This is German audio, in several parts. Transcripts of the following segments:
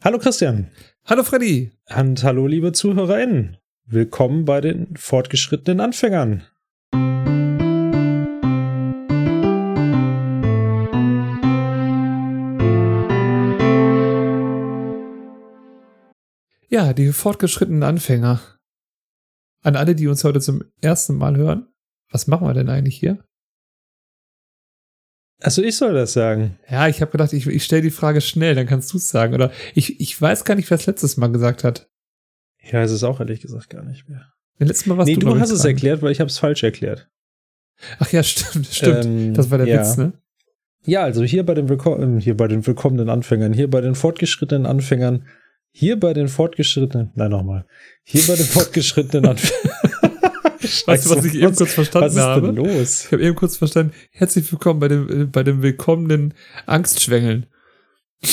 Hallo Christian. Hallo Freddy. Und hallo liebe ZuhörerInnen. Willkommen bei den fortgeschrittenen Anfängern. Ja, die fortgeschrittenen Anfänger. An alle, die uns heute zum ersten Mal hören, was machen wir denn eigentlich hier? Also ich soll das sagen. Ja, ich habe gedacht, ich, ich stelle die Frage schnell, dann kannst du es sagen. Oder ich, ich weiß gar nicht, wer es letztes Mal gesagt hat. Ich weiß es auch ehrlich gesagt gar nicht mehr. Letztes Mal warst nee, du, du hast es dran. erklärt, weil ich habe es falsch erklärt. Ach ja, stimmt, stimmt. Ähm, das war der ja. Witz, ne? Ja, also hier bei den Willkommen, hier bei den willkommenen Anfängern, hier bei den fortgeschrittenen Anfängern, hier bei den fortgeschrittenen, nein nochmal, hier bei den fortgeschrittenen Anfängern. Weißt du, was ich eben kurz verstanden was ist habe? Denn los? Ich habe eben kurz verstanden, herzlich willkommen bei dem, äh, bei dem willkommenen Angstschwängeln.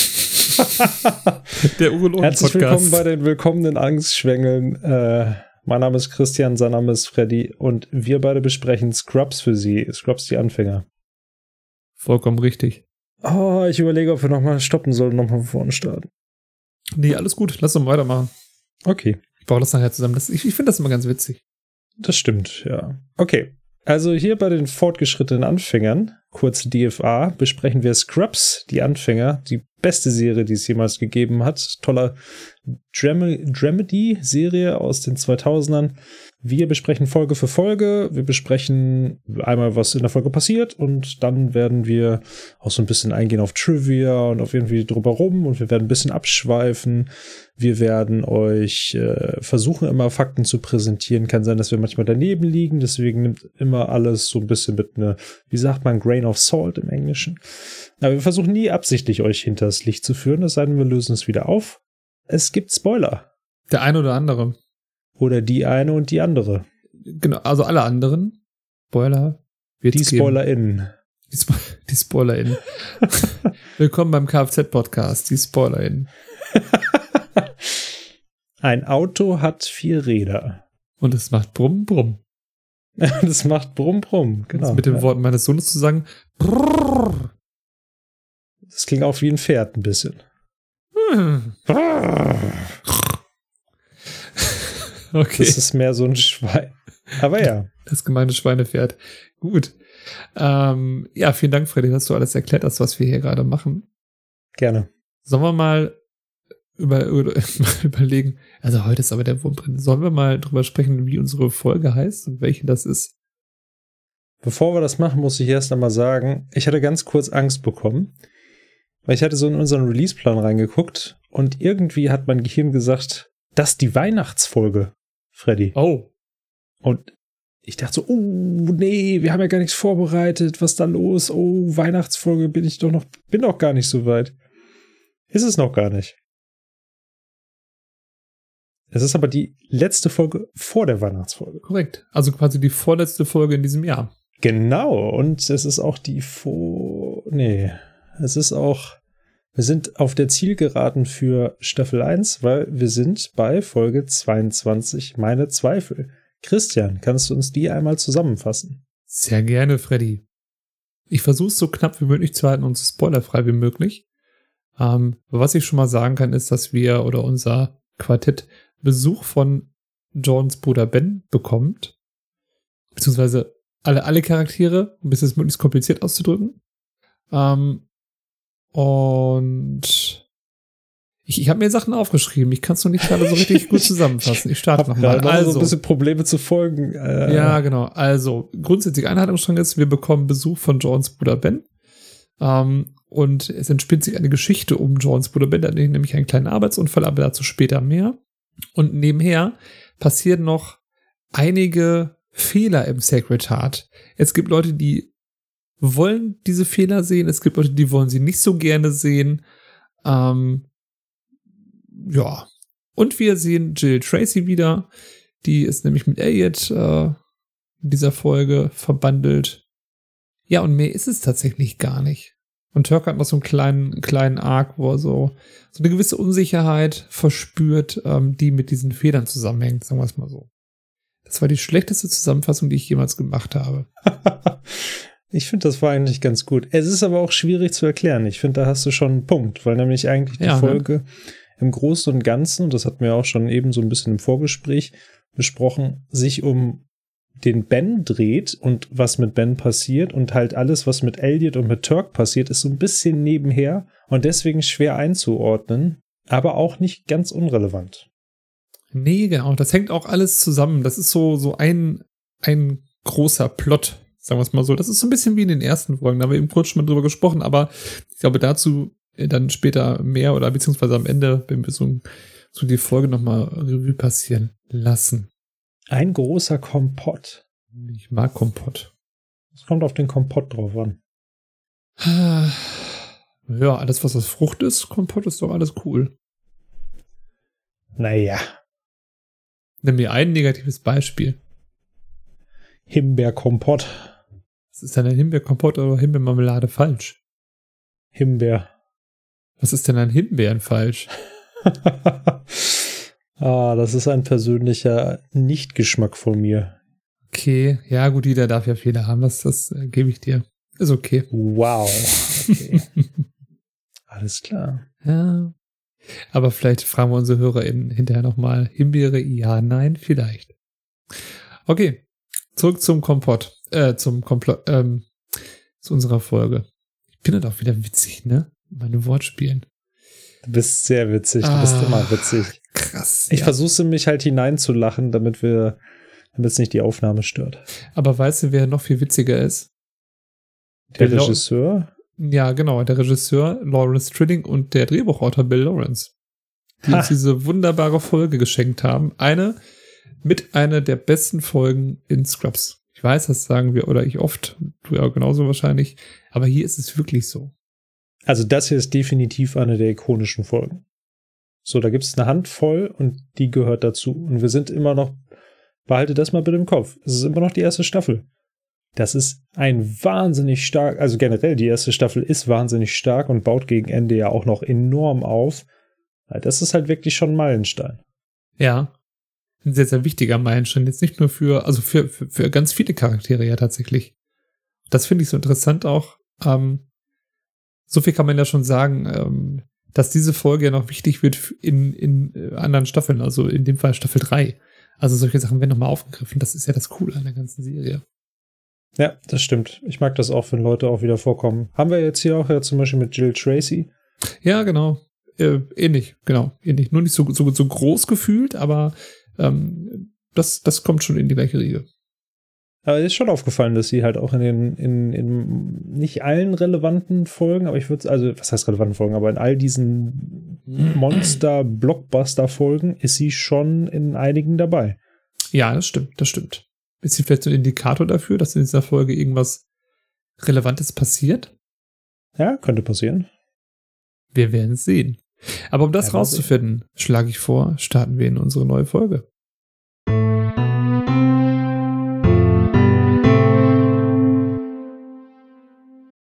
Der Urologen Herzlich willkommen bei den willkommenen Angstschwängeln. Äh, mein Name ist Christian, sein Name ist Freddy und wir beide besprechen Scrubs für Sie. Scrubs die Anfänger. Vollkommen richtig. Oh, ich überlege, ob wir nochmal stoppen sollen, nochmal von vorne starten. Nee, alles gut. Lass uns weitermachen. Okay. Ich baue das nachher zusammen. Das, ich ich finde das immer ganz witzig. Das stimmt, ja. Okay. Also hier bei den fortgeschrittenen Anfängern, kurz DFA, besprechen wir Scrubs, die Anfänger, die beste Serie, die es jemals gegeben hat. Toller Dram Dramedy-Serie aus den 2000ern. Wir besprechen Folge für Folge. Wir besprechen einmal, was in der Folge passiert und dann werden wir auch so ein bisschen eingehen auf Trivia und auf irgendwie drüber rum und wir werden ein bisschen abschweifen. Wir werden euch äh, versuchen, immer Fakten zu präsentieren. Kann sein, dass wir manchmal daneben liegen. Deswegen nimmt immer alles so ein bisschen mit einer, wie sagt man, Grain of Salt im Englischen. Aber wir versuchen nie absichtlich euch hinters Licht zu führen, es sei denn, wir lösen es wieder auf. Es gibt Spoiler. Der eine oder andere. Oder die eine und die andere. Genau, also alle anderen. Spoiler. Die SpoilerInnen. Die, Spo die SpoilerInnen. Willkommen beim Kfz-Podcast, die SpoilerInnen. Ein Auto hat vier Räder. Und es macht Brumm, Brumm. das macht Brumm, Brumm, genau. mit den Worten meines Sohnes zu sagen. Brrr. Das klingt auch wie ein Pferd ein bisschen. Okay. Das ist mehr so ein Schwein. Aber ja. Das gemeine Schweinepferd. Gut. Ähm, ja, vielen Dank, Freddy, dass du alles erklärt hast, was wir hier gerade machen. Gerne. Sollen wir mal über, über, überlegen, also heute ist aber der Wurm drin, sollen wir mal drüber sprechen, wie unsere Folge heißt und welche das ist? Bevor wir das machen, muss ich erst einmal sagen, ich hatte ganz kurz Angst bekommen, weil ich hatte so in unseren Releaseplan reingeguckt und irgendwie hat mein Gehirn gesagt, das ist die Weihnachtsfolge. Freddy. Oh. Und ich dachte so, oh, nee, wir haben ja gar nichts vorbereitet. Was ist da los? Oh, Weihnachtsfolge bin ich doch noch, bin doch gar nicht so weit. Ist es noch gar nicht. Es ist aber die letzte Folge vor der Weihnachtsfolge. Korrekt. Also quasi die vorletzte Folge in diesem Jahr. Genau. Und es ist auch die vor, nee, es ist auch, wir sind auf der Zielgeraden für Staffel 1, weil wir sind bei Folge 22, meine Zweifel. Christian, kannst du uns die einmal zusammenfassen? Sehr gerne, Freddy. Ich versuche es so knapp wie möglich zu halten und so spoilerfrei wie möglich. Ähm, was ich schon mal sagen kann, ist, dass wir oder unser Quartett Besuch von Johns Bruder Ben bekommt. Beziehungsweise alle, alle Charaktere, um es möglichst kompliziert auszudrücken. Ähm, und ich, ich habe mir Sachen aufgeschrieben. Ich kann es noch nicht gerade so richtig gut zusammenfassen. Ich starte nochmal. Also so ein bisschen Probleme zu folgen. Äh. Ja, genau. Also grundsätzlich Einhaltungsstrang ist, wir bekommen Besuch von Johns Bruder Ben. Ähm, und es entspinnt sich eine Geschichte um Johns Bruder Ben, der hat nämlich einen kleinen Arbeitsunfall, aber dazu später mehr. Und nebenher passieren noch einige Fehler im Sacred Heart. Es gibt Leute, die wollen diese Fehler sehen. Es gibt Leute, die wollen sie nicht so gerne sehen. Ähm, ja. Und wir sehen Jill Tracy wieder. Die ist nämlich mit Elliot äh, in dieser Folge verbandelt. Ja, und mehr ist es tatsächlich gar nicht. Und Turk hat noch so einen kleinen, kleinen Arc, wo er so, so eine gewisse Unsicherheit verspürt, ähm, die mit diesen Federn zusammenhängt, sagen wir es mal so. Das war die schlechteste Zusammenfassung, die ich jemals gemacht habe. Ich finde, das war eigentlich ganz gut. Es ist aber auch schwierig zu erklären. Ich finde, da hast du schon einen Punkt, weil nämlich eigentlich die ja, ne? Folge ne? im Großen und Ganzen, und das hatten wir auch schon eben so ein bisschen im Vorgespräch besprochen, sich um den Ben dreht und was mit Ben passiert und halt alles, was mit Elliot und mit Turk passiert, ist so ein bisschen nebenher und deswegen schwer einzuordnen, aber auch nicht ganz unrelevant. Nee, genau, das hängt auch alles zusammen. Das ist so, so ein, ein großer Plot, sagen wir es mal so. Das ist so ein bisschen wie in den ersten Folgen, da haben wir eben kurz schon mal drüber gesprochen, aber ich glaube dazu dann später mehr oder beziehungsweise am Ende, wenn wir so, so die Folge nochmal Revue passieren lassen. Ein großer Kompott. Ich mag Kompott. Es kommt auf den Kompott drauf an. Ja, alles, was aus Frucht ist, Kompott ist doch alles cool. Naja. Nimm mir ein negatives Beispiel. Himbeerkompott. Was ist denn ein Himbeerkompott oder Himbeermarmelade falsch? Himbeer. Was ist denn an Himbeeren falsch? ah, das ist ein persönlicher Nichtgeschmack von mir. Okay, ja gut, jeder darf ja Fehler haben, das, das äh, gebe ich dir. Ist okay. Wow. Okay. Alles klar. Ja. Aber vielleicht fragen wir unsere HörerInnen hinterher nochmal. Himbeere, ja, nein, vielleicht. Okay, zurück zum Kompott, äh, zum Komplott, ähm, zu unserer Folge. Ich bin halt auch wieder witzig, ne? Meine Wortspielen. Du bist sehr witzig, du ah, bist immer witzig. Krass. Ich ja. versuche mich halt hineinzulachen, damit wir, damit es nicht die Aufnahme stört. Aber weißt du, wer noch viel witziger ist? Der, der Regisseur? Ja, genau, der Regisseur Lawrence Trilling und der Drehbuchautor Bill Lawrence, die ha. uns diese wunderbare Folge geschenkt haben. Eine mit einer der besten Folgen in Scrubs. Ich weiß, das sagen wir oder ich oft, du ja genauso wahrscheinlich, aber hier ist es wirklich so. Also das hier ist definitiv eine der ikonischen Folgen. So, da gibt es eine Handvoll und die gehört dazu. Und wir sind immer noch, behalte das mal bitte im Kopf, es ist immer noch die erste Staffel. Das ist ein wahnsinnig stark, also generell die erste Staffel ist wahnsinnig stark und baut gegen Ende ja auch noch enorm auf. Das ist halt wirklich schon ein Meilenstein. Ja. Ein sehr, sehr wichtiger Meilenstein. Jetzt nicht nur für, also für, für, für ganz viele Charaktere ja tatsächlich. Das finde ich so interessant auch. Ähm, so viel kann man ja schon sagen, ähm, dass diese Folge ja noch wichtig wird in, in äh, anderen Staffeln, also in dem Fall Staffel 3. Also solche Sachen werden nochmal aufgegriffen. Das ist ja das Coole an der ganzen Serie. Ja, das stimmt. Ich mag das auch, wenn Leute auch wieder vorkommen. Haben wir jetzt hier auch ja zum Beispiel mit Jill Tracy. Ja, genau. Äh, ähnlich, genau. Ähnlich. Nur nicht so, so, so groß gefühlt, aber ähm, das, das kommt schon in die gleiche Riege. Aber ist schon aufgefallen, dass sie halt auch in den, in, in nicht allen relevanten Folgen, aber ich würde, also, was heißt relevanten Folgen, aber in all diesen Monster-Blockbuster-Folgen ist sie schon in einigen dabei. Ja, das stimmt, das stimmt. Ist sie vielleicht so ein Indikator dafür, dass in dieser Folge irgendwas Relevantes passiert? Ja, könnte passieren. Wir werden es sehen. Aber um das ja, rauszufinden, schlage ich vor, starten wir in unsere neue Folge.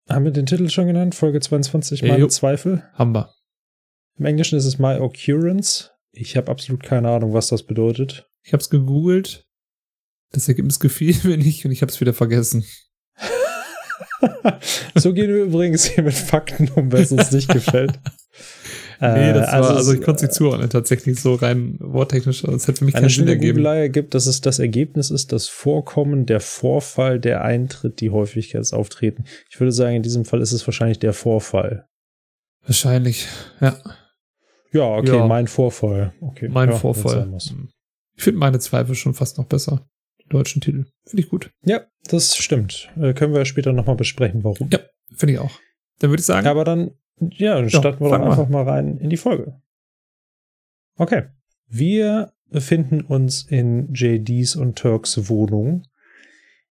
Haben wir den Titel schon genannt? Folge 22, meine Zweifel? Haben wir. Im Englischen ist es My Occurrence. Ich habe absolut keine Ahnung, was das bedeutet. Ich habe es gegoogelt. Das Ergebnis gefiel mir nicht und ich habe es wieder vergessen. so gehen wir übrigens hier mit Fakten um, wenn es uns nicht gefällt. nee, das also war, also ich konnte sie zuordnen, tatsächlich so rein worttechnisch. Das hätte für mich keinen Sinn ergeben. Eine ergibt, dass es das Ergebnis ist, das Vorkommen, der Vorfall, der Eintritt, die Häufigkeit des Auftreten. Ich würde sagen, in diesem Fall ist es wahrscheinlich der Vorfall. Wahrscheinlich, ja. Ja, okay, ja. mein Vorfall. Okay. Mein ja, Vorfall. Ich finde meine Zweifel schon fast noch besser. deutschen Titel. Finde ich gut. Ja, das stimmt. Äh, können wir später nochmal besprechen, warum. Ja, finde ich auch. Dann würde ich sagen. Aber dann ja, dann starten wir doch einfach mal rein in die Folge. Okay. Wir befinden uns in JDs und Turks Wohnung.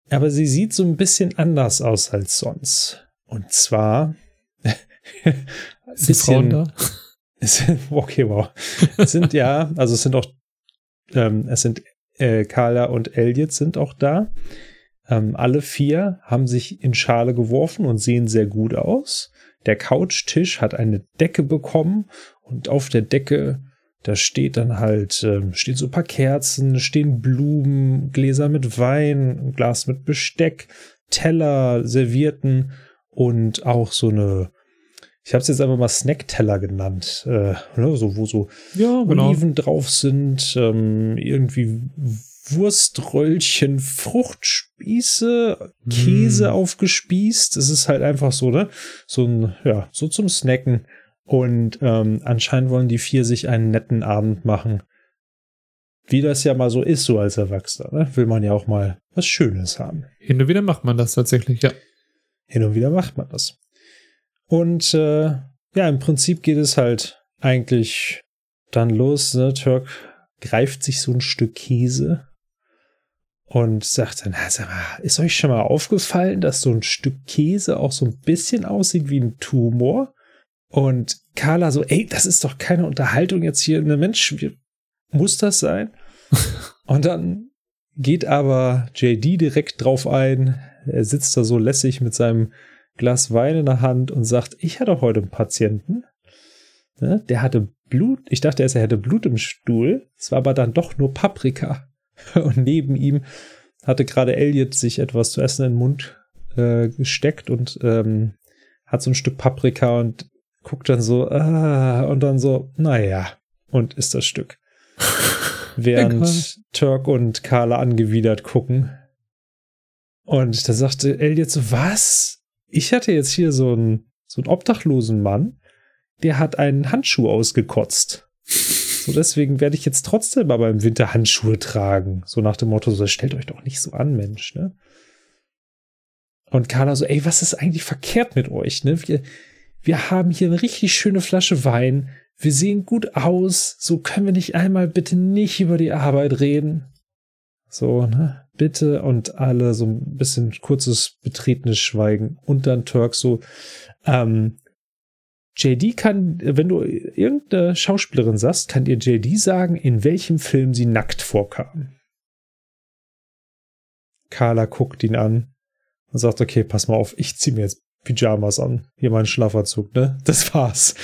Aber sie sieht so ein bisschen anders aus als sonst. Und zwar. sind Frauen da? okay, wow. Es sind ja, also es sind auch, ähm, es sind äh, Carla und Elliot sind auch da. Ähm, alle vier haben sich in Schale geworfen und sehen sehr gut aus. Der Couchtisch hat eine Decke bekommen und auf der Decke, da steht dann halt, äh, stehen so ein paar Kerzen, stehen Blumen, Gläser mit Wein, ein Glas mit Besteck, Teller, Servierten und auch so eine, ich habe es jetzt einfach mal Snackteller genannt, äh, ne, so, wo so Ja, genau. Oliven drauf sind, ähm, irgendwie Wurströllchen, Fruchtspieße, Käse Mm. aufgespießt. Es ist halt einfach so, ne? So ein, ja, so zum Snacken. Und ähm, anscheinend wollen die vier sich einen netten Abend machen. Wie das ja mal so ist, so als Erwachsener, ne? Will man ja auch mal was Schönes haben. Hin und wieder macht man das tatsächlich, ja. Hin und wieder macht man das. Und äh, ja, im Prinzip geht es halt eigentlich dann los. Ne? Turk greift sich so ein Stück Käse und sagt dann, "Na, sag mal, ist euch schon mal aufgefallen, dass so ein Stück Käse auch so ein bisschen aussieht wie ein Tumor? Und Carla so, ey, das ist doch keine Unterhaltung jetzt hier. Ne Mensch, wie, muss das sein? und dann geht aber JD direkt drauf ein. Er sitzt da so lässig mit seinem Glas Wein in der Hand und sagt, ich hatte heute einen Patienten. Ne, der hatte Blut. Ich dachte erst, er hätte Blut im Stuhl. Es war aber dann doch nur Paprika. Und neben ihm hatte gerade Elliot sich etwas zu essen in den Mund äh, gesteckt und ähm, hat so ein Stück Paprika und guckt dann so, ah, und dann so, naja, und isst das Stück. Während. Turk und Carla angewidert gucken. Und da sagte Elliot so, was? Ich hatte jetzt hier so einen, so einen obdachlosen Mann, der hat einen Handschuh ausgekotzt. So, deswegen werde ich jetzt trotzdem aber im Winter Handschuhe tragen. So nach dem Motto, so, stellt euch doch nicht so an, Mensch, ne? Und Carla so, ey, was ist eigentlich verkehrt mit euch, ne? Wir, wir haben hier eine richtig schöne Flasche Wein. Wir sehen gut aus. So können wir nicht einmal bitte nicht über die Arbeit reden. So, ne? Bitte. Und alle so ein bisschen kurzes, betretenes Schweigen. Und dann Turk so, ähm, JD kann, wenn du irgendeine Schauspielerin sagst, kann dir JD sagen, in welchem Film sie nackt vorkam. Carla guckt ihn an und sagt, okay, pass mal auf, ich zieh mir jetzt Pyjamas an. Hier mein Schlafanzug, ne? Das war's.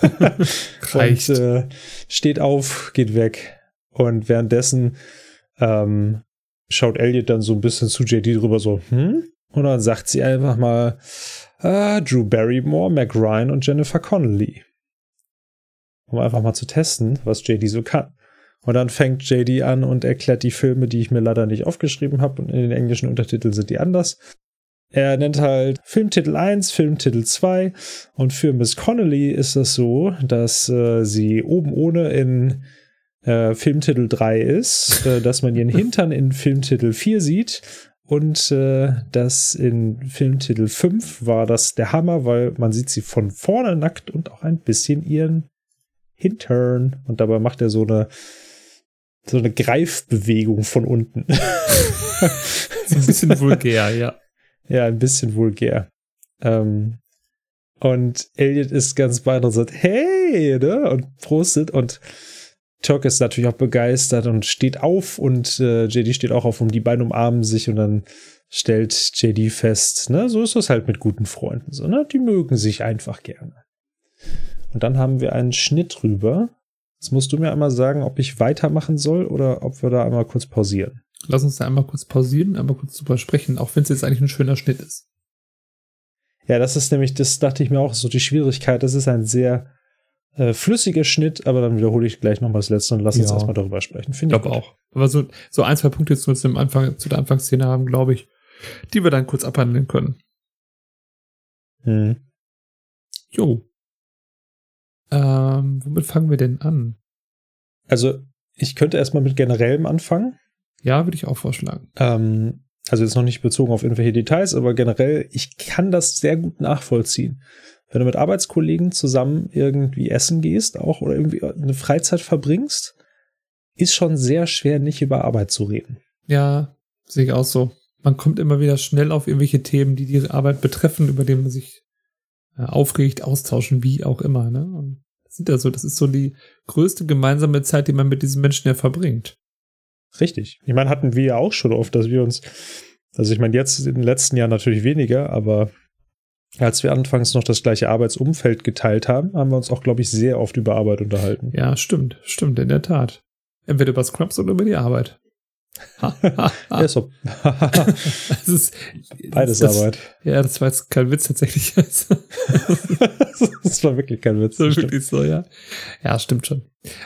Reicht. Und äh, steht auf, geht weg. Und währenddessen ähm, schaut Elliot dann so ein bisschen zu JD drüber so, hm? Und dann sagt sie einfach mal, ah, Drew Barrymore, Mac Ryan und Jennifer Connelly. Um einfach mal zu testen, was JD so kann. Und dann fängt JD an und erklärt die Filme, die ich mir leider nicht aufgeschrieben habe. Und in den englischen Untertiteln sind die anders. Er nennt halt Filmtitel 1, Filmtitel 2. Und für Miss Connelly ist das so, dass äh, sie oben ohne in äh, Filmtitel 3 ist, äh, dass man ihren Hintern in Filmtitel 4 sieht. Und äh, das in Filmtitel 5 war das der Hammer, weil man sieht sie von vorne nackt und auch ein bisschen ihren Hintern. Und dabei macht er so eine so eine Greifbewegung von unten. So ein bisschen vulgär, ja. Ja, ein bisschen vulgär. Ähm, und Elliot ist ganz beeindruckt und sagt, hey, ne? Und prostet. Und Turk ist natürlich auch begeistert und steht auf und äh, JD steht auch auf und die beiden umarmen sich und dann stellt JD fest, ne, so ist das halt mit guten Freunden, so, ne? Die mögen sich einfach gerne. Und dann haben wir einen Schnitt rüber. Jetzt musst du mir einmal sagen, ob ich weitermachen soll oder ob wir da einmal kurz pausieren. Lass uns da einmal kurz pausieren, einmal kurz drüber sprechen, auch wenn es jetzt eigentlich ein schöner Schnitt ist. Ja, das ist nämlich, das dachte ich mir auch, so die Schwierigkeit. Das ist ein sehr äh, flüssiger Schnitt, aber dann wiederhole ich gleich noch mal das letzte und lass uns Ja. erstmal darüber sprechen. Ich Finde ich glaube auch. Aber so, so ein, zwei Punkte zu, dem Anfang, zu der Anfangsszene haben, glaube ich, die wir dann kurz abhandeln können. Hm. Jo. Ähm, womit fangen wir denn an? Also, ich könnte erstmal mit generellem anfangen. Ja, würde ich auch vorschlagen. Ähm, also jetzt noch nicht bezogen auf irgendwelche Details, aber generell, ich kann das sehr gut nachvollziehen. Wenn du mit Arbeitskollegen zusammen irgendwie essen gehst, auch oder irgendwie eine Freizeit verbringst, ist schon sehr schwer, nicht über Arbeit zu reden. Ja, sehe ich auch so. Man kommt immer wieder schnell auf irgendwelche Themen, die die Arbeit betreffen, über die man sich äh, aufregt, austauschen, wie auch immer. Ne? Und das sind ja so, das ist so die größte gemeinsame Zeit, die man mit diesen Menschen ja verbringt. Richtig. Ich meine, hatten wir ja auch schon oft, dass wir uns, also ich meine, jetzt in den letzten Jahren natürlich weniger, aber als wir anfangs noch das gleiche Arbeitsumfeld geteilt haben, haben wir uns auch, glaube ich, sehr oft über Arbeit unterhalten. Ja, stimmt, stimmt, in der Tat. Entweder über Scrubs oder über die Arbeit. ja, so. das ist, Beides das, Arbeit. Ja, das war jetzt kein Witz tatsächlich. das war wirklich kein Witz. Das wirklich so, ja. Ja, stimmt schon.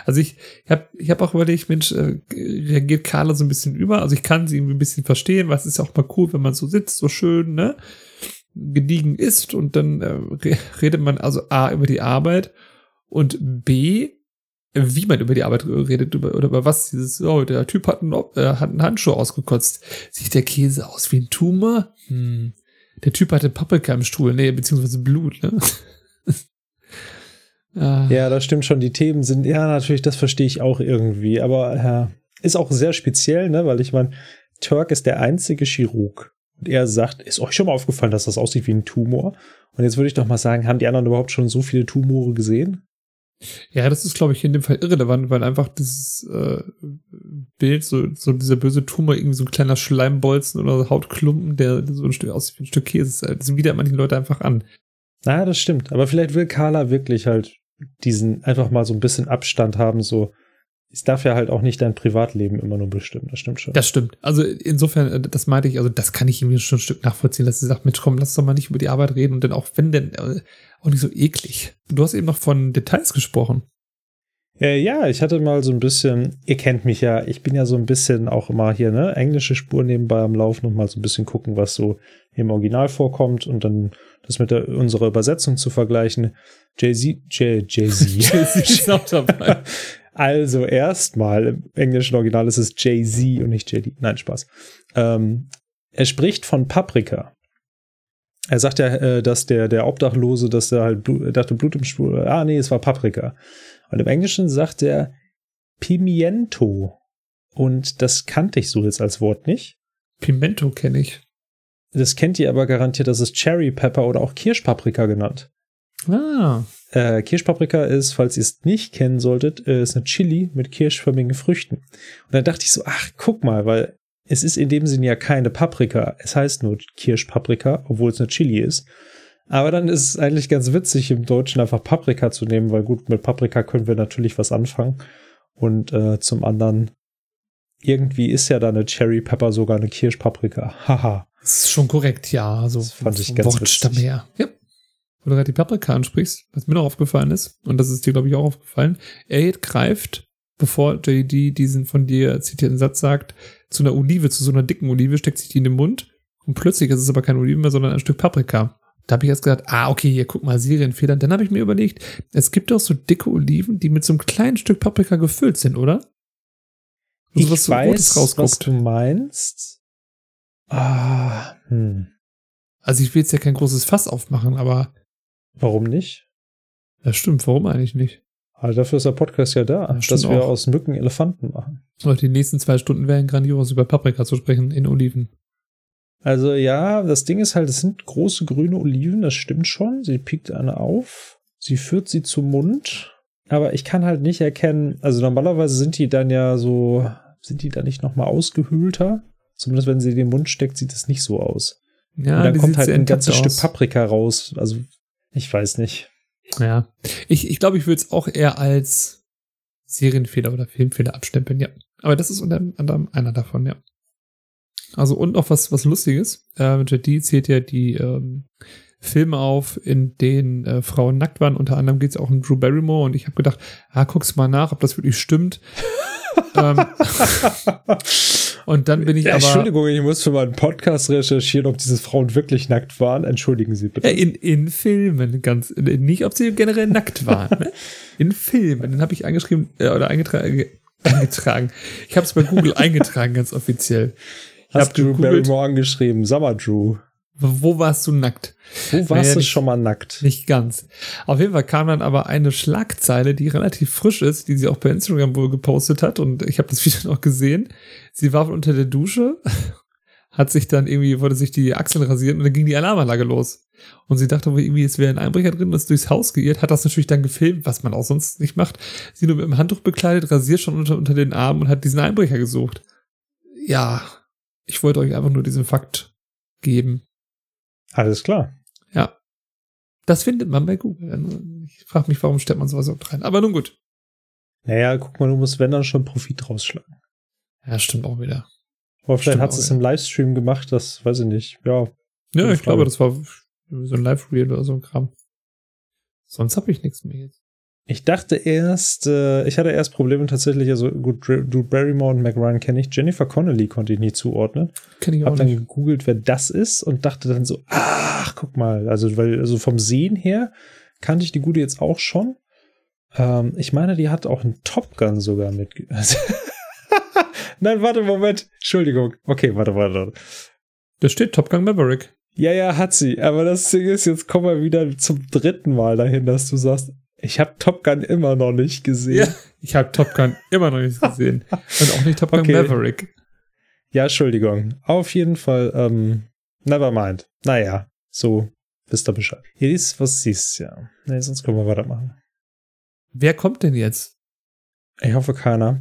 Also ich habe ich hab auch überlegt, Mensch, äh, reagiert Carla so ein bisschen über? Also ich kann sie irgendwie ein bisschen verstehen, weil es ist ja auch mal cool, wenn man so sitzt, so schön, ne? Gediegen isst und dann äh, redet man also A über die Arbeit und B wie man über die Arbeit redet über, oder über was dieses, oh, der Typ hat einen, äh, hat einen Handschuh ausgekotzt. Sieht der Käse aus wie ein Tumor? Hm. Der Typ hatte Paprika im Stuhl, nee, beziehungsweise Blut, ne? ah. Ja, das stimmt schon. Die Themen sind, ja, natürlich, das verstehe ich auch irgendwie, aber ja, ist auch sehr speziell, ne, weil ich meine, Turk ist der einzige Chirurg. Und er sagt, ist euch schon mal aufgefallen, dass das aussieht wie ein Tumor? Und jetzt würde ich doch mal sagen, haben die anderen überhaupt schon so viele Tumore gesehen? Ja, das ist, glaube ich, in dem Fall irrelevant, weil einfach dieses äh, Bild, so, so dieser böse Tumor, irgendwie so ein kleiner Schleimbolzen oder Hautklumpen, der so ein Stück aussieht wie ein Stück Käse, das wieder manche Leute einfach an. Na, das stimmt. Aber vielleicht will Carla wirklich halt diesen einfach mal so ein bisschen Abstand haben, so es darf ja halt auch nicht dein Privatleben immer nur bestimmen. Das stimmt schon. Das stimmt. Also insofern, äh, das meinte ich, also das kann ich irgendwie schon ein Stück nachvollziehen, dass sie sagt, Mensch, komm, lass doch mal nicht über die Arbeit reden und dann auch, wenn denn, äh, auch nicht so eklig. Du hast eben noch von Details gesprochen. Äh, ja, ich hatte mal so ein bisschen, ihr kennt mich ja, ich bin ja so ein bisschen auch immer hier, ne, englische Spur nebenbei am Laufen und mal so ein bisschen gucken, was so im Original vorkommt und dann das mit der, unserer Übersetzung zu vergleichen. Jay-Z, Jay-Z. Jay-Z ist auch dabei. Also erstmal im englischen Original ist es Jay-Z und nicht JD. Nein, Spaß. Ähm, er spricht von Paprika. Er sagt ja, äh, dass der, der Obdachlose, dass er halt Blut, dachte Blut im Stuhl. Ah, nee, es war Paprika. Und im Englischen sagt er Pimiento. Und das kannte ich so jetzt als Wort nicht. Pimento kenne ich. Das kennt ihr aber garantiert, das ist Cherry Pepper oder auch Kirschpaprika genannt. Ah. Äh, Kirschpaprika ist, falls ihr es nicht kennen solltet, äh, ist eine Chili mit kirschförmigen Früchten. Und da dachte ich so, ach, guck mal, weil es ist in dem Sinne ja keine Paprika. Es heißt nur Kirschpaprika, obwohl es eine Chili ist. Aber dann ist es eigentlich ganz witzig, im Deutschen einfach Paprika zu nehmen, weil gut, mit Paprika können wir natürlich was anfangen. Und äh, zum anderen, irgendwie ist ja da eine Cherry Pepper sogar eine Kirschpaprika. Haha. Das ist schon korrekt, ja. Also das fand ich ganz Wortstamm her. Ja wo du gerade die Paprika ansprichst, was mir noch aufgefallen ist, und das ist dir, glaube ich, auch aufgefallen, er greift, bevor JD diesen von dir zitierten Satz sagt, zu einer Olive, zu so einer dicken Olive, steckt sich die in den Mund und plötzlich ist es aber kein Oliven mehr, sondern ein Stück Paprika. Da habe ich erst gedacht, ah, okay, hier guck mal, Serienfehler. Dann habe ich mir überlegt, es gibt doch so dicke Oliven, die mit so einem kleinen Stück Paprika gefüllt sind, oder? Also, ich was weiß, was du meinst. Ah, hm. Also ich will jetzt ja kein großes Fass aufmachen, aber Warum nicht? Ja, stimmt. Warum eigentlich nicht? Also dafür ist der Podcast ja da, ja, dass wir auch. aus Mücken Elefanten machen. Und die nächsten zwei Stunden wären grandios, über Paprika zu sprechen in Oliven. Also ja, das Ding ist halt, es sind große grüne Oliven, das stimmt schon. Sie piekt eine auf, sie führt sie zum Mund, aber ich kann halt nicht erkennen, also normalerweise sind die dann ja so, sind die dann nicht nochmal ausgehöhlter? Zumindest wenn sie in den Mund steckt, sieht es nicht so aus. Ja, Und dann kommt halt ein ganzes Stück Paprika raus. Also ich weiß nicht. Ja. Ich, ich glaube, ich würde es auch eher als Serienfehler oder Filmfehler abstempeln, ja. Aber das ist unter anderem einer davon, ja. Also und noch was, was Lustiges. Äh, JD zählt ja die ähm, Filme auf, in denen äh, Frauen nackt waren. Unter anderem geht es auch um Drew Barrymore und ich habe gedacht, ah, guck's mal nach, ob das wirklich stimmt. ähm, und dann bin ich aber. Entschuldigung, ich muss für meinen Podcast recherchieren, ob diese Frauen wirklich nackt waren. Entschuldigen Sie bitte. In, in Filmen, ganz. Nicht, ob sie generell nackt waren. Ne? In Filmen. Dann habe ich angeschrieben äh, oder eingetragen. eingetragen. Ich habe es bei Google eingetragen, ganz offiziell. Ich Hast du Barrymore angeschrieben? Sag Drew. Wo warst du nackt? Wo warst naja, du schon mal nackt? Nicht ganz. Auf jeden Fall kam dann aber eine Schlagzeile, die relativ frisch ist, die sie auch bei Instagram wohl gepostet hat und ich habe das Video noch gesehen. Sie war unter der Dusche, hat sich dann irgendwie, wollte sich die Achseln rasieren und dann ging die Alarmanlage los. Und sie dachte wohl irgendwie, es wäre ein Einbrecher drin, das durchs Haus geirrt, hat das natürlich dann gefilmt, was man auch sonst nicht macht. Sie nur mit dem Handtuch bekleidet, rasiert schon unter, unter den Armen und hat diesen Einbrecher gesucht. Ja, ich wollte euch einfach nur diesen Fakt geben. Alles klar. Ja. Das findet man bei Google. Ich frage mich, warum stellt man sowas überhaupt rein. Aber nun gut. Naja, guck mal, du musst, wenn dann schon Profit rausschlagen. Ja, stimmt auch wieder. Aber vielleicht hat es im Livestream gemacht, das weiß ich nicht. Ja. Ja, ich glaube, das war so ein Live-Reel oder so ein Kram. Sonst habe ich nichts mehr jetzt. Ich dachte erst, äh, ich hatte erst Probleme tatsächlich, also gut, Drew Barrymore und Mac Ryan kenne ich. Jennifer Connelly konnte ich nie zuordnen. Kenn ich auch Hab dann gegoogelt, wer das ist und dachte dann so, ach, guck mal, also weil also vom Sehen her kannte ich die gute jetzt auch schon. Ähm, ich meine, die hat auch einen Top Gun sogar mit. Nein, warte, Moment. Entschuldigung. Okay, warte, warte. Da steht Top Gun Maverick. Ja, ja, hat sie. Aber das Ding ist, jetzt kommen wir wieder zum dritten Mal dahin, dass du sagst, ich habe Top Gun immer noch nicht gesehen. Ja, ich habe Top Gun immer noch nicht gesehen. Und auch nicht Top Gun okay. Maverick. Ja, Entschuldigung. Auf jeden Fall, ähm, never mind. Naja, so wisst ihr Bescheid. Hier ist, was siehst, ja. Nee, sonst können wir weitermachen. Wer kommt denn jetzt? Ich hoffe keiner.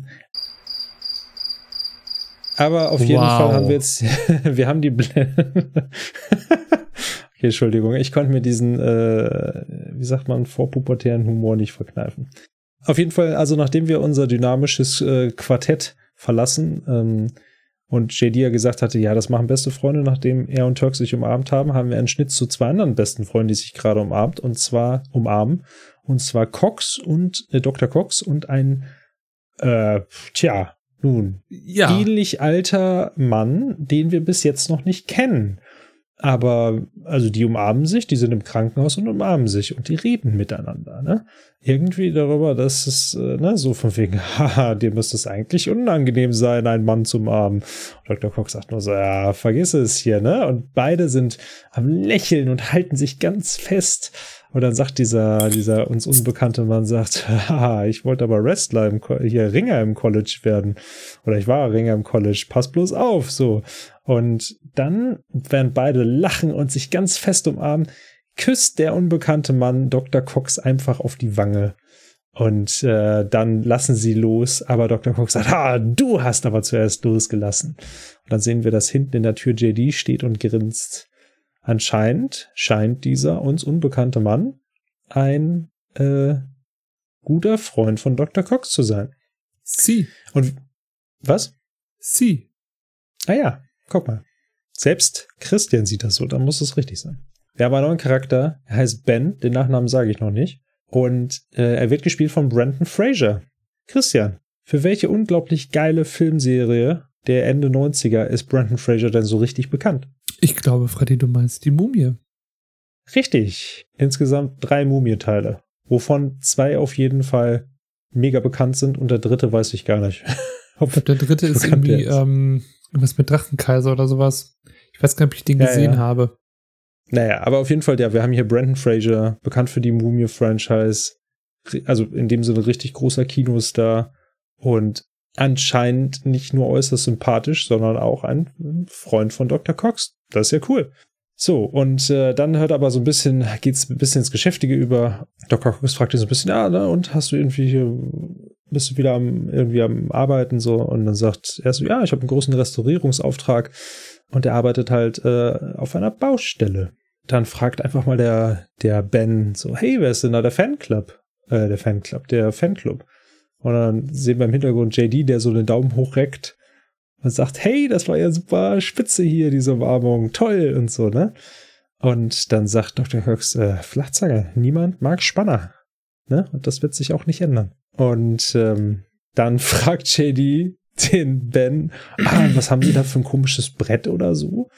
Aber auf jeden Fall haben wir jetzt, wir haben die Blende. okay, Entschuldigung, ich konnte mir diesen, äh, wie sagt man, vorpubertären Humor nicht verkneifen. Auf jeden Fall, also nachdem wir unser dynamisches äh, Quartett verlassen ähm, und JD ja gesagt hatte, ja, das machen beste Freunde, nachdem er und Turk sich umarmt haben, haben wir einen Schnitt zu zwei anderen besten Freunden, die sich gerade umarmt und zwar umarmen. Und zwar Cox und äh, Dr. Cox und ein, äh, tja, nun, ja. ähnlich alter Mann, den wir bis jetzt noch nicht kennen. Aber, also die umarmen sich, die sind im Krankenhaus und umarmen sich und die reden miteinander, ne? Irgendwie darüber, dass es, äh, ne, so von wegen, haha, dir müsste es eigentlich unangenehm sein, einen Mann zu umarmen. Und Dr. Cox sagt nur so, ja, vergiss es hier, ne? Und beide sind am Lächeln und halten sich ganz fest. Und dann sagt dieser, dieser uns unbekannte Mann, sagt, haha, ich wollte aber Wrestler im, hier Ringer im College werden. Oder ich war Ringer im College, pass bloß auf, so. Und dann, während beide lachen und sich ganz fest umarmen, küsst der unbekannte Mann Dr. Cox einfach auf die Wange. Und äh, dann lassen sie los, aber Dr. Cox sagt, ah, du hast aber zuerst losgelassen. Und dann sehen wir, dass hinten in der Tür JD steht und grinst. Anscheinend scheint dieser uns unbekannte Mann ein äh, guter Freund von Dr. Cox zu sein. Sie. Und was? Sie. Ah ja, guck mal. Selbst Christian sieht das so, dann muss es richtig sein. Wir haben einen neuen Charakter, er heißt Ben, den Nachnamen sage ich noch nicht. Und äh, er wird gespielt von Brandon Fraser. Christian, für welche unglaublich geile Filmserie der Ende 90er ist Brandon Fraser denn so richtig bekannt? Ich glaube, Freddy, du meinst die Mumie. Richtig. Insgesamt drei Mumie-Teile, wovon zwei auf jeden Fall mega bekannt sind und der dritte weiß ich gar nicht. ich glaube, der dritte ist irgendwie ähm, was mit Drachenkaiser oder sowas. Ich weiß gar nicht, ob ich den ja, gesehen ja. habe. Naja, aber auf jeden Fall, ja, wir haben hier Brandon Fraser, bekannt für die Mumie-Franchise. Also in dem Sinne richtig großer Kinostar und anscheinend nicht nur äußerst sympathisch, sondern auch ein Freund von Dr. Cox. Das ist ja cool. So, und äh, dann hört aber so ein bisschen, geht's ein bisschen ins Geschäftige über. Dr. Cox fragt ihn so ein bisschen, ja, na, und hast du irgendwie hier, bist du wieder am, irgendwie am Arbeiten so? Und dann sagt er so, ja, ich habe einen großen Restaurierungsauftrag und er arbeitet halt äh, auf einer Baustelle. Dann fragt einfach mal der, der Ben so, hey, wer ist denn da der Fanclub? Äh, der Fanclub, der Fanclub. Und dann sehen wir im Hintergrund JD, der so den Daumen hochreckt und sagt, hey, das war ja super spitze hier, diese Umarmung, toll und so, ne? Und dann sagt Dr. Hux, äh, Flachzange, niemand mag Spanner. Ne? Und das wird sich auch nicht ändern. Und ähm, dann fragt JD den Ben, ah, was haben Sie da für ein komisches Brett oder so?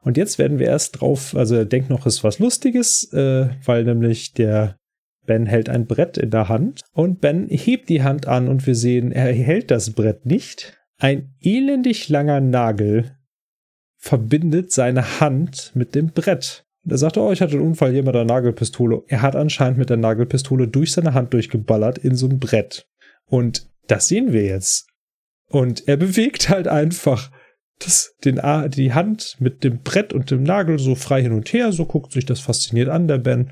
Und jetzt werden wir erst drauf, also er denkt noch, es ist was Lustiges, äh, weil nämlich der Ben hält ein Brett in der Hand und Ben hebt die Hand an und wir sehen, er hält das Brett nicht. Ein elendig langer Nagel verbindet seine Hand mit dem Brett. Und er sagt, oh, ich hatte einen Unfall hier mit der Nagelpistole. Er hat anscheinend mit der Nagelpistole durch seine Hand durchgeballert in so ein Brett. Und das sehen wir jetzt. Und er bewegt halt einfach das, den, die Hand mit dem Brett und dem Nagel so frei hin und her. So guckt sich das fasziniert an, der Ben.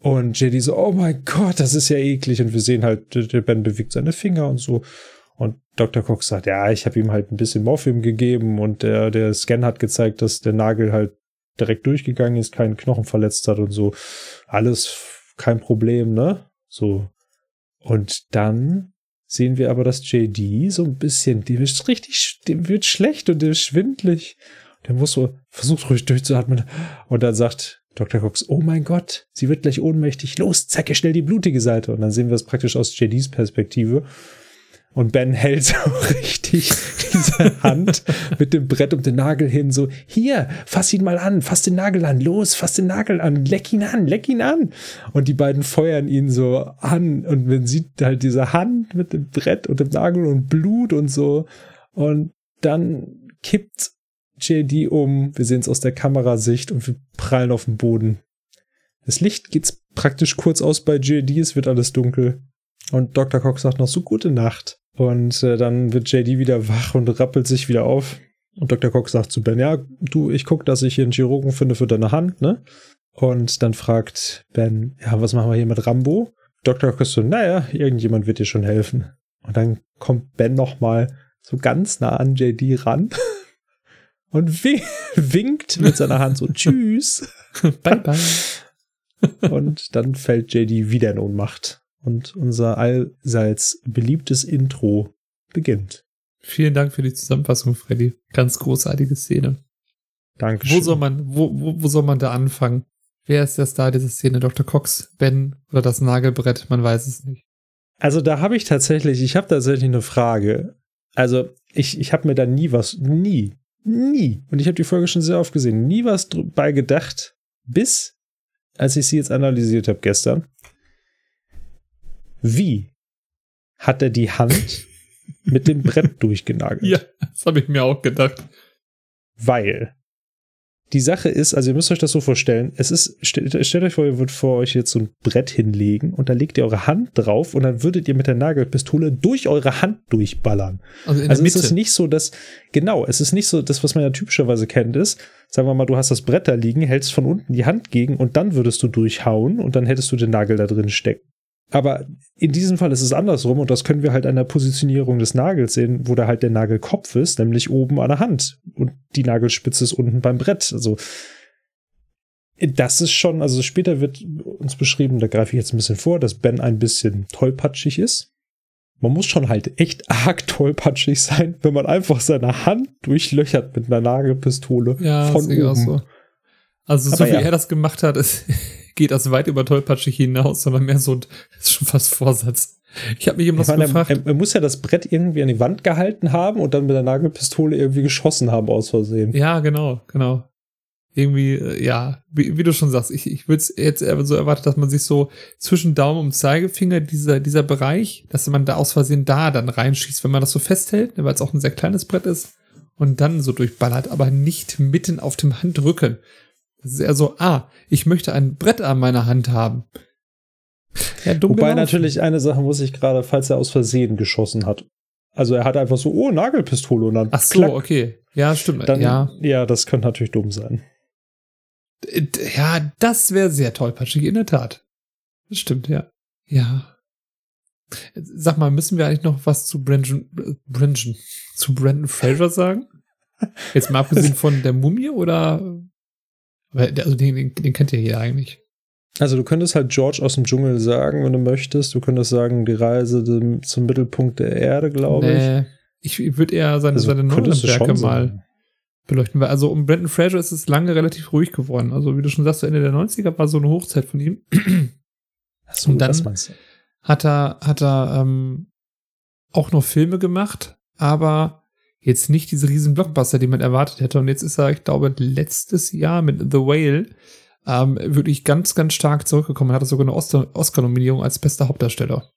Und JD so, oh mein Gott, das ist ja eklig. Und wir sehen halt, der Ben bewegt seine Finger und so. Und Dr. Cox sagt, ja, ich habe ihm halt ein bisschen Morphium gegeben und der, der Scan hat gezeigt, dass der Nagel halt direkt durchgegangen ist, keinen Knochen verletzt hat und so. Alles kein Problem, ne? So. Und dann sehen wir aber, dass JD so ein bisschen, dem ist richtig, dem wird schlecht und dem ist schwindlig. Der muss so, versucht ruhig durchzuatmen. Und dann sagt Dr. Cox, oh mein Gott, sie wird gleich ohnmächtig. Los, zeig schnell die blutige Seite. Und dann sehen wir es praktisch aus JDs Perspektive. Und Ben hält so richtig diese Hand mit dem Brett um den Nagel hin, so, hier, fass ihn mal an, fass den Nagel an, los, fass den Nagel an, leck ihn an, leck ihn an. Und die beiden feuern ihn so an und man sieht halt diese Hand mit dem Brett und dem Nagel und Blut und so. Und dann kippt JD um, wir sehen es aus der Kamerasicht und wir prallen auf den Boden. Das Licht geht praktisch kurz aus bei JD, es wird alles dunkel. Und Dr. Cox sagt noch so gute Nacht. Und äh, dann wird JD wieder wach und rappelt sich wieder auf. Und Dr. Cox sagt zu Ben, ja, du, ich guck, dass ich hier einen Chirurgen finde für deine Hand, ne? Und dann fragt Ben, ja, was machen wir hier mit Rambo? Dr. Cox so, naja, irgendjemand wird dir schon helfen. Und dann kommt Ben nochmal so ganz nah an JD ran und winkt mit seiner Hand so, tschüss. bye, bye. Und dann fällt JD wieder in Ohnmacht und unser allseits beliebtes Intro beginnt. Vielen Dank für die Zusammenfassung, Freddy. Ganz großartige Szene. Dankeschön. Wo soll man, wo, wo, wo soll man da anfangen? Wer ist der Star dieser Szene? Dr. Cox, Ben oder das Nagelbrett? Man weiß es nicht. Also da habe ich tatsächlich, ich habe tatsächlich eine Frage. Also ich, ich habe mir da nie was, nie, nie, und ich habe die Folge schon sehr oft gesehen, nie was bei gedacht, bis als ich sie jetzt analysiert habe gestern. Wie hat er die Hand mit dem Brett durchgenagelt? Ja, das habe ich mir auch gedacht. Weil die Sache ist, also ihr müsst euch das so vorstellen, es ist, stellt, stellt euch vor, ihr würdet vor euch jetzt so ein Brett hinlegen und da legt ihr eure Hand drauf und dann würdet ihr mit der Nagelpistole durch eure Hand durchballern. Also, in also es ist nicht so, dass, genau, es ist nicht so, das, was man ja typischerweise kennt, ist, sagen wir mal, du hast das Brett da liegen, hältst von unten die Hand gegen und dann würdest du durchhauen und dann hättest du den Nagel da drin stecken. Aber in diesem Fall ist es andersrum und das können wir halt an der Positionierung des Nagels sehen, wo da halt der Nagelkopf ist, nämlich oben an der Hand und die Nagelspitze ist unten beim Brett. Also das ist schon, also später wird uns beschrieben, da greife ich jetzt ein bisschen vor, dass Ben ein bisschen tollpatschig ist. Man muss schon halt echt arg tollpatschig sein, wenn man einfach seine Hand durchlöchert mit einer Nagelpistole ja, von oben. So. Also so Aber wie ja. er das gemacht hat, ist geht das weit über tollpatschig hinaus, sondern mehr so, das ist schon fast Vorsatz. Ich habe mich immer so gefragt. Er, er, muss ja das Brett irgendwie an die Wand gehalten haben und dann mit der Nagelpistole irgendwie geschossen haben aus Versehen. Ja, genau, genau. Irgendwie, äh, ja, wie, wie du schon sagst, ich, ich würde es jetzt so erwartet, dass man sich so zwischen Daumen und Zeigefinger, dieser, dieser Bereich, dass man da aus Versehen da dann reinschießt, wenn man das so festhält, weil es auch ein sehr kleines Brett ist und dann so durchballert, aber nicht mitten auf dem Handrücken. Das ist eher so, ah, ich möchte ein Brett an meiner Hand haben. Ja, dumm Wobei gelaufen. natürlich eine Sache muss ich gerade, falls er aus Versehen geschossen hat. Also er hat einfach so, oh, Nagelpistole und dann. Ach so, klack. okay. Ja, stimmt. Dann, ja. ja, das könnte natürlich dumm sein. Ja, das wäre sehr tollpatschig, in der Tat. Das stimmt, ja. Ja. Sag mal, müssen wir eigentlich noch was zu Brandon, Brandon, zu Brandon Fraser sagen? Jetzt mal abgesehen von der Mumie oder also den, den, den kennt ja jeder eigentlich. Also du könntest halt George aus dem Dschungel sagen, wenn du möchtest. Du könntest sagen, die Reise zum Mittelpunkt der Erde, glaube nee, ich. Ich würde eher seine, also seine neuen Werke mal beleuchten. Weil also um Brandon Fraser ist es lange relativ ruhig geworden. Also wie du schon sagst, Ende der 90er war so eine Hochzeit von ihm. Achso, Und dann hat er, hat er ähm, auch noch Filme gemacht, aber jetzt nicht diese riesen Blockbuster, die man erwartet hätte. Und jetzt ist er, ich glaube, letztes Jahr mit The Whale ähm, wirklich ganz, ganz stark zurückgekommen. Er hatte sogar eine Oscar-Nominierung als bester Hauptdarsteller.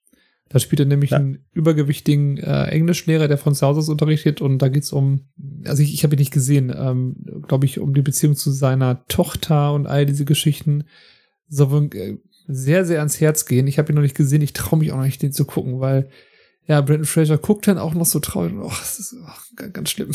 Da spielt er nämlich ja. einen übergewichtigen äh, Englischlehrer, der von zu Hause unterrichtet. Und da geht's um, also ich, ich habe ihn nicht gesehen, ähm, glaube ich, um die Beziehung zu seiner Tochter und all diese Geschichten. So äh, sehr, sehr ans Herz gehen. Ich habe ihn noch nicht gesehen. Ich traue mich auch noch nicht, den zu gucken, weil ja, Brandon Fraser guckt dann auch noch so traurig. Oh, das ist oh, ganz schlimm.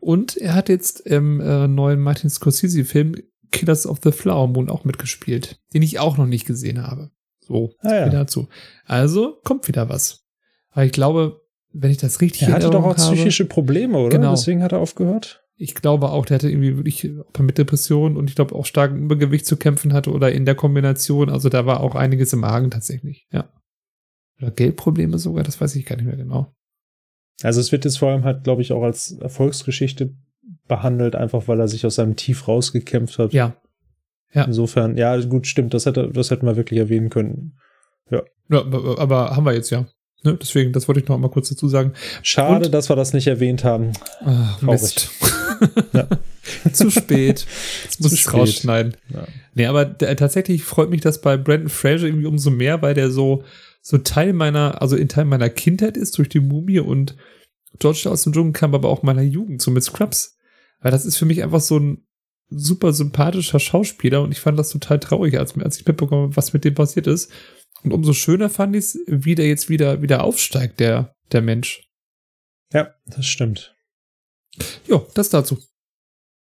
Und er hat jetzt im äh, neuen Martin Scorsese-Film Killers of the Flower Moon auch mitgespielt, den ich auch noch nicht gesehen habe. So, ah, ja. dazu. Also kommt wieder was. Aber ich glaube, wenn ich das richtig Er hatte doch auch psychische Probleme, oder? Genau. Deswegen hat er aufgehört. Ich glaube auch, der hatte irgendwie wirklich mit Depressionen und ich glaube auch stark Übergewicht zu kämpfen hatte oder in der Kombination. Also da war auch einiges im Argen tatsächlich, ja. Oder Geldprobleme sogar, das weiß ich gar nicht mehr genau. Also es wird jetzt vor allem halt, glaube ich, auch als Erfolgsgeschichte behandelt, einfach weil er sich aus seinem Tief rausgekämpft hat. Ja. Ja. Insofern, ja, gut, stimmt, das hätte, das hätten wir wirklich erwähnen können. Ja. ja aber haben wir jetzt ja. Ne? Deswegen, das wollte ich noch mal kurz dazu sagen. Schade, Und, dass wir das nicht erwähnt haben. Ach, Mist. ja. Zu spät. Jetzt muss ich rausschneiden. Ja. Nee, aber der, tatsächlich freut mich das bei Brandon Fraser irgendwie umso mehr, weil der so, so Teil meiner, also in Teil meiner Kindheit ist durch die Mumie und George aus dem Dschungel kam aber auch meiner Jugend, so mit Scrubs. Weil das ist für mich einfach so ein super sympathischer Schauspieler und ich fand das total traurig, als, als ich mitbekommen was mit dem passiert ist. Und umso schöner fand ich es, wie der jetzt wieder, wieder aufsteigt, der, der Mensch. Ja, das stimmt. Jo, das dazu.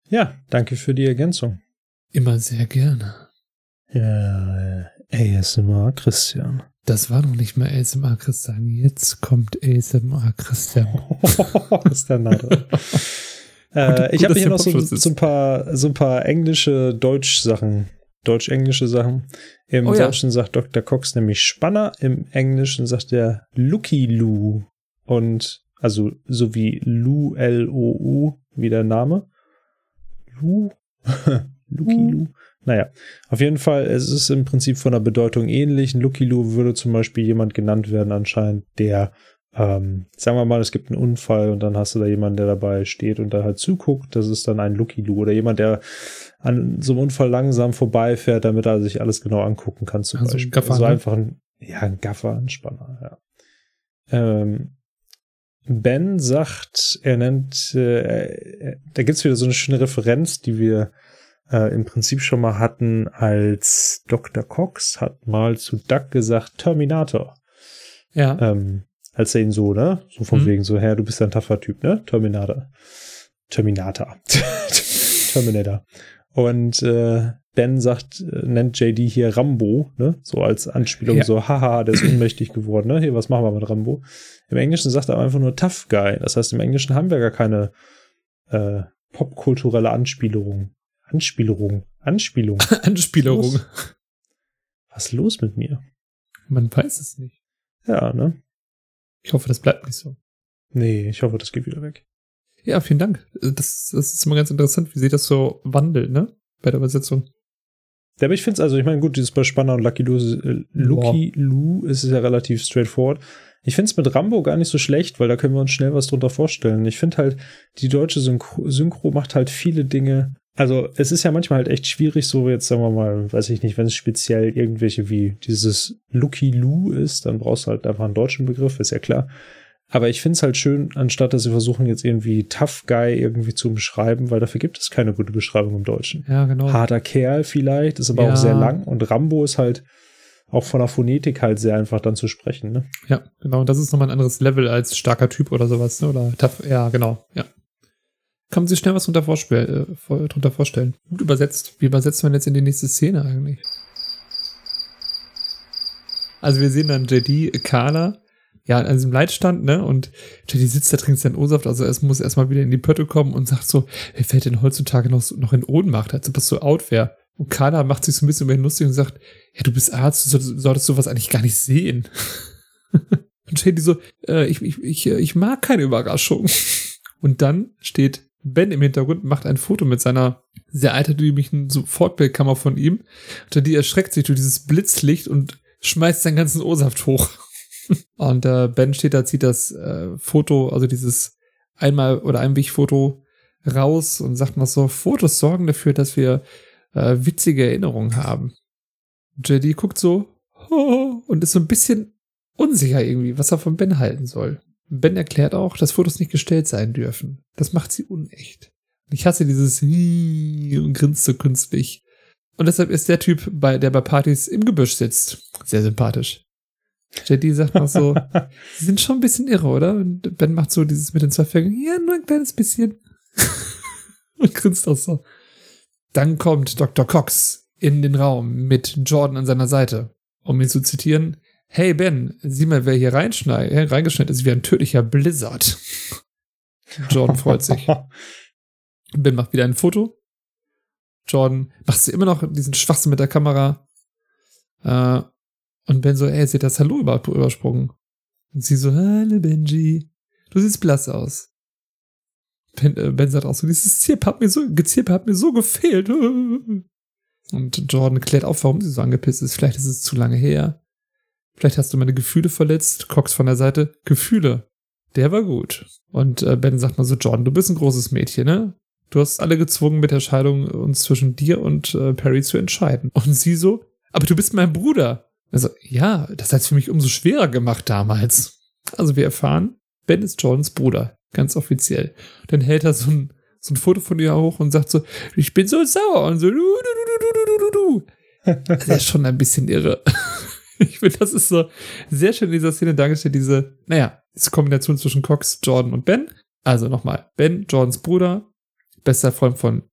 Ja, danke für die Ergänzung. Immer sehr gerne. Ja, ASMR Christian. Das war noch nicht mal ASMR Christian. Jetzt kommt ASMR Christian. ist der Nade. äh, ich habe hier noch so, so, ein paar, so ein paar englische Deutsch-Sachen deutsch-englische Sachen. Im oh, Deutschen ja. sagt Dr. Cox nämlich Spanner, im Englischen sagt er Lucky Lou. Und also so wie Lu, L-O-U, wie der Name. Lu? Lucky hm. Lou? Naja, auf jeden Fall, es ist im Prinzip von der Bedeutung ähnlich. Ein Lucky Lou würde zum Beispiel jemand genannt werden, anscheinend, der ähm, sagen wir mal, es gibt einen Unfall und dann hast du da jemanden, der dabei steht und da halt zuguckt. Das ist dann ein Lucky Lou oder jemand, der an so einem Unfall langsam vorbeifährt, damit er sich alles genau angucken kann, zum also Beispiel. Gaffer, also ne? einfach ein, ja, ein Gaffer, ein Spanner, ja. Ähm, ben sagt, er nennt, äh, da gibt's wieder so eine schöne Referenz, die wir äh, im Prinzip schon mal hatten, als Dr. Cox hat mal zu Duck gesagt, Terminator. Ja. Ähm, als er ihn so, ne? So von mhm. wegen so, Herr, du bist ein taffer Typ, ne? Terminator. Terminator. Terminator. Und äh, Ben sagt, äh, nennt JD hier Rambo, ne? So als Anspielung, ja. so, haha, der ist ohnmächtig geworden, ne? Hier, was machen wir mit Rambo? Im Englischen sagt er einfach nur Tough Guy. Das heißt, im Englischen haben wir gar keine äh, popkulturelle Anspielung. Anspielung. Anspielung. Anspielung. Was, was ist los mit mir? Man weiß es nicht. Ja, ne? Ich hoffe, das bleibt nicht so. Nee, ich hoffe, das geht wieder weg. Ja, vielen Dank. Das, das ist immer ganz interessant, wie sich das so wandelt, ne? Bei der Übersetzung. Ja, aber ich finde es, also ich meine, gut, dieses bei Spanner und Lucky Lou, äh, Lucky Lou ist es ja relativ straightforward. Ich finde es mit Rambo gar nicht so schlecht, weil da können wir uns schnell was drunter vorstellen. Ich finde halt, die deutsche Synchro, Synchro macht halt viele Dinge also es ist ja manchmal halt echt schwierig, so jetzt sagen wir mal, weiß ich nicht, wenn es speziell irgendwelche wie dieses Lucky Lou ist, dann brauchst du halt einfach einen deutschen Begriff, ist ja klar. Aber ich finde es halt schön, anstatt dass sie versuchen jetzt irgendwie Tough Guy irgendwie zu beschreiben, weil dafür gibt es keine gute Beschreibung im Deutschen. Ja, genau. Harter Kerl vielleicht, ist aber ja. auch sehr lang und Rambo ist halt auch von der Phonetik halt sehr einfach dann zu sprechen, ne? Ja, genau. Und das ist nochmal ein anderes Level als starker Typ oder sowas, ne? Oder tough, ja, genau, ja. Kann man sich schnell was drunter, vorstell, äh, drunter vorstellen. Gut übersetzt. Wie übersetzt man jetzt in die nächste Szene eigentlich? Also wir sehen dann JD, Carla, ja, an diesem Leitstand, ne? Und JD sitzt da, trinkt seinen O-Saft, also es muss erstmal wieder in die Pötte kommen und sagt so, wer fällt denn heutzutage noch, noch in Ohnmacht, als ob das so out wäre. Und Carla macht sich so ein bisschen über ihn lustig und sagt, ja, du bist Arzt, du solltest sowas eigentlich gar nicht sehen. und JD so, äh, ich, ich, ich, ich mag keine Überraschung. Und dann steht Ben im Hintergrund macht ein Foto mit seiner sehr altertümlichen Sofortbildkammer von ihm. Unter die erschreckt sich durch dieses Blitzlicht und schmeißt seinen ganzen O-Saft hoch. und äh, Ben steht da, zieht das äh, Foto, also dieses einmal oder Einwegfoto raus und sagt noch so, Fotos sorgen dafür, dass wir äh, witzige Erinnerungen haben. JD guckt so oh, und ist so ein bisschen unsicher irgendwie, was er von Ben halten soll. Ben erklärt auch, dass Fotos nicht gestellt sein dürfen. Das macht sie unecht. Ich hasse dieses und grinst so künstlich. Und deshalb ist der Typ, bei, der bei Partys im Gebüsch sitzt, sehr sympathisch. JD sagt noch so, sie sind schon ein bisschen irre, oder? Und Ben macht so dieses mit den zwei Fingern, ja, nur ein kleines bisschen. und grinst auch so. Dann kommt Dr. Cox in den Raum mit Jordan an seiner Seite. Um ihn zu zitieren, hey Ben, sieh mal, wer hier reingeschneit ist, wie ein tödlicher Blizzard. Jordan freut sich. Ben macht wieder ein Foto. Jordan, machst du immer noch diesen Schwachsinn mit der Kamera? Äh, Und Ben so, ey, sie hat das Hallo über, übersprungen. Und sie so, hallo Benji, du siehst blass aus. Ben, äh, ben sagt auch so, dieses Zirp hat mir so, Gezirpe hat mir so gefehlt. Und Jordan klärt auf, warum sie so angepisst ist. Vielleicht ist es zu lange her. Vielleicht hast du meine Gefühle verletzt. Cox von der Seite, Gefühle. Der war gut. Und äh, Ben sagt mal so, Jordan, du bist ein großes Mädchen, ne? Du hast alle gezwungen, mit der Scheidung uns zwischen dir und äh, Perry zu entscheiden. Und sie so, aber du bist mein Bruder. Also, ja, das hat es für mich umso schwerer gemacht damals. Also wir erfahren, Ben ist Jordans Bruder. Ganz offiziell. Dann hält er so ein, so ein Foto von ihr hoch und sagt so, ich bin so sauer und so, du, du, du, du, du, du, du. Das ist schon ein bisschen irre. Ich finde, das ist so sehr schön in dieser Szene dargestellt, diese, naja, diese Kombination zwischen Cox, Jordan und Ben. Also nochmal, Ben, Jordans Bruder, bester Freund von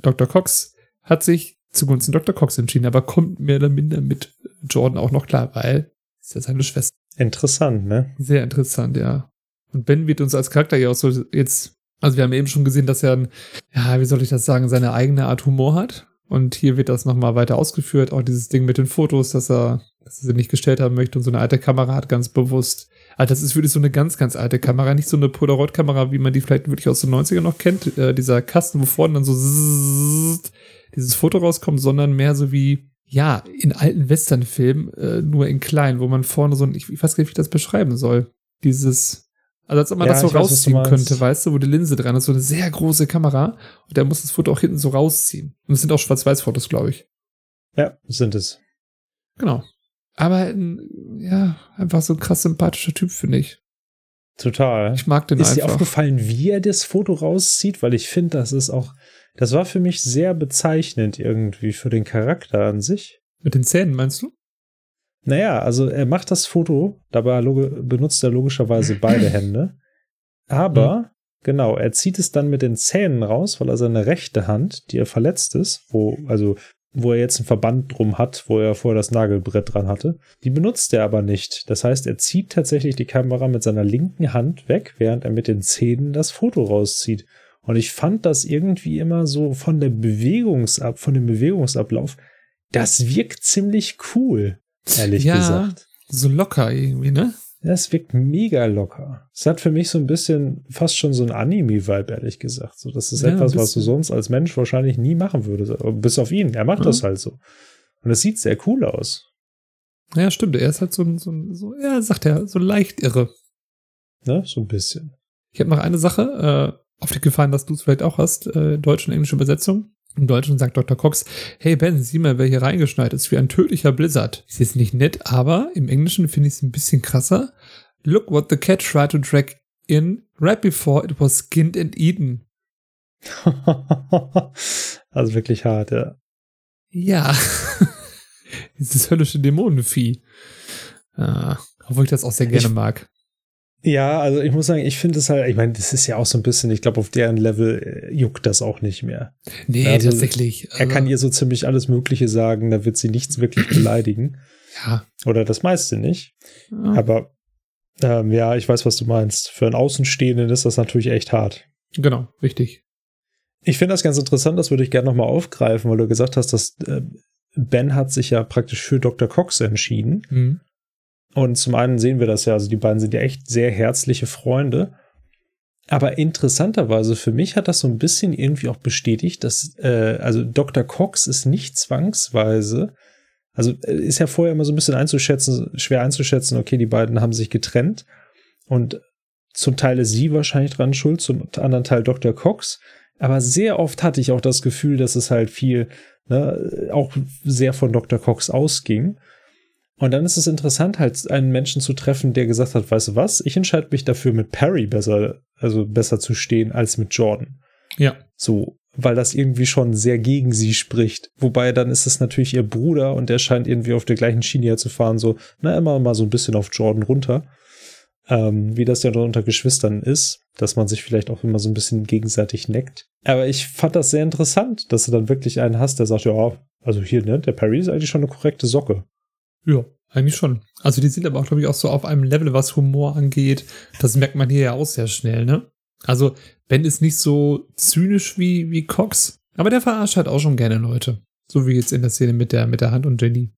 Dr. Cox, hat sich zugunsten Dr. Cox entschieden, aber kommt mehr oder minder mit Jordan auch noch klar, weil ist ja seine Schwester. Interessant, ne? Sehr interessant, ja. Und Ben wird uns als Charakter ja auch so jetzt, also wir haben eben schon gesehen, dass er, ein, ja, wie soll ich das sagen, seine eigene Art Humor hat. Und hier wird das nochmal weiter ausgeführt. Auch dieses Ding mit den Fotos, dass er, dass er sie nicht gestellt haben möchte und so eine alte Kamera hat, ganz bewusst. Also das ist wirklich so eine ganz, ganz alte Kamera. Nicht so eine Polaroid-Kamera, wie man die vielleicht wirklich aus den 90ern noch kennt. Äh, dieser Kasten, wo vorne dann so zzzzt, dieses Foto rauskommt, sondern mehr so wie, ja, in alten Western-Filmen, äh, nur in klein, wo man vorne so ein, ich, ich weiß gar nicht, wie ich das beschreiben soll. Dieses, also als ob man Ja, das so weiß, rausziehen meinst. könnte, weißt du, wo die Linse dran ist, so eine sehr große Kamera und der muss das Foto auch hinten so rausziehen. Und es sind auch Schwarz-Weiß-Fotos, glaube ich. Ja, sind es. Genau. Aber ein, ja, einfach so ein krass sympathischer Typ, finde ich. Total. Ich mag den Ist dir einfach. aufgefallen, wie er das Foto rauszieht? Weil ich finde, das ist auch, das war für mich sehr bezeichnend irgendwie für den Charakter an sich. Mit den Zähnen, meinst du? Naja, also er macht das Foto, dabei benutzt er logischerweise beide Hände. Aber, genau, er zieht es dann mit den Zähnen raus, weil er seine rechte Hand, die er verletzt ist, wo, also, wo er jetzt einen Verband drum hat, wo er vorher das Nagelbrett dran hatte, die benutzt er aber nicht. Das heißt, er zieht tatsächlich die Kamera mit seiner linken Hand weg, während er mit den Zähnen das Foto rauszieht. Und ich fand das irgendwie immer so von der Bewegungsab, von dem Bewegungsablauf, das wirkt ziemlich cool, ehrlich Ja. gesagt. So locker irgendwie, ne? Das wirkt mega locker. Es hat für mich so ein bisschen fast schon so ein Anime-Vibe, ehrlich gesagt. So, das ist Ja, etwas, was du sonst als Mensch wahrscheinlich nie machen würdest. Bis auf ihn. Er macht Ja. das halt so. Und es sieht sehr cool aus. Ja, stimmt. Er ist halt so ein, so, so ja, sagt er, so leicht irre. Ne? So ein bisschen. Ich habe noch eine Sache, äh, auf die gefallen, dass du es vielleicht auch hast, äh, deutsche und englische Übersetzung. Im Deutschen sagt Dr. Cox, hey Ben, sieh mal, wer hier reingeschneit ist, wie ein tödlicher Blizzard. Ist jetzt nicht nett, aber im Englischen finde ich es ein bisschen krasser. Look what the cat tried to drag in right before it was skinned and eaten. also wirklich hart, ja. Ja. Dieses höllische Dämonenvieh. Ah, obwohl ich das auch sehr gerne Ich- mag. Ja, also ich muss sagen, ich finde es halt, ich meine, das ist ja auch so ein bisschen, ich glaube, auf deren Level äh, juckt das auch nicht mehr. Nee, Also, tatsächlich. Er kann Also, ihr so ziemlich alles Mögliche sagen, da wird sie nichts wirklich beleidigen. ja. Oder das meiste nicht. ja. Aber ähm, ja, ich weiß, was du meinst. Für einen Außenstehenden ist das natürlich echt hart. Genau, richtig. Ich finde das ganz interessant, das würde ich gerne nochmal aufgreifen, weil du gesagt hast, dass äh, Ben hat sich ja praktisch für Dr. Cox entschieden. Mhm. Und zum einen sehen wir das ja, also die beiden sind ja echt sehr herzliche Freunde. Aber interessanterweise für mich hat das so ein bisschen irgendwie auch bestätigt, dass äh, also Dr. Cox ist nicht zwangsweise, also äh, ist ja vorher immer so ein bisschen einzuschätzen, schwer einzuschätzen, okay, die beiden haben sich getrennt und zum Teil ist sie wahrscheinlich dran schuld, zum anderen Teil Dr. Cox. Aber sehr oft hatte ich auch das Gefühl, dass es halt viel, ne, auch sehr von Dr. Cox ausging. Und dann ist es interessant, halt einen Menschen zu treffen, der gesagt hat, weißt du was, ich entscheide mich dafür, mit Perry besser, also besser zu stehen als mit Jordan. Ja. So, weil das irgendwie schon sehr gegen sie spricht. Wobei dann ist es natürlich ihr Bruder und der scheint irgendwie auf der gleichen Schiene zu fahren, so, na, immer mal so ein bisschen auf Jordan runter. Ähm, wie das ja dann unter Geschwistern ist, dass man sich vielleicht auch immer so ein bisschen gegenseitig neckt. Aber ich fand das sehr interessant, dass du dann wirklich einen hast, der sagt, ja, also hier, ne, der Perry ist eigentlich schon eine korrekte Socke. Ja, eigentlich schon. Also die sind aber auch, glaube ich, auch so auf einem Level, was Humor angeht. Das merkt man hier ja auch sehr schnell, ne? Also Ben ist nicht so zynisch wie, wie Cox, aber der verarscht halt auch schon gerne Leute. So wie jetzt in der Szene mit der, mit der Hand und Jenny.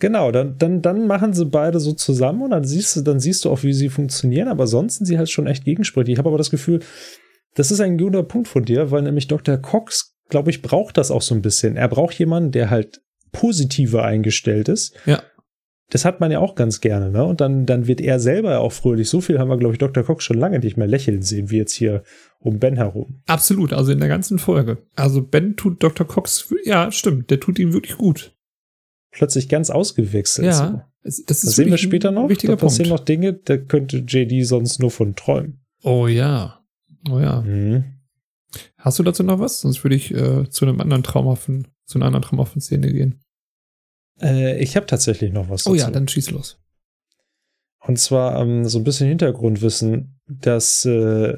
Genau, dann, dann, dann machen sie beide so zusammen und dann siehst du, dann siehst du auch, wie sie funktionieren, aber sonst sind sie halt schon echt gegensprüchig. Ich habe aber das Gefühl, das ist ein guter Punkt von dir, weil nämlich Dr. Cox, glaube ich, braucht das auch so ein bisschen. Er braucht jemanden, der halt positiver eingestellt ist. Ja. Das hat man ja auch ganz gerne, ne? Und dann, dann wird er selber auch fröhlich. So viel haben wir, glaube ich, Dr. Cox schon lange nicht mehr lächeln sehen, wie jetzt hier um Ben herum. Absolut, also in der ganzen Folge. Also Ben tut Dr. Cox, ja, stimmt, der tut ihm wirklich gut. Plötzlich ganz ausgewechselt. Ja, so. das ist Das sehen wir später noch. Wichtiger Da passieren Punkt. noch Dinge, da könnte JD sonst nur von träumen. Oh ja. Oh ja. Mhm. Hast du dazu noch was? Sonst würde ich äh, zu einem anderen traumhaften, zu einer anderen traumhaften Szene gehen. Äh, ich habe tatsächlich noch was Oh ja, dazu. dann schieß los. Und zwar ähm, so ein bisschen Hintergrundwissen, dass äh,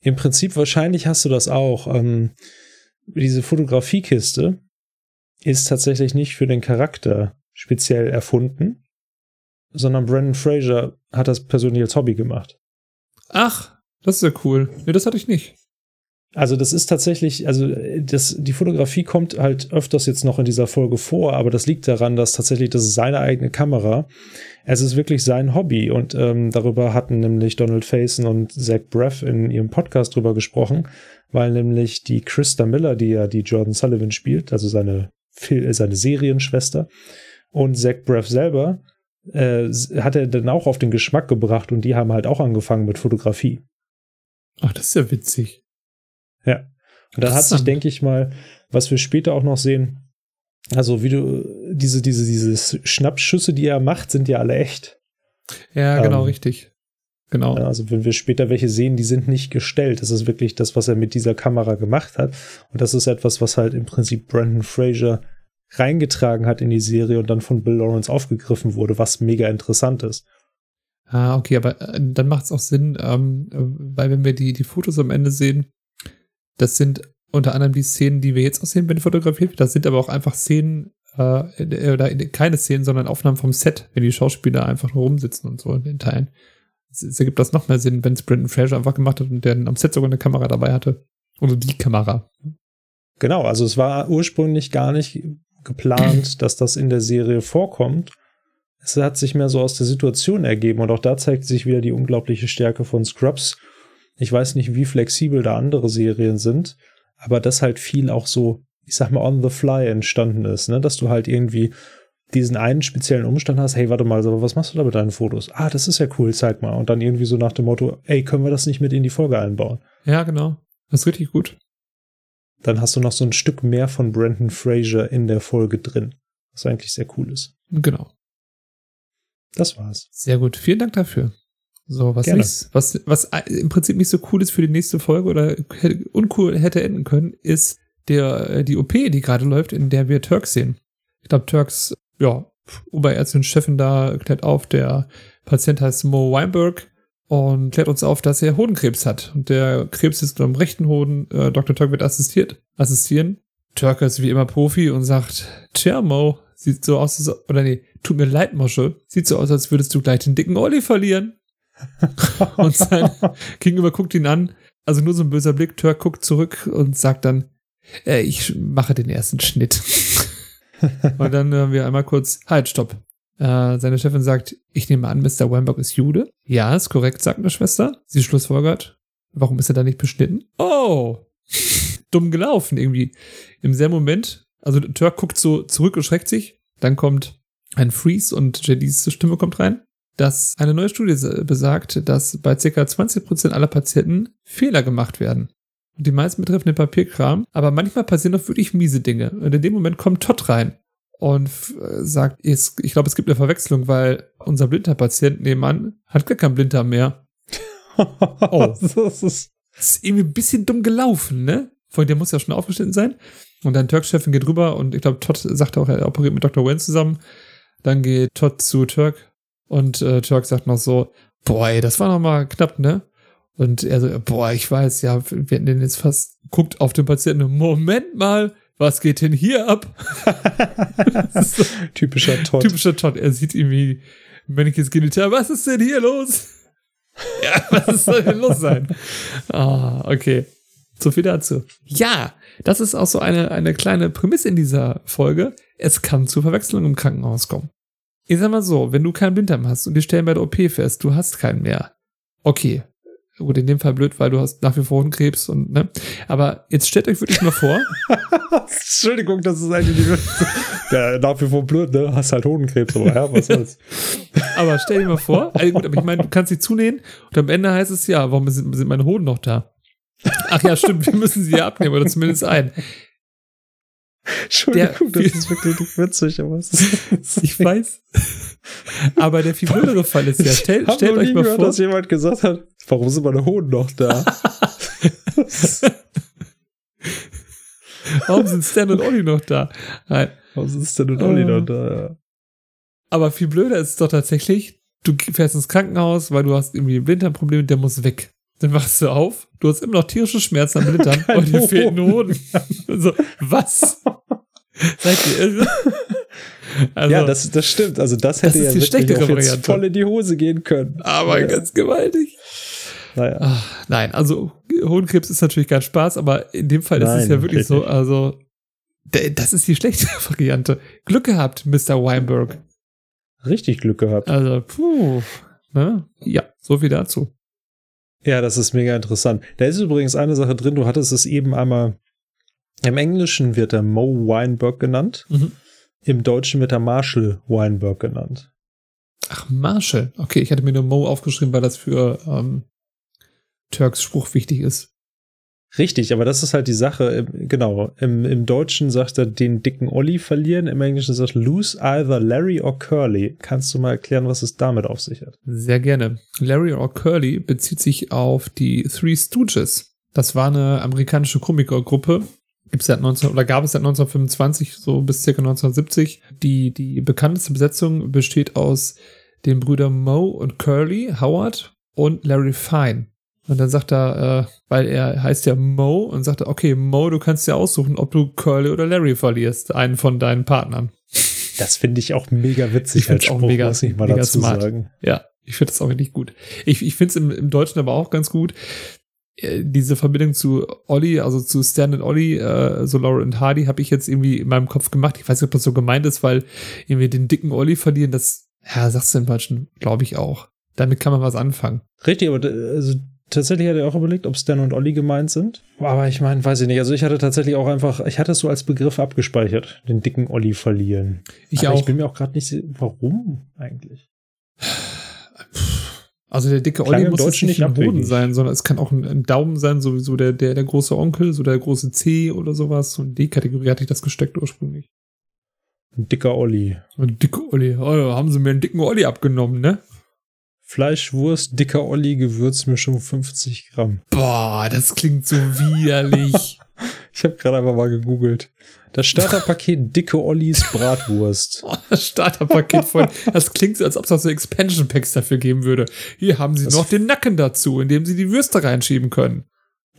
im Prinzip wahrscheinlich hast du das auch. Ähm, diese Fotografiekiste ist tatsächlich nicht für den Charakter speziell erfunden, sondern Brandon Fraser hat das persönlich als Hobby gemacht. Ach, das ist ja cool. Nee, das hatte ich nicht. Also das ist tatsächlich, also äh, das, die Fotografie kommt halt öfters jetzt noch in dieser Folge vor, aber das liegt daran, dass tatsächlich das ist seine eigene Kamera. Es ist wirklich sein Hobby und ähm, darüber hatten nämlich Donald Faison und Zach Braff in ihrem Podcast drüber gesprochen, weil nämlich die Krista Miller, die ja die Jordan Sullivan spielt, also seine, äh, seine Serienschwester und Zach Braff selber, äh, hat er dann auch auf den Geschmack gebracht und die haben halt auch angefangen mit Fotografie. Ach, das ist ja witzig. Ja. Und dann hat sich, denke ich mal, was wir später auch noch sehen, also wie du, diese, diese, diese Schnappschüsse, die er macht, sind ja alle echt. Ja, genau, Ähm, richtig. Genau. Also wenn wir später welche sehen, die sind nicht gestellt. Das ist wirklich das, was er mit dieser Kamera gemacht hat. Und das ist etwas, was halt im Prinzip Brandon Fraser reingetragen hat in die Serie und dann von Bill Lawrence aufgegriffen wurde, was mega interessant ist. Ah, okay, aber äh, dann macht es auch Sinn, ähm, äh, weil wenn wir die, die Fotos am Ende sehen, das sind unter anderem die Szenen, die wir jetzt auch sehen, wenn fotografiert wird. Das sind aber auch einfach Szenen, äh, äh, oder in- keine Szenen, sondern Aufnahmen vom Set, wenn die Schauspieler einfach nur rumsitzen und so in den Teilen. Es, es ergibt das noch mehr Sinn, wenn es Brendan Fraser einfach gemacht hat und der am Set sogar eine Kamera dabei hatte. Oder die Kamera. Genau, also es war ursprünglich gar nicht geplant, dass das in der Serie vorkommt. Es hat sich mehr so aus der Situation ergeben und auch da zeigt sich wieder die unglaubliche Stärke von Scrubs. Ich weiß nicht, wie flexibel da andere Serien sind, aber das halt viel auch so, ich sag mal, on the fly entstanden ist, ne? dass du halt irgendwie diesen einen speziellen Umstand hast, hey, warte mal, aber was machst du da mit deinen Fotos? Ah, das ist ja cool, zeig mal. Und dann irgendwie so nach dem Motto, ey, können wir das nicht mit in die Folge einbauen? Ja, genau. Das ist richtig gut. dann hast du noch so ein Stück mehr von Brandon Fraser in der Folge drin. Was eigentlich sehr cool ist. Genau. Das war's. Sehr gut. Vielen Dank dafür. So, was, Gerne. nicht, was, was im Prinzip nicht so cool ist für die nächste Folge oder uncool hätte enden können, ist der, äh, die OP, die gerade läuft, in der wir Turks sehen. Ich glaube, Turks, ja, Oberärztin, Chefin da klärt auf, der Patient heißt Mo Weinberg und klärt uns auf, dass er Hodenkrebs hat. Und der Krebs ist am rechten Hoden. Äh, Dr. Turk wird assistiert, assistieren. Turk ist wie immer Profi und sagt, Tja, Mo, sieht so aus, als, oder nee, tut mir leid, Mosche, sieht so aus, als würdest du gleich den dicken Olli verlieren. Und sein Gegenüber guckt ihn an, also nur so ein böser Blick. Turk guckt zurück und sagt dann, äh, ich mache den ersten Schnitt. und dann hören wir einmal kurz, halt, stopp. Äh, seine Chefin sagt, ich nehme an, Mr. Weinberg ist Jude. Ja, ist korrekt, sagt eine Schwester. Sie schlussfolgert, warum ist er da nicht beschnitten? Oh, dumm gelaufen irgendwie. Im selben Moment, also Turk guckt so zurück und schreckt sich. Dann kommt ein Freeze und JDs Stimme kommt rein dass eine neue Studie besagt, dass bei ca. 20% aller Patienten Fehler gemacht werden. Und die meisten betreffen den Papierkram, aber manchmal passieren auch wirklich miese Dinge. Und in dem Moment kommt Todd rein und äh, sagt, ich glaube, es gibt eine Verwechslung, weil unser Blinddarm-Patient nebenan hat gar keinen Blinddarm mehr. oh. das ist irgendwie ein bisschen dumm gelaufen, ne? Vorhin, der muss ja schon aufgeschnitten sein. Und dann Turk-Chefin geht rüber und ich glaube, Todd sagt auch, er operiert mit Dr. Wen zusammen. Dann geht Todd zu Turk und äh, Turk sagt noch so, boah, ey, das war noch mal knapp, ne? Und er so, boah, ich weiß, ja, wir hätten den jetzt fast, guckt auf den Patienten, Moment mal, was geht denn hier ab? So typischer Todd. typischer Todd, er sieht irgendwie männliches Genital, was ist denn hier los? Ja, was soll denn los sein? Ah, okay. So viel dazu. Ja, das ist auch so eine, eine kleine Prämisse in dieser Folge. Es kann zu Verwechslungen im Krankenhaus kommen. Ich sag mal so, wenn du keinen Blinddarm hast und die stellen bei der OP fest, du hast keinen mehr. Okay. Gut, in dem Fall blöd, weil du hast nach wie vor Hodenkrebs und, ne? Aber jetzt stellt euch wirklich mal vor. Entschuldigung, das ist eigentlich nicht ja, nach wie vor blöd, ne? Hast halt Hodenkrebs, aber ja, was soll's. aber stell dir mal vor, also gut, aber ich meine, du kannst sie zunähen und am Ende heißt es ja, warum sind, sind meine Hoden noch da? Ach ja, stimmt, wir müssen sie ja abnehmen oder zumindest ein. Entschuldigung, der, das ist wirklich nicht witzig, aber es ist Ich weiß. Aber der viel blödere Fall ist ja, stell, stellt euch mal gehört, vor. dass jemand gesagt hat, warum sind meine Hoden noch da? warum sind Stan und Olli noch da? Nein. Warum sind Stan und Olli noch da? Ja. Aber viel blöder ist es doch tatsächlich, du fährst ins Krankenhaus, weil du hast irgendwie ein Blinddarmproblem, der muss weg. Dann wachst du auf, du hast immer noch tierische Schmerzen am Blinddarm und dir fehlen Hoden. so, was? Seid ihr irre? Also, ja, das, das stimmt. Also das hätte das ja wirklich auch jetzt voll in die Hose gehen können. Aber ja. ganz gewaltig. Naja. Ach, nein, also Hodenkrebs ist natürlich kein Spaß, aber in dem Fall nein, ist es ja wirklich so, also das ist die schlechte Variante. Glück gehabt, Mr. Weinberg. Richtig Glück gehabt. Also, puh. Ne? Ja, so viel dazu. Ja, das ist mega interessant. Da ist übrigens eine Sache drin, du hattest es eben einmal, im Englischen wird er Mo Weinberg genannt, mhm. im Deutschen wird er Marshall Weinberg genannt. Ach, Marshall. Okay, ich hatte mir nur Mo aufgeschrieben, weil das für ähm, Turks Spruch wichtig ist. Richtig, aber das ist halt die Sache. Genau, im, im Deutschen sagt er den dicken Olli verlieren, im Englischen sagt er lose either Larry or Curly. Kannst du mal erklären, was es damit auf sich hat? Sehr gerne. Larry or Curly bezieht sich auf die Three Stooges. Das war eine amerikanische Komikergruppe, gibt's seit 19 oder gab es seit 1925 so bis circa 1970. Die die bekannteste Besetzung besteht aus den Brüdern Mo und Curly Howard und Larry Fine. Und dann sagt er, äh, weil er heißt ja Mo, und sagt er, okay, Mo, du kannst ja aussuchen, ob du Curly oder Larry verlierst, einen von deinen Partnern. Das finde ich auch mega witzig. Ich finde auch mega, muss ich mal dazu smart. sagen. Ja, ich finde das auch richtig gut. Ich, ich finde es im, im Deutschen aber auch ganz gut. Äh, diese Verbindung zu Olli, also zu Stan und Olli, äh, so Laura und Hardy, habe ich jetzt irgendwie in meinem Kopf gemacht. Ich weiß nicht, ob das so gemeint ist, weil irgendwie den dicken Olli verlieren, das, ja, sagst du im Deutschen, glaube ich auch. Damit kann man was anfangen. Richtig, aber also tatsächlich hatte ich auch überlegt, ob Stan und Olli gemeint sind. Aber ich meine, weiß ich nicht. Also ich hatte tatsächlich auch einfach, ich hatte es so als Begriff abgespeichert, den dicken Olli verlieren. Ich Aber auch. Ich bin mir auch gerade nicht sicher, warum eigentlich. Also der dicke Olli muss Deutschen nicht ein Boden sein, sondern es kann auch ein, ein Daumen sein, sowieso der, der, der große Onkel, so der große C oder sowas. So in die Kategorie hatte ich das gesteckt ursprünglich. Ein dicker Olli. Ein dicker Olli. Oh, haben sie mir einen dicken Olli abgenommen, ne? Fleischwurst, dicker Olli, Gewürzmischung 50 Gramm. Boah, das klingt so widerlich. ich habe gerade einfach mal gegoogelt. Das Starterpaket dicke Ollis Bratwurst. das Starterpaket von, das klingt so, als ob es so Expansion Packs dafür geben würde. Hier haben sie das noch den Nacken dazu, in dem sie die Würste reinschieben können.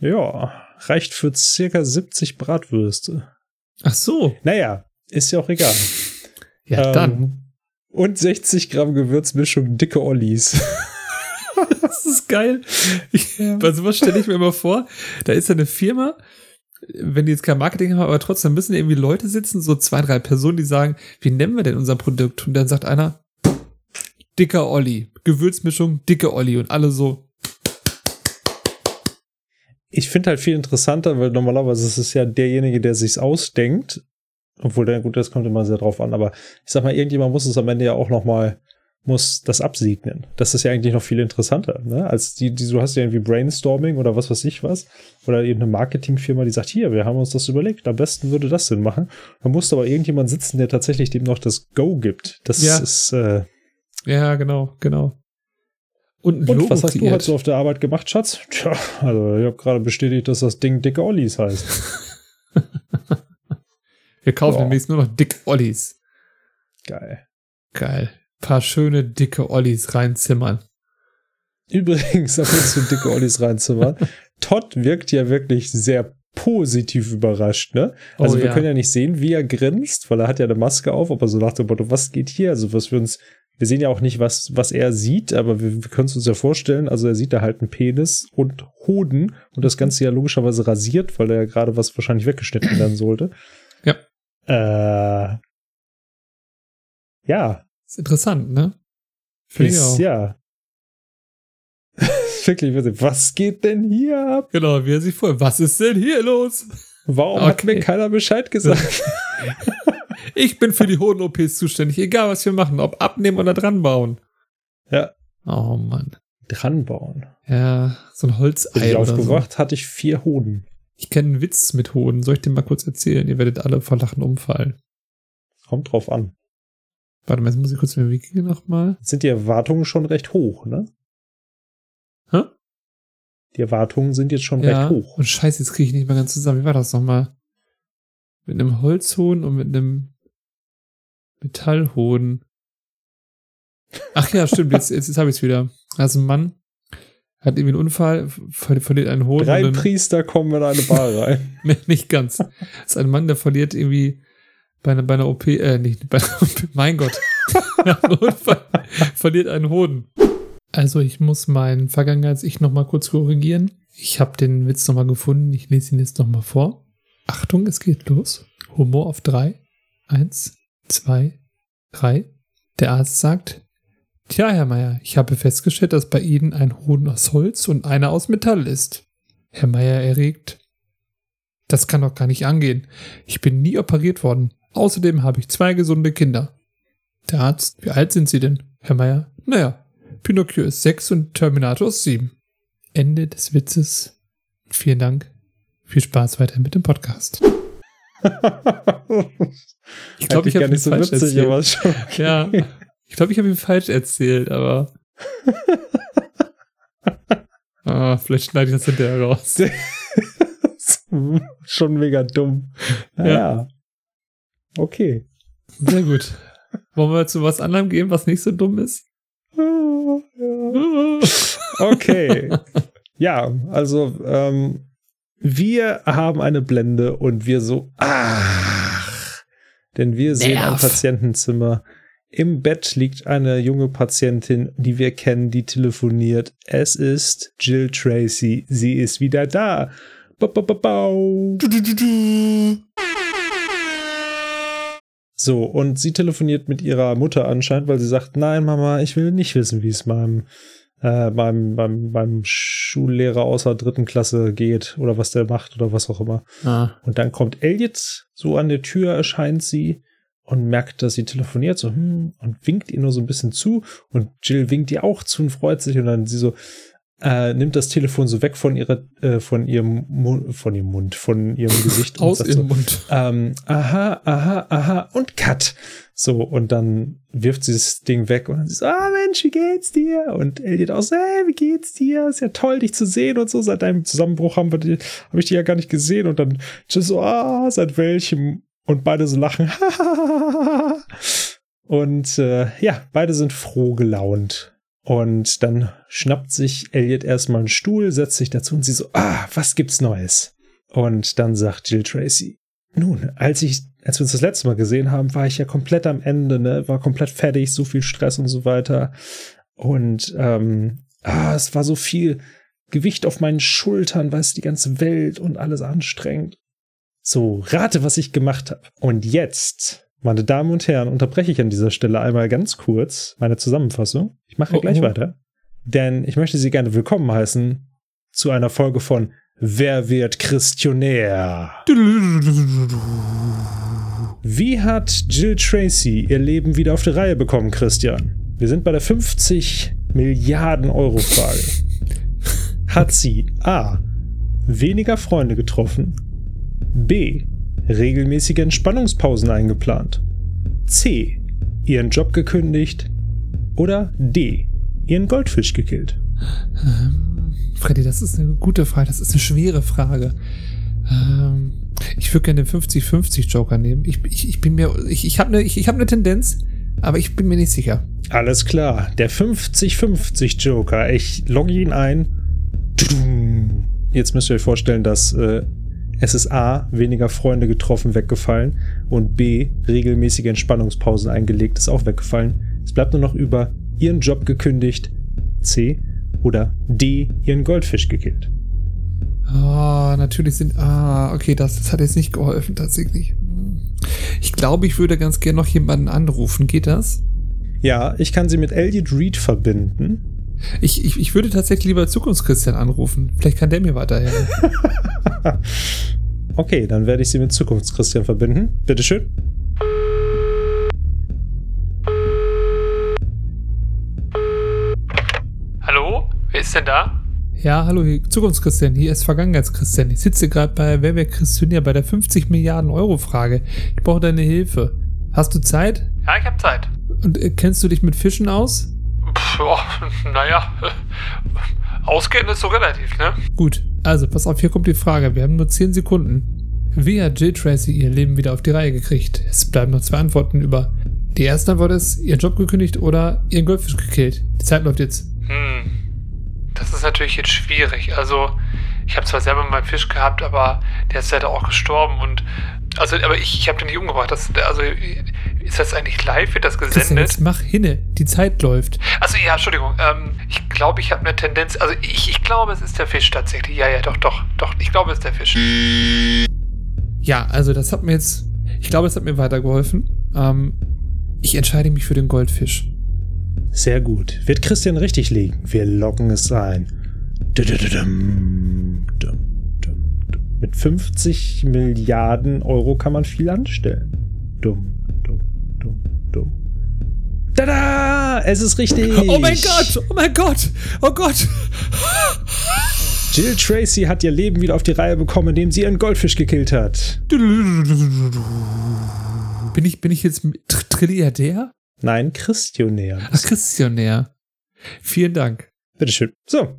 Ja, reicht für circa 70 Bratwürste. Ach so. Naja, ist ja auch egal. ja, ähm, dann und 60 Gramm Gewürzmischung dicke Ollis. das ist geil. Ich, ja. Bei sowas stelle ich mir immer vor, da ist ja eine Firma, wenn die jetzt kein Marketing haben, aber trotzdem müssen irgendwie Leute sitzen, so zwei, drei Personen, die sagen, wie nennen wir denn unser Produkt? Und dann sagt einer, dicker Olli, Gewürzmischung, dicke Olli und alle so. Ich finde halt viel interessanter, weil normalerweise ist es ja derjenige, der sich's ausdenkt obwohl, dann gut, das kommt immer sehr drauf an. Aber ich sag mal, irgendjemand muss es am Ende ja auch noch mal muss das absegnen. Das ist ja eigentlich noch viel interessanter, ne? Als die, die, du hast ja irgendwie Brainstorming oder was weiß ich was. Oder irgendeine Marketingfirma, die sagt, hier, wir haben uns das überlegt, am besten würde das Sinn machen. Da muss aber irgendjemand sitzen, der tatsächlich dem noch das Go gibt. Das ja. ist, äh, Ja, genau, genau. Und, Und was hast du heute so auf der Arbeit gemacht, Schatz? Tja, also ich habe gerade bestätigt, dass das Ding dicke Ollis heißt. Wir kaufen demnächst nur noch Dick Ollis. Geil. Geil. Paar schöne dicke Ollis reinzimmern. Übrigens, ab jetzt so dicke Ollis reinzimmern. Todd wirkt ja wirklich sehr positiv überrascht, ne? Also oh, wir ja. können ja nicht sehen, wie er grinst, weil er hat ja eine Maske auf, aber so nach dem Motto, was geht hier? Also was wir uns, wir sehen ja auch nicht, was, was er sieht, aber wir, wir können es uns ja vorstellen, also er sieht da halt einen Penis und Hoden und das Ganze ja logischerweise rasiert, weil er ja gerade was wahrscheinlich weggeschnitten werden sollte. Ja. Äh, ja, Ist interessant, ne? Finde ich auch. Ja. Wirklich, was geht denn hier ab? Genau, wie er sich vorher. Was ist denn hier los? Warum okay. hat mir keiner Bescheid gesagt? ich bin für die hohen OPs zuständig, egal was wir machen, ob abnehmen oder dranbauen. Ja. Oh Mann. Dranbauen. Ja, so ein Holzei. Bin ich aufgewacht, so. hatte ich vier Hoden. Ich kenne einen Witz mit Hoden. Soll ich den mal kurz erzählen? Ihr werdet alle vor Lachen umfallen. Kommt drauf an. Warte mal, jetzt muss ich kurz mir Wiki nochmal. Sind die Erwartungen schon recht hoch, ne? Hä? Die Erwartungen sind jetzt schon ja, recht hoch. Und scheiße, jetzt kriege ich nicht mehr ganz zusammen. Wie war das nochmal? Mit einem Holzhoden und mit einem Metallhoden. Ach ja, stimmt, jetzt, jetzt, jetzt habe ich es wieder. Also ein Mann hat irgendwie einen Unfall, ver verliert einen Hoden. Drei Priester kommen in eine Bar rein. nicht ganz. Das ist ein Mann, der verliert irgendwie bei einer, bei einer OP, äh, nicht bei einer OP, mein Gott. Unfall, verliert einen Hoden. Also ich muss mein Vergangenheits-Ich nochmal kurz korrigieren. Ich habe den Witz nochmal gefunden. Ich lese ihn jetzt nochmal vor. Achtung, es geht los. Humor auf drei. Eins, zwei, drei. Der Arzt sagt, Tja, Herr Meier, ich habe festgestellt, dass bei Ihnen ein Hoden aus Holz und einer aus Metall ist. Herr Meier erregt. Das kann doch gar nicht angehen. Ich bin nie operiert worden. Außerdem habe ich zwei gesunde Kinder. Der Arzt, wie alt sind Sie denn, Herr Meier? Naja, Pinocchio ist sechs und Terminator ist sieben. Ende des Witzes. Vielen Dank. Viel Spaß weiterhin mit dem Podcast. ich glaube, ich habe nicht so witzig, aber schon okay. Ja. Ich glaube, ich habe ihn falsch erzählt, aber. ah, vielleicht schneide ich das hinterher raus. Schon mega dumm. Naja. Ja. Okay. Sehr gut. Wollen wir zu was anderem gehen, was nicht so dumm ist? okay. ja, also ähm, wir haben eine Blende und wir so, ach, denn wir sehen Nerv. ein Patientenzimmer im Bett liegt eine junge Patientin, die wir kennen, die telefoniert. Es ist Jill Tracy. Sie ist wieder da. Ba, ba, ba, so, und sie telefoniert mit ihrer Mutter anscheinend, weil sie sagt, nein, Mama, ich will nicht wissen, wie es meinem, äh, meinem, meinem, meinem Schullehrer außer dritten Klasse geht oder was der macht oder was auch immer. Ah. Und dann kommt Elliot, so an der Tür erscheint sie und merkt, dass sie telefoniert, so, hm, und winkt ihr nur so ein bisschen zu und Jill winkt ihr auch zu und freut sich und dann sie so, äh, nimmt das Telefon so weg von ihrer, äh, von ihrem Mund, von ihrem Mund, von ihrem Gesicht. Aus ihrem so, Mund. Ähm, aha, aha, aha und Cut. So, und dann wirft sie das Ding weg und dann so, ah Mensch, wie geht's dir? Und Elliot auch so, hey, wie geht's dir? Ist ja toll, dich zu sehen und so. Seit deinem Zusammenbruch haben wir die, habe ich die ja gar nicht gesehen. Und dann so, ah, seit welchem? Und beide so lachen. und äh, ja, beide sind froh gelaunt. Und dann schnappt sich Elliot erstmal einen Stuhl, setzt sich dazu und sie so, ah, was gibt's Neues? Und dann sagt Jill Tracy, nun, als ich, als wir uns das letzte Mal gesehen haben, war ich ja komplett am Ende, ne, war komplett fertig, so viel Stress und so weiter. Und ähm, ah, es war so viel Gewicht auf meinen Schultern, weiß die ganze Welt und alles anstrengend. So, rate, was ich gemacht habe. Und jetzt, meine Damen und Herren, unterbreche ich an dieser Stelle einmal ganz kurz meine Zusammenfassung. Ich mache oh, gleich oh. weiter. Denn ich möchte Sie gerne willkommen heißen zu einer Folge von Wer wird Christionär? Wie hat Jill Tracy ihr Leben wieder auf die Reihe bekommen, Christian? Wir sind bei der 50 Milliarden Euro Frage. Hat sie A. weniger Freunde getroffen, B. Regelmäßige Entspannungspausen eingeplant. C. Ihren Job gekündigt. Oder D. Ihren Goldfisch gekillt. Ähm, Freddy, das ist eine gute Frage. Das ist eine schwere Frage. Ähm, ich würde gerne den 50-50 Joker nehmen. Ich, ich, ich bin mir, ich, ich habe eine ich, ich hab ne Tendenz, aber ich bin mir nicht sicher. Alles klar. Der 50-50 Joker. Ich logge ihn ein. Jetzt müsst ihr euch vorstellen, dass äh, es ist A, weniger Freunde getroffen, weggefallen und B, regelmäßige Entspannungspausen eingelegt, ist auch weggefallen. Es bleibt nur noch über ihren Job gekündigt, C oder D, ihren Goldfisch gekillt. Ah, oh, natürlich sind. Ah, okay, das, das hat jetzt nicht geholfen, tatsächlich. Ich glaube, ich würde ganz gerne noch jemanden anrufen. Geht das? Ja, ich kann sie mit Elliot Reed verbinden. Ich, ich, ich würde tatsächlich lieber Zukunftschristian anrufen. Vielleicht kann der mir weiterhelfen. okay, dann werde ich sie mit Zukunftschristian verbinden. Bitteschön. Hallo? Wer ist denn da? Ja, hallo, Zukunftschristian, hier ist Vergangenheitschristian. Ich sitze gerade bei Wer wäre Christian bei der 50 Milliarden Euro Frage. Ich brauche deine Hilfe. Hast du Zeit? Ja, ich habe Zeit. Und äh, kennst du dich mit Fischen aus? Oh, naja, auskennen ist so relativ, ne? Gut, also pass auf, hier kommt die Frage. Wir haben nur 10 Sekunden. Wie hat Jill Tracy ihr Leben wieder auf die Reihe gekriegt? Es bleiben noch zwei Antworten über. Die erste Antwort ist, ihren Job gekündigt oder ihren Goldfisch gekillt. Die Zeit läuft jetzt. Hm. Das ist natürlich jetzt schwierig. Also, ich habe zwar selber mal einen Fisch gehabt, aber der ist leider auch gestorben und also, aber ich, ich habe den nicht umgebracht. Das, also, ist das eigentlich live? Wird das Christian, gesendet? jetzt mach hinne. Die Zeit läuft. Also, ja, Entschuldigung. Ähm, ich glaube, ich habe eine Tendenz. Also, ich, ich glaube, es ist der Fisch tatsächlich. Ja, ja, doch, doch, doch. Ich glaube, es ist der Fisch. Ja, also, das hat mir jetzt. Ich glaube, es hat mir weitergeholfen. Ähm, ich entscheide mich für den Goldfisch. Sehr gut. Wird Christian richtig liegen? Wir loggen es ein. Mit 50 Milliarden Euro kann man viel anstellen. Dumm. Tada! Es ist richtig! Oh mein Gott! Oh mein Gott! Oh Gott! Jill Tracy hat ihr Leben wieder auf die Reihe bekommen, indem sie ihren Goldfisch gekillt hat. Bin ich, bin ich jetzt Tr Trilliardär? Nein, Christionär. Ach, Christionär. Vielen Dank. Bitteschön. So,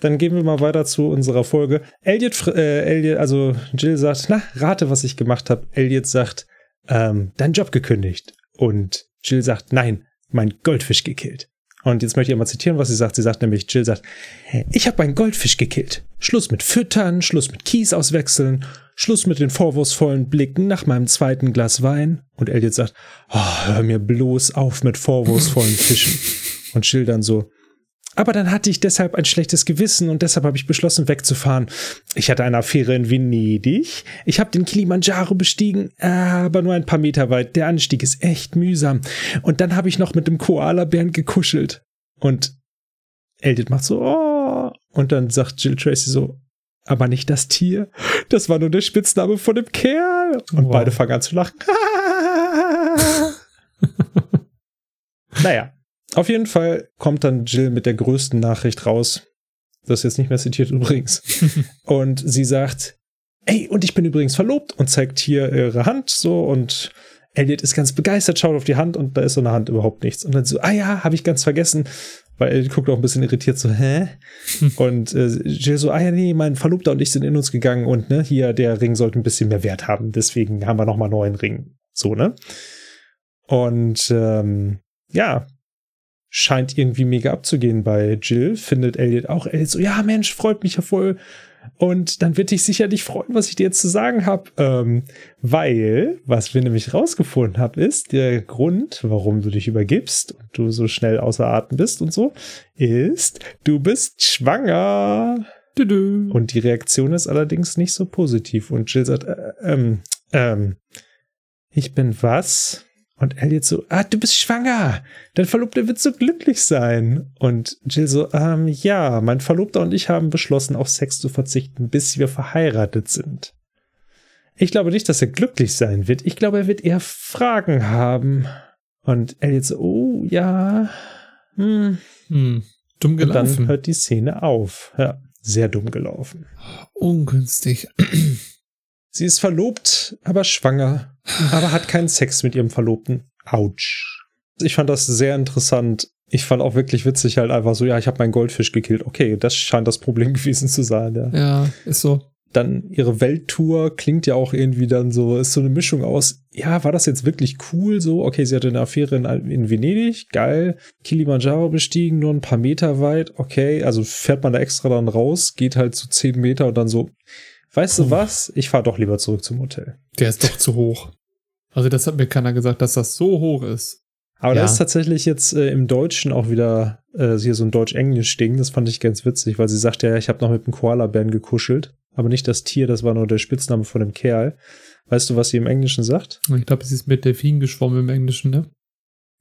dann gehen wir mal weiter zu unserer Folge. Elliot, äh, Elliot also Jill sagt, na, rate, was ich gemacht habe. Elliot sagt, ähm, dein Job gekündigt. Und Jill sagt, nein, mein Goldfisch gekillt. Und jetzt möchte ich mal zitieren, was sie sagt. Sie sagt nämlich, Jill sagt, ich habe meinen Goldfisch gekillt. Schluss mit Füttern, Schluss mit Kies auswechseln, Schluss mit den vorwurfsvollen Blicken nach meinem zweiten Glas Wein. Und Elliot sagt, oh, hör mir bloß auf mit vorwurfsvollen Fischen. Und Jill dann so, aber dann hatte ich deshalb ein schlechtes Gewissen und deshalb habe ich beschlossen, wegzufahren. Ich hatte eine Affäre in Venedig. Ich habe den Kilimanjaro bestiegen, aber nur ein paar Meter weit. Der Anstieg ist echt mühsam. Und dann habe ich noch mit dem Koala-Bären gekuschelt. Und Elliot macht so, oh. Und dann sagt Jill Tracy so, aber nicht das Tier. Das war nur der Spitzname von dem Kerl. Und wow. beide fangen an zu lachen. naja, auf jeden Fall kommt dann Jill mit der größten Nachricht raus. Das ist jetzt nicht mehr zitiert übrigens. und sie sagt, ey, und ich bin übrigens verlobt und zeigt hier ihre Hand so und Elliot ist ganz begeistert, schaut auf die Hand und da ist so eine Hand überhaupt nichts. Und dann so, ah ja, habe ich ganz vergessen. Weil Elliot guckt auch ein bisschen irritiert so, hä? und äh, Jill so, ah ja, nee, mein Verlobter und ich sind in uns gegangen und ne, hier, der Ring sollte ein bisschen mehr Wert haben. Deswegen haben wir nochmal einen neuen Ring. So, ne? Und ähm, ja, scheint irgendwie mega abzugehen bei Jill, findet Elliot auch. Elliot so, ja Mensch, freut mich ja voll. Und dann wird dich sicherlich freuen, was ich dir jetzt zu sagen habe. Ähm, weil, was wir nämlich rausgefunden haben, ist, der Grund, warum du dich übergibst und du so schnell außer Atem bist und so, ist, du bist schwanger. Und die Reaktion ist allerdings nicht so positiv. Und Jill sagt, äh, ähm, ähm, ich bin was? Und Elliot so, ah, du bist schwanger. Dein Verlobter wird so glücklich sein. Und Jill so, ähm, ja, mein Verlobter und ich haben beschlossen, auf Sex zu verzichten, bis wir verheiratet sind. Ich glaube nicht, dass er glücklich sein wird. Ich glaube, er wird eher Fragen haben. Und Elliot so, oh, ja. Hm. Hm. Dumm gelaufen. Und dann hört die Szene auf. Ja, sehr dumm gelaufen. Ungünstig. Sie ist verlobt, aber schwanger, aber hat keinen Sex mit ihrem Verlobten. Autsch. Ich fand das sehr interessant. Ich fand auch wirklich witzig halt einfach so, ja, ich habe meinen Goldfisch gekillt. Okay, das scheint das Problem gewesen zu sein. Ja, ja ist so. Dann ihre Welttour klingt ja auch irgendwie dann so, ist so eine Mischung aus, ja, war das jetzt wirklich cool so? Okay, sie hatte eine Affäre in, in Venedig, geil. Kilimanjaro bestiegen, nur ein paar Meter weit, okay. Also fährt man da extra dann raus, geht halt so zehn Meter und dann so, weißt du was? Ich fahre doch lieber zurück zum Hotel. Der ist doch zu hoch. Also das hat mir keiner gesagt, dass das so hoch ist. Aber ja. da ist tatsächlich jetzt äh, im Deutschen auch wieder äh, hier so ein Deutsch-Englisch-Ding. Das fand ich ganz witzig, weil sie sagt ja, ich habe noch mit einem Koala-Bären gekuschelt. Aber nicht das Tier, das war nur der Spitzname von dem Kerl. Weißt du, was sie im Englischen sagt? Ich glaube, sie ist mit Delfin geschwommen im Englischen, ne?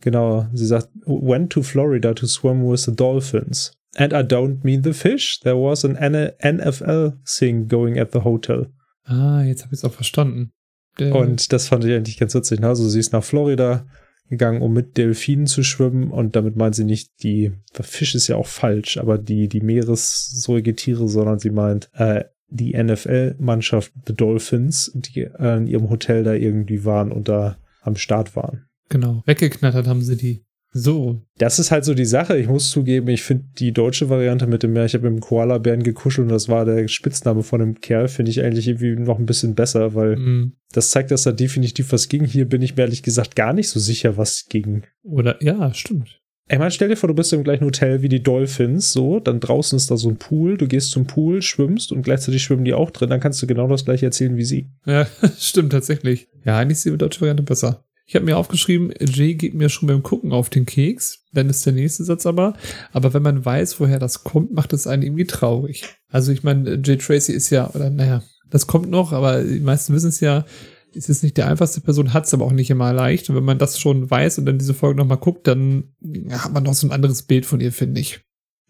Genau, sie sagt, went to Florida to swim with the dolphins. And I don't mean the fish. There was an NFL thing going at the hotel. Ah, jetzt habe ich es auch verstanden. Der und das fand ich eigentlich ganz witzig. Ne? Also sie ist nach Florida gegangen, um mit Delfinen zu schwimmen und damit meint sie nicht die, Fisch ist ja auch falsch, aber die, die Meeressäugetiere, sondern sie meint äh, die NFL-Mannschaft The Dolphins, die äh, in ihrem Hotel da irgendwie waren und da am Start waren. Genau, weggeknattert haben sie die. So. Das ist halt so die Sache. Ich muss zugeben, ich finde die deutsche Variante mit dem Meer, ich habe mit dem Koala-Bären gekuschelt und das war der Spitzname von dem Kerl, finde ich eigentlich irgendwie noch ein bisschen besser, weil mm. das zeigt, dass da definitiv was ging. Hier bin ich mir ehrlich gesagt gar nicht so sicher, was ging. Oder, ja, stimmt. Ey, man, stell dir vor, du bist im gleichen Hotel wie die Dolphins, so, dann draußen ist da so ein Pool, du gehst zum Pool, schwimmst und gleichzeitig schwimmen die auch drin, dann kannst du genau das gleiche erzählen wie sie. Ja, stimmt tatsächlich. Ja, eigentlich ist die deutsche Variante besser. Ich habe mir aufgeschrieben, Jay geht mir schon beim Gucken auf den Keks. Dann ist der nächste Satz aber. Aber wenn man weiß, woher das kommt, macht es einen irgendwie traurig. Also ich meine, Jay Tracy ist ja, oder naja, das kommt noch, aber die meisten wissen es ja, ist jetzt nicht der einfachste Person, hat es aber auch nicht immer leicht. Und wenn man das schon weiß und dann diese Folge nochmal guckt, dann hat man noch so ein anderes Bild von ihr, finde ich.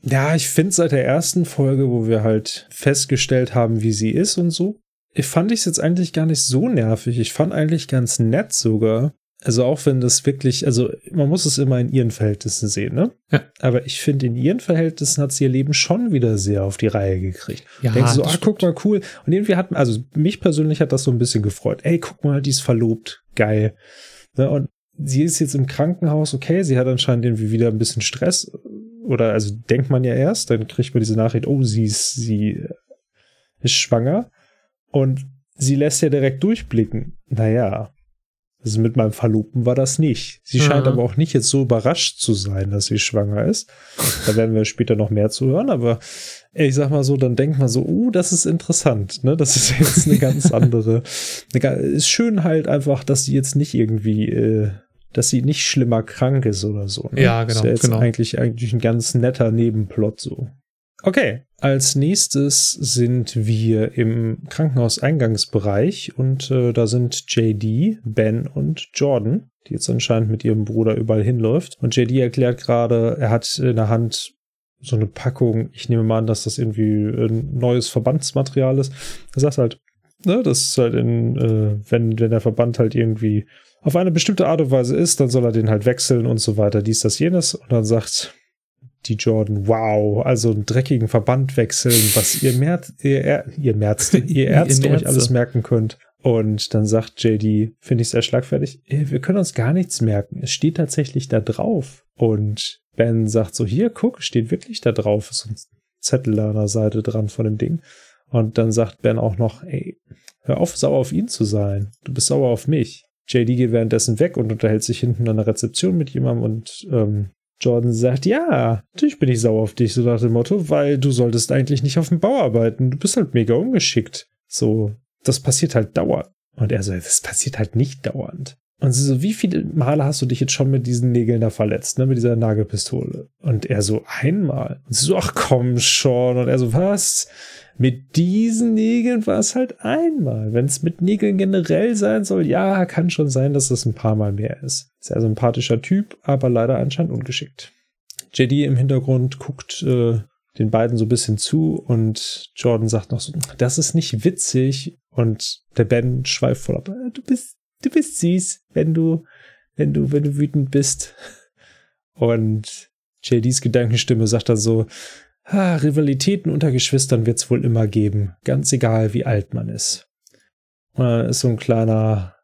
Ja, ich finde seit der ersten Folge, wo wir halt festgestellt haben, wie sie ist und so, ich fand ich es jetzt eigentlich gar nicht so nervig. Ich fand eigentlich ganz nett sogar. Also auch wenn das wirklich, also man muss es immer in ihren Verhältnissen sehen, ne? Ja. Aber ich finde, in ihren Verhältnissen hat sie ihr Leben schon wieder sehr auf die Reihe gekriegt. Ja, Denkst so, ah, guck mal, cool. Und irgendwie hat, also mich persönlich hat das so ein bisschen gefreut. Ey, guck mal, die ist verlobt. Geil. Ne? Und sie ist jetzt im Krankenhaus, okay, sie hat anscheinend irgendwie wieder ein bisschen Stress. Oder also denkt man ja erst, dann kriegt man diese Nachricht, oh, sie ist, sie ist schwanger. Und sie lässt ja direkt durchblicken. Naja, also mit meinem Verlobten war das nicht. Sie scheint mhm. aber auch nicht jetzt so überrascht zu sein, dass sie schwanger ist. Da werden wir später noch mehr zu hören, aber ich sag mal so, dann denkt man so, uh, das ist interessant, ne? Das ist jetzt eine ganz andere. Eine, ist schön halt einfach, dass sie jetzt nicht irgendwie, äh, dass sie nicht schlimmer krank ist oder so. Ne? Ja, genau. Das ist ja jetzt genau. eigentlich, eigentlich ein ganz netter Nebenplot so. Okay, als nächstes sind wir im Krankenhauseingangsbereich und äh, da sind JD, Ben und Jordan, die jetzt anscheinend mit ihrem Bruder überall hinläuft. Und JD erklärt gerade, er hat in der Hand so eine Packung. Ich nehme mal an, dass das irgendwie ein neues Verbandsmaterial ist. Er sagt halt, ne, das ist halt in, äh, wenn, wenn der Verband halt irgendwie auf eine bestimmte Art und Weise ist, dann soll er den halt wechseln und so weiter, dies, das, jenes. Und dann sagt die Jordan, wow, also einen dreckigen Verband wechseln, was ihr Merz, ihr, ihr Merz, ihr Ärzte euch alles merken könnt. Und dann sagt JD, finde ich sehr schlagfertig, wir können uns gar nichts merken. Es steht tatsächlich da drauf. Und Ben sagt so, hier, guck, steht wirklich da drauf. Ist ein Zettel an der Seite dran von dem Ding. Und dann sagt Ben auch noch, ey, hör auf, sauer auf ihn zu sein. Du bist sauer auf mich. JD geht währenddessen weg und unterhält sich hinten an der Rezeption mit jemandem und ähm, Jordan sagt, ja, natürlich bin ich sauer auf dich, so nach dem Motto, weil du solltest eigentlich nicht auf dem Bau arbeiten. Du bist halt mega ungeschickt. So, das passiert halt dauernd. Und er so, das passiert halt nicht dauernd. Und sie so, wie viele Male hast du dich jetzt schon mit diesen Nägeln da verletzt, ne, mit dieser Nagelpistole? Und er so, einmal. Und sie so, ach komm schon. Und er so, was? Mit diesen Nägeln war es halt einmal. Wenn es mit Nägeln generell sein soll, ja, kann schon sein, dass es ein paar Mal mehr ist. Sehr sympathischer Typ, aber leider anscheinend ungeschickt. JD im Hintergrund guckt äh, den beiden so ein bisschen zu und Jordan sagt noch so, das ist nicht witzig. Und der Ben schweift voll ab. Du bist, du bist süß, wenn du, wenn du, wenn du wütend bist. Und JDs Gedankenstimme sagt dann so, Ah, Rivalitäten unter Geschwistern wird es wohl immer geben, ganz egal wie alt man ist. Dann ist so ein kleiner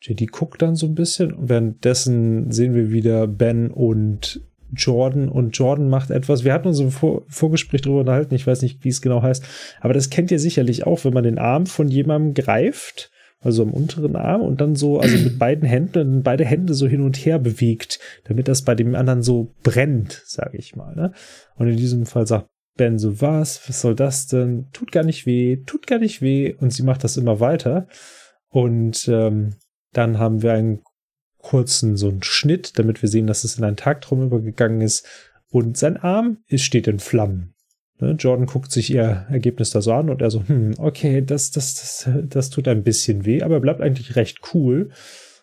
JD guckt dann so ein bisschen und währenddessen sehen wir wieder Ben und Jordan und Jordan macht etwas. Wir hatten uns im Vor Vorgespräch darüber unterhalten, ich weiß nicht, wie es genau heißt, aber das kennt ihr sicherlich auch, wenn man den Arm von jemandem greift also am unteren Arm und dann so, also mit beiden Händen beide Hände so hin und her bewegt, damit das bei dem anderen so brennt, sage ich mal. Ne? Und in diesem Fall sagt Ben so, was, was soll das denn? Tut gar nicht weh, tut gar nicht weh. Und sie macht das immer weiter. Und ähm, dann haben wir einen kurzen so einen Schnitt, damit wir sehen, dass es in einen Tagtraum übergegangen ist. Und sein Arm ist, steht in Flammen. Ne, Jordan guckt sich ihr Ergebnis da so an und er so, hm, okay, das, das, das, das tut ein bisschen weh, aber er bleibt eigentlich recht cool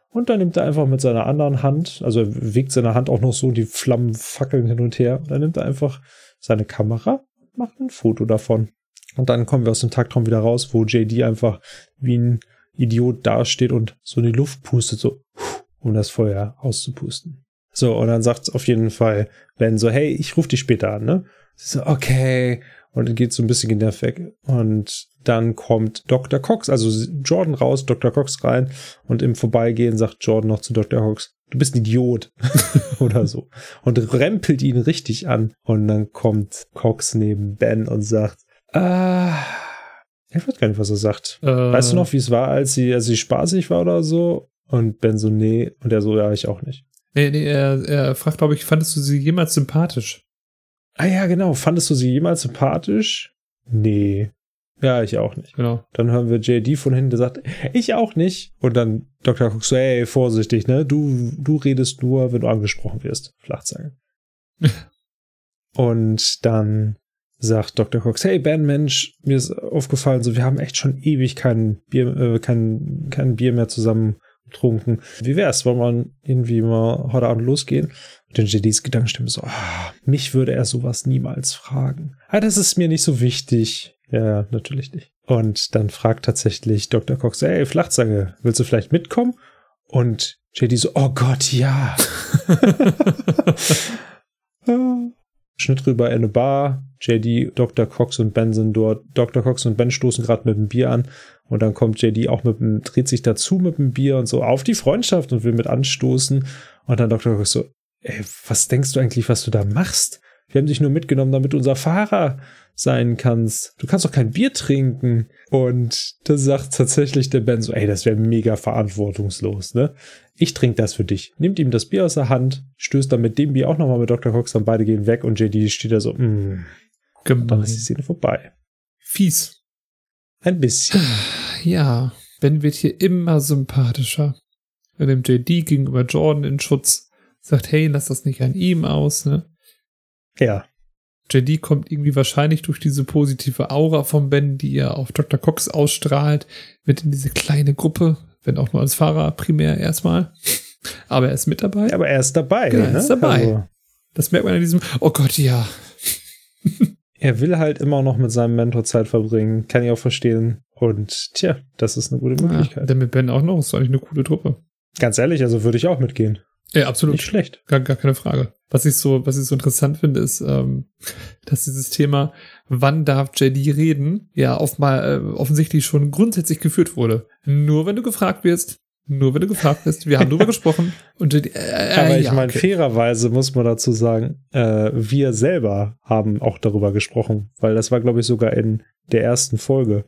Und dann nimmt er einfach mit seiner anderen Hand, also er wiegt seine Hand auch noch so, die Flammen fackeln hin und her. Und dann nimmt er einfach seine Kamera und macht ein Foto davon. Und dann kommen wir aus dem Tagtraum wieder raus, wo JD einfach wie ein Idiot dasteht und so in die Luft pustet, so, um das Feuer auszupusten. So, und dann sagt auf jeden Fall Ben so, hey, ich rufe dich später an, ne? Sie so, okay. Und dann geht so ein bisschen genervt weg. Und dann kommt Dr. Cox, also Jordan raus, Dr. Cox rein. Und im Vorbeigehen sagt Jordan noch zu Dr. Cox, du bist ein Idiot. Oder so. Und rempelt ihn richtig an. Und dann kommt Cox neben Ben und sagt, äh, ich weiß gar nicht, was er sagt. Äh, Weißt du noch, wie es war, als sie, als sie spaßig war oder so? Und Ben so, nee. Und er so, ja, ich auch nicht. Nee, nee, er, er fragt, glaube ich, fandest du sie jemals sympathisch? Ah ja, genau. Fandest du sie jemals sympathisch? Nee. Ja, ich auch nicht. Genau. Dann hören wir JD von hinten, der sagt, ich auch nicht. Und dann Dr. Cox so, ey, vorsichtig, ne? Du, du redest nur, wenn du angesprochen wirst. Flachzange. Und dann sagt Dr. Cox, hey Ben, Mensch, mir ist aufgefallen, so wir haben echt schon ewig kein Bier, äh, kein, kein Bier mehr zusammen getrunken. Wie wär's? Wollen wir irgendwie mal heute Abend losgehen? Und dann JDs Gedankenstimme so, ah, mich würde er sowas niemals fragen. Ah, das ist mir nicht so wichtig. Ja, natürlich nicht. Und dann fragt tatsächlich Dr. Cox, hey, Flachzange, willst du vielleicht mitkommen? Und JD so, oh Gott, ja. Schnitt rüber in eine Bar. JD, Dr. Cox und Ben sind dort. Dr. Cox und Ben stoßen gerade mit dem Bier an. Und dann kommt JD auch mit dem, dreht sich dazu mit dem Bier und so auf die Freundschaft und will mit anstoßen. Und dann Dr. Cox so, ey, was denkst du eigentlich, was du da machst? Wir haben dich nur mitgenommen, damit du unser Fahrer sein kannst. Du kannst doch kein Bier trinken. Und da sagt tatsächlich der Ben so, ey, das wäre mega verantwortungslos, ne? Ich trinke das für dich. Nimmt ihm das Bier aus der Hand, stößt dann mit dem Bier auch nochmal mit Dr. Cox, dann beide gehen weg und JD steht da so, mm. Dann ist die Szene vorbei. Fies. Ein bisschen. Ja, Ben wird hier immer sympathischer. Er nimmt JD gegenüber Jordan in Schutz, sagt, hey, lass das nicht an ihm aus, ne? Ja. JD kommt irgendwie wahrscheinlich durch diese positive Aura von Ben, die er auf Dr. Cox ausstrahlt, mit in diese kleine Gruppe, wenn auch nur als Fahrer primär erstmal. Aber er ist mit dabei. Aber er ist dabei. Genau, er ne? ist dabei. Also, Das merkt man in diesem, oh Gott, ja. er will halt immer noch mit seinem Mentor Zeit verbringen. Kann ich auch verstehen. Und tja, das ist eine gute ja Möglichkeit. denn mit Ben auch noch, ist eigentlich eine coole Truppe. Ganz ehrlich, also würde ich auch mitgehen. Ja, absolut. Nicht schlecht. Gar, gar keine Frage. Was ich so, was ich so interessant finde, ist, ähm, dass dieses Thema, wann darf JD reden, ja mal äh, offensichtlich schon grundsätzlich geführt wurde. Nur wenn du gefragt wirst, nur wenn du gefragt wirst. Wir haben drüber gesprochen und JD, äh, Aber ich ja, meine, okay. fairerweise muss man dazu sagen, äh, wir selber haben auch darüber gesprochen, weil das war, glaube ich, sogar in der ersten Folge.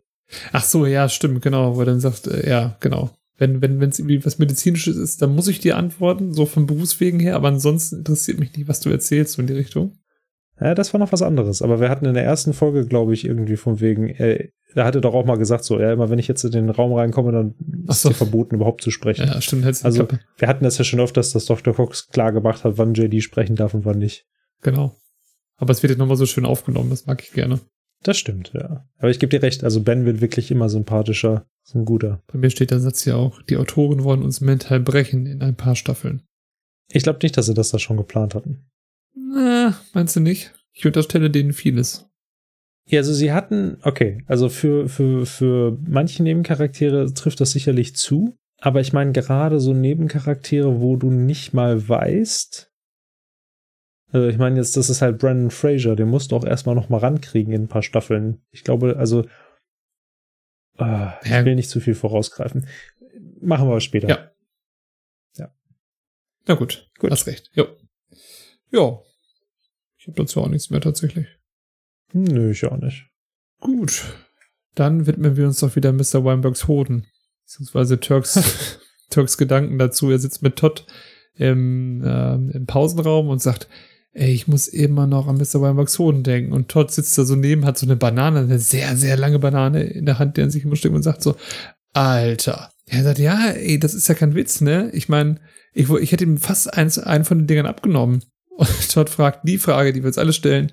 Ach so, ja, stimmt, genau, wo er dann sagt, äh, ja, genau. Wenn, wenn, wenn es irgendwie was Medizinisches ist, dann muss ich dir antworten, so vom Berufswegen her, aber ansonsten interessiert mich nicht, was du erzählst, so in die Richtung. Ja, das war noch was anderes. Aber wir hatten in der ersten Folge, glaube ich, irgendwie von wegen, äh, er hatte doch auch mal gesagt, so, ja, immer wenn ich jetzt in den Raum reinkomme, dann Ach ist so. dir verboten, überhaupt zu sprechen. Ja, stimmt, hältst Also, Klappe. wir hatten das ja schon öfters, dass Dr. Cox klar gemacht hat, wann JD sprechen darf und wann nicht. Genau. Aber es wird jetzt nochmal so schön aufgenommen, das mag ich gerne. Das stimmt, ja. Aber ich gebe dir recht, also Ben wird wirklich immer sympathischer. Ist ein guter. Bei mir steht der Satz ja auch, die Autoren wollen uns mental brechen in ein paar Staffeln. Ich glaube nicht, dass sie das da schon geplant hatten. Na, meinst du nicht? Ich unterstelle denen vieles. Ja, also sie hatten, okay, also für, für, für manche Nebencharaktere trifft das sicherlich zu, aber ich meine gerade so Nebencharaktere, wo du nicht mal weißt, also ich meine jetzt, das ist halt Brandon Fraser, den musst du auch erstmal noch mal rankriegen in ein paar Staffeln. Ich glaube, also äh, ich Ja. will nicht zu viel vorausgreifen. Machen wir aber später. Ja. Na gut, Gut. hast recht. Jo. Ja. Ich habe dazu auch nichts mehr tatsächlich. Nö, ich auch nicht. Gut. Dann widmen wir uns doch wieder Mr. Weinbergs Hoden. Beziehungsweise Turks, Turks Gedanken dazu. Er sitzt mit Todd im, ähm, im Pausenraum und sagt, ey, ich muss immer noch an Mr. Weinbergs Hoden denken. Und Todd sitzt da so neben, hat so eine Banane, eine sehr, sehr lange Banane in der Hand, der er sich immer steckt und sagt so, Alter. Er sagt, ja, ey, das ist ja kein Witz, ne? Ich meine, ich, ich hätte ihm fast eins, einen von den Dingern abgenommen. Und Todd fragt die Frage, die wir jetzt alle stellen.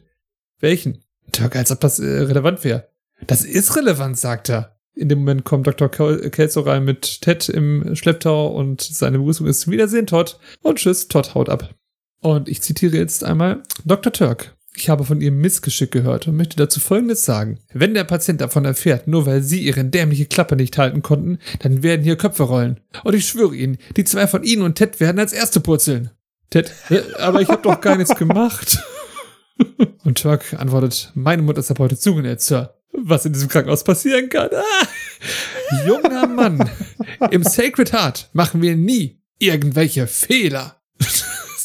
Welchen? Turk, als ob das äh, relevant wäre. Das ist relevant, sagt er. in dem Moment kommt Dr. Kel- Kelso rein mit Ted im Schlepptau und seine Begrüßung ist Wiedersehen, Todd. Und tschüss, Todd haut ab. Und ich zitiere jetzt einmal Dr. Turk. Ich habe von Ihrem Missgeschick gehört und möchte dazu Folgendes sagen. Wenn der Patient davon erfährt, nur weil Sie Ihre dämliche Klappe nicht halten konnten, dann werden hier Köpfe rollen. Und ich schwöre Ihnen, die zwei von Ihnen und Ted werden als Erste purzeln. Ted, "Äh, aber ich habe doch gar nichts gemacht. Und Turk antwortet, meine Mutter ist ab heute zugenäht, Sir. Was in diesem Krankenhaus passieren kann. Ah! Junger Mann, im Sacred Heart machen wir nie irgendwelche Fehler.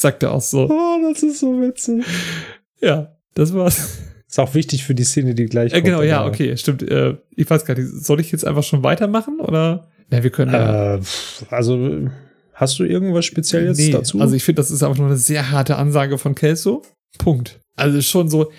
Sagt er auch so. Oh, das ist so witzig. Ja, das war's. Ist auch wichtig für die Szene, die gleich Äh, genau, kommt, ja, okay, stimmt. Äh, ich weiß gar nicht, soll ich jetzt einfach schon weitermachen oder? Ja, wir können. Äh, also, hast du irgendwas speziell jetzt Nee, dazu? Also ich finde, das ist einfach nur eine sehr harte Ansage von Kelso. Punkt. Also schon so,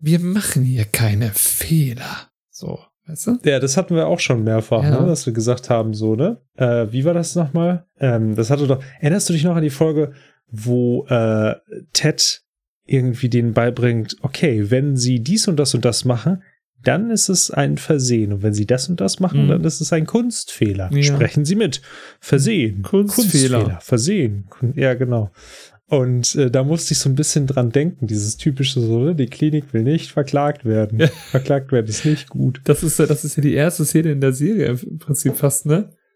wir machen hier keine Fehler. So, weißt du? ja, das hatten wir auch schon mehrfach, Ja. ne, dass wir gesagt haben, so, ne? Äh, wie war das nochmal? Ähm, das hatte doch, erinnerst du dich noch an die Folge, wo äh, Ted irgendwie denen beibringt, okay, wenn sie dies und das und das machen, dann ist es ein Versehen. Und wenn sie das und das machen, Mhm. dann ist es ein Kunstfehler. Ja. Sprechen Sie mit. Versehen. Kunstfehler. Versehen. Kun- Ja, genau. Und äh, da musste ich so ein bisschen dran denken, dieses typische so, ne? die Klinik will nicht verklagt werden. Ja. Verklagt werden ist nicht gut. Das ist ja, das ist ja die erste Szene in der Serie im Prinzip fast, ne?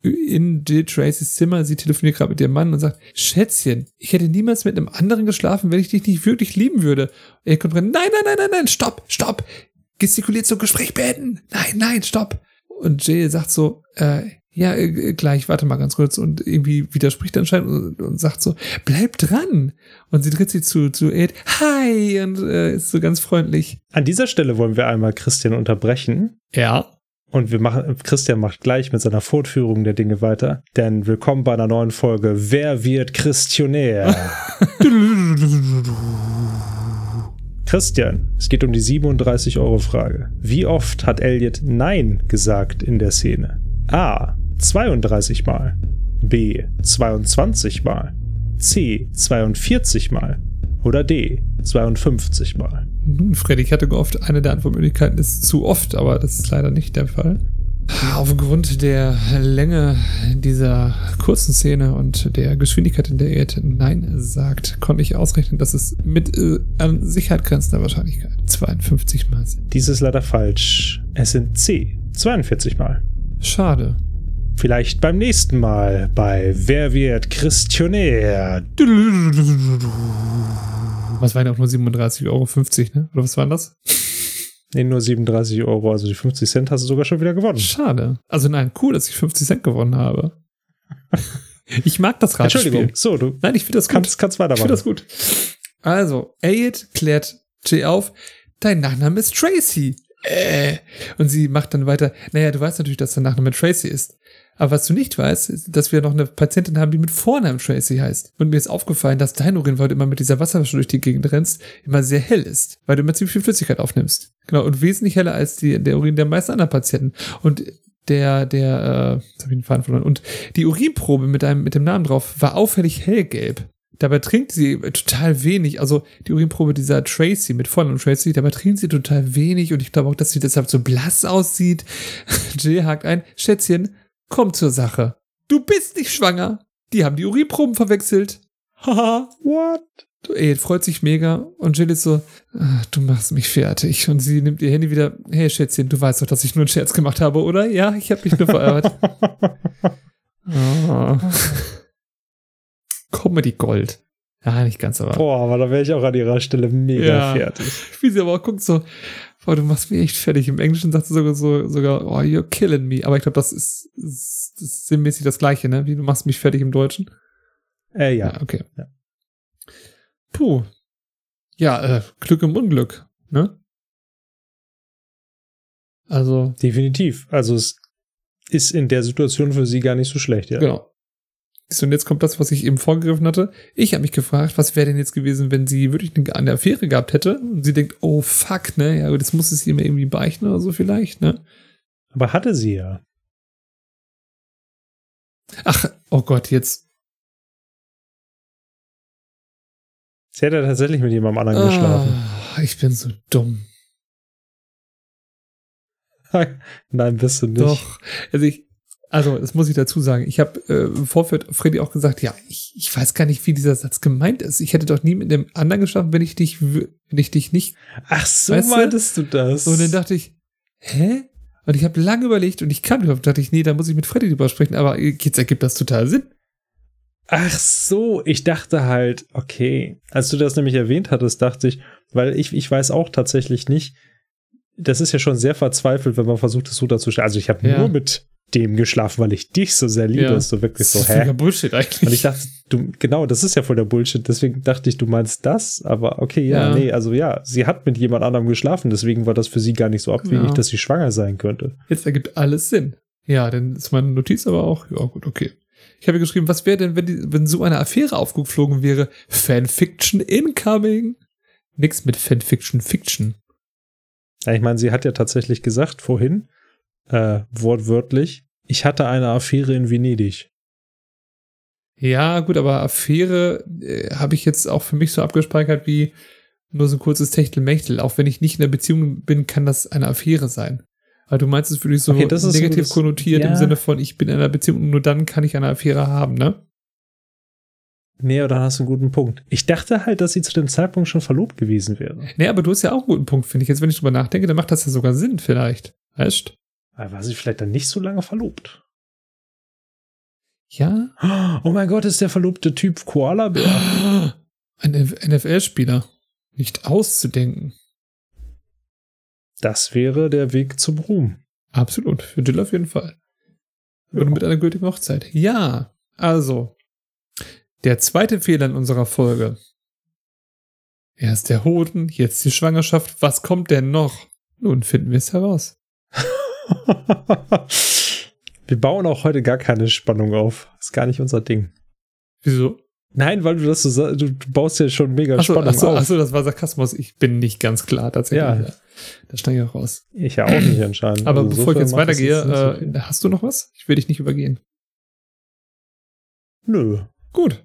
In Jill Tracys Zimmer, sie telefoniert gerade mit ihrem Mann und sagt, Schätzchen, ich hätte niemals mit einem anderen geschlafen, wenn ich dich nicht wirklich lieben würde. Er kommt rein, nein, nein, nein, nein, nein, stopp, stopp. Gestikuliert zum Gespräch beenden. Nein, nein, stopp. Und Jill sagt so, äh, ja, äh, gleich, warte mal ganz kurz und irgendwie widerspricht anscheinend und, und sagt so, bleib dran. Und sie dreht sich zu, zu Ed, hi, und äh, ist so ganz freundlich. An dieser Stelle wollen wir einmal Christian unterbrechen. Ja. Und wir machen, Christian macht gleich mit seiner Fortführung der Dinge weiter. Denn willkommen bei einer neuen Folge Wer wird Christionär? Christian, es geht um die 37-Euro-Frage. Wie oft hat Elliot Nein gesagt in der Szene? A. 32 Mal. B. 22 Mal. C. 42 Mal. Oder D. 52 Mal. Nun, Freddy, ich hatte gehofft, eine der Antwortmöglichkeiten ist zu oft, aber das ist leider nicht der Fall. Aufgrund der Länge dieser kurzen Szene und der Geschwindigkeit, in der er Nein sagt, konnte ich ausrechnen, dass es mit äh, an Sicherheit grenzender Wahrscheinlichkeit 52 Mal sind. Dies ist leider falsch. Es sind C. 42 Mal. Schade. Vielleicht beim nächsten Mal bei Wer wird Christionär? Was waren ja auch nur 37,50 Euro, ne? Oder was waren das? Nee, nur 37 Euro, also die 50 Cent hast du sogar schon wieder gewonnen. Schade. Also nein, cool, dass ich 50 Cent gewonnen habe. Ich mag das Ratespiel. Entschuldigung, so, du Nein, ich finde das gut. kannst, kannst Ich finde weitermachen. das gut. Also, Elliot klärt Jay auf, dein Nachname ist Tracy. Äh. Und sie macht dann weiter, naja, du weißt natürlich, dass dein Nachname Tracy ist. Aber was du nicht weißt, ist, dass wir noch eine Patientin haben, die mit Vornamen Tracy heißt. Und mir ist aufgefallen, dass dein Urin, weil du immer mit dieser Wasserflasche durch die Gegend rennst, immer sehr hell ist, weil du immer ziemlich viel Flüssigkeit aufnimmst. Genau, und wesentlich heller als die, der Urin der meisten anderen Patienten. Und der, der, äh, jetzt hab ich den Faden verloren. Und die Urinprobe mit einem, mit dem Namen drauf war auffällig hellgelb. Dabei trinkt sie total wenig. Also die Urinprobe dieser Tracy mit Vornamen Tracy, dabei trinkt sie total wenig und ich glaube auch, dass sie deshalb so blass aussieht. Jill hakt ein, Schätzchen, komm zur Sache. Du bist nicht schwanger. Die haben die Urinproben verwechselt. Haha. What? Ey, freut sich mega und Jill ist so, "Ah, du machst mich fertig. Und sie nimmt ihr Handy wieder, hey Schätzchen, du weißt doch, dass ich nur einen Scherz gemacht habe, oder? Ja, ich habe mich nur verärgert. oh. Comedy Gold. Ja, nicht ganz, aber. Boah, aber da wäre ich auch an ihrer Stelle mega Ja. fertig. Wie sie aber auch guckt so, boah, du machst mich echt fertig. Im Englischen sagt sie sogar so, sogar, oh, you're killing me. Aber ich glaube, das ist, ist, das ist sinnmäßig das Gleiche, ne? Wie du machst mich fertig im Deutschen. Äh, ja. Ja, okay. Ja. Puh. Ja, äh, Glück im Unglück, ne? Also, definitiv. Also es ist in der Situation für sie gar nicht so schlecht, ja. Genau. So, Und jetzt kommt das, was ich eben vorgegriffen hatte. Ich habe mich gefragt, was wäre denn jetzt gewesen, wenn sie wirklich eine, Affäre gehabt hätte und sie denkt, oh fuck, ne, ja, das muss es ihr irgendwie beichten oder so vielleicht, ne? Aber hatte sie ja. Ach, oh Gott, jetzt. Sie ja tatsächlich mit jemandem anderen geschlafen. Ah, ich bin so dumm. Nein, bist du nicht. Doch. Also ich, also das muss ich dazu sagen. Ich habe äh, im Vorfeld Freddy auch gesagt, ja, ich, ich weiß gar nicht, wie dieser Satz gemeint ist. Ich hätte doch nie mit dem anderen geschlafen, wenn ich dich, wenn ich dich nicht. Ach, so Weißt du? meintest du das. Und dann dachte ich, hä? Und ich habe lange überlegt und ich kam drauf, dachte ich, nee, da muss ich mit Freddy drüber sprechen. Aber jetzt ergibt das total Sinn. Ach so, ich dachte halt, okay. Als du das nämlich erwähnt hattest, dachte ich, weil ich, ich weiß auch tatsächlich nicht, das ist ja schon sehr verzweifelt, wenn man versucht, es so darzustellen. Also ich habe Ja. nur mit dem geschlafen, weil ich dich so sehr liebe. Ja. Ist so wirklich so, das ist hä? Bullshit eigentlich. Und ich dachte, du, genau, das ist ja voll der Bullshit. Deswegen dachte ich, du meinst das. Aber okay, ja, Ja. nee, also ja, sie hat mit jemand anderem geschlafen. Deswegen war das für sie gar nicht so abwegig, Ja. dass sie schwanger sein könnte. Jetzt ergibt alles Sinn. Ja, dann ist meine Notiz aber auch, ja gut, okay. Ich habe geschrieben, was wäre denn, wenn, die, wenn so eine Affäre aufgeflogen wäre? Fanfiction incoming. Nix mit Fanfiction Fiction. Ja, ich meine, sie hat ja tatsächlich gesagt vorhin, äh, wortwörtlich, ich hatte eine Affäre in Venedig. Ja, gut, aber Affäre äh, habe ich jetzt auch für mich so abgespeichert wie nur so ein kurzes Techtelmechtel. Auch wenn ich nicht in einer Beziehung bin, kann das eine Affäre sein. Weil du meinst es wirklich so Okay, das ist so negativ das- konnotiert ja. im Sinne von, ich bin in einer Beziehung und nur dann kann ich eine Affäre haben, ne? Nee, oder hast du einen guten Punkt. Ich dachte halt, dass sie zu dem Zeitpunkt schon verlobt gewesen wäre. Nee, aber du hast ja auch einen guten Punkt, finde ich. Jetzt, wenn ich drüber nachdenke, dann macht das ja sogar Sinn, vielleicht. Weißt? War sie vielleicht dann nicht so lange verlobt? Ja? Oh mein Gott, ist der verlobte Typ Koala-Bär. Ein NFL-Spieler. Nicht auszudenken. Das wäre der Weg zum Ruhm. Absolut. Für Jill auf jeden Fall. Und Ja. mit einer gültigen Hochzeit. Ja. Also. Der zweite Fehler in unserer Folge. Erst der Hoden, jetzt die Schwangerschaft. Was kommt denn noch? Nun finden wir es heraus. Wir bauen auch heute gar keine Spannung auf. Ist gar nicht unser Ding. Wieso? Nein, weil du das so sa- du, du baust ja schon mega Achso, Spannung achso, auf. achso, das war Sarkasmus. Ich bin nicht ganz klar tatsächlich. Ja. Da stand ich auch raus. Ich ja auch nicht anscheinend. Aber Also bevor ich jetzt weitergehe, nicht so äh, hast du noch was? Ich will dich nicht übergehen. Nö. Gut.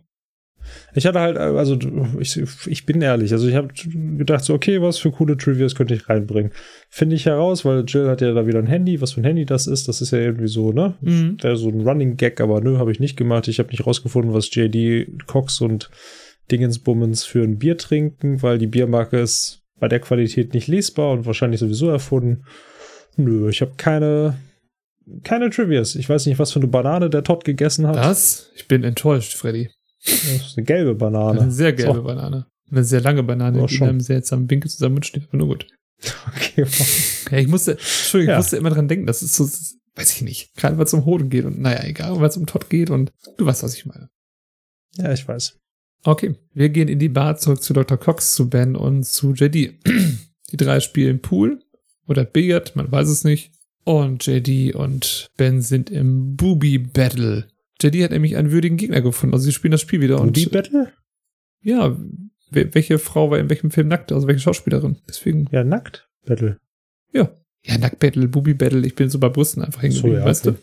Ich hatte halt, also ich, ich bin ehrlich, also ich habe gedacht, so, okay, was für coole Trivias könnte ich reinbringen. Finde ich heraus, weil Jill hat ja da wieder ein Handy, was für ein Handy das ist, das ist ja irgendwie so, ne? Mhm. Wäre so ein Running Gag, aber nö, habe ich nicht gemacht. Ich habe nicht rausgefunden, was JD, Cox und Dingensbummens für ein Bier trinken, weil die Biermarke ist bei der Qualität nicht lesbar und wahrscheinlich sowieso erfunden. Nö, ich habe keine, keine Trivias. Ich weiß nicht, was für eine Banane der Todd gegessen hat. Das? Ich bin enttäuscht, Freddy. Das ist eine gelbe Banane. Eine sehr gelbe So. Banane. Eine sehr lange Banane, Ja, die in einem seltsamen Winkel zusammen mitsteht. Aber nur gut. Okay, Ja, ich musste, Entschuldigung, Ja. ich musste immer dran denken, das ist so, weiß ich nicht. Gerade weil es um Hoden geht und naja, egal, weil es um Todd geht und du weißt, was ich meine. ja, ich weiß. Okay, wir gehen in die Bar zurück zu Dr. Cox, zu Ben und zu JD. Die drei spielen Pool oder Billard, man weiß es nicht. Und JD und Ben sind im Booby Battle. JD hat nämlich einen würdigen Gegner gefunden. Also sie spielen das Spiel wieder und Booby Battle? ja, we- welche Frau war in welchem Film nackt, also welche Schauspielerin. Deswegen, Ja, nackt Battle. ja. Ja, Nackt Battle, Booby Battle, ich bin so bei Brüsten einfach hängen So, geblieben, ja, weißt okay.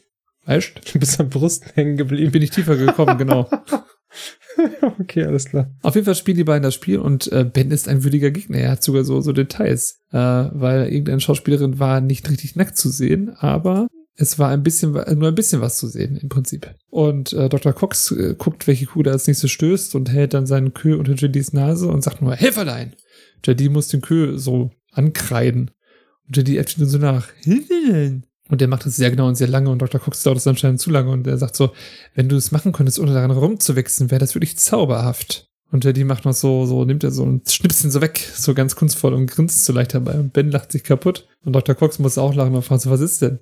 du? Weißt Du bist am Brüsten hängen geblieben. Bin ich tiefer gekommen, genau. okay, alles klar. Auf jeden Fall spielen die beiden das Spiel und äh, Ben ist ein würdiger Gegner. Er hat sogar so, so Details, äh, weil irgendeine Schauspielerin war nicht richtig nackt zu sehen, aber es war ein bisschen, nur ein bisschen was zu sehen im Prinzip. Und äh, Dr. Cox äh, guckt, welche Kuh da als nächstes stößt und hält dann seinen Kö unter JDs Nase und sagt nur, Helferlein! JD muss den Kö so ankreiden. Und äfft ihn so nach, Hilfe! Und der macht das sehr genau und sehr lange und Dr. Cox dauert es anscheinend zu lange und er sagt so, wenn du es machen könntest, ohne daran rumzuwechseln, wäre das wirklich zauberhaft. Und JD macht noch so, so, nimmt er so und schnipst so weg, so ganz kunstvoll und grinst so leicht dabei. Und Ben lacht sich kaputt. Und Dr. Cox muss auch lachen und fragt so, was ist denn?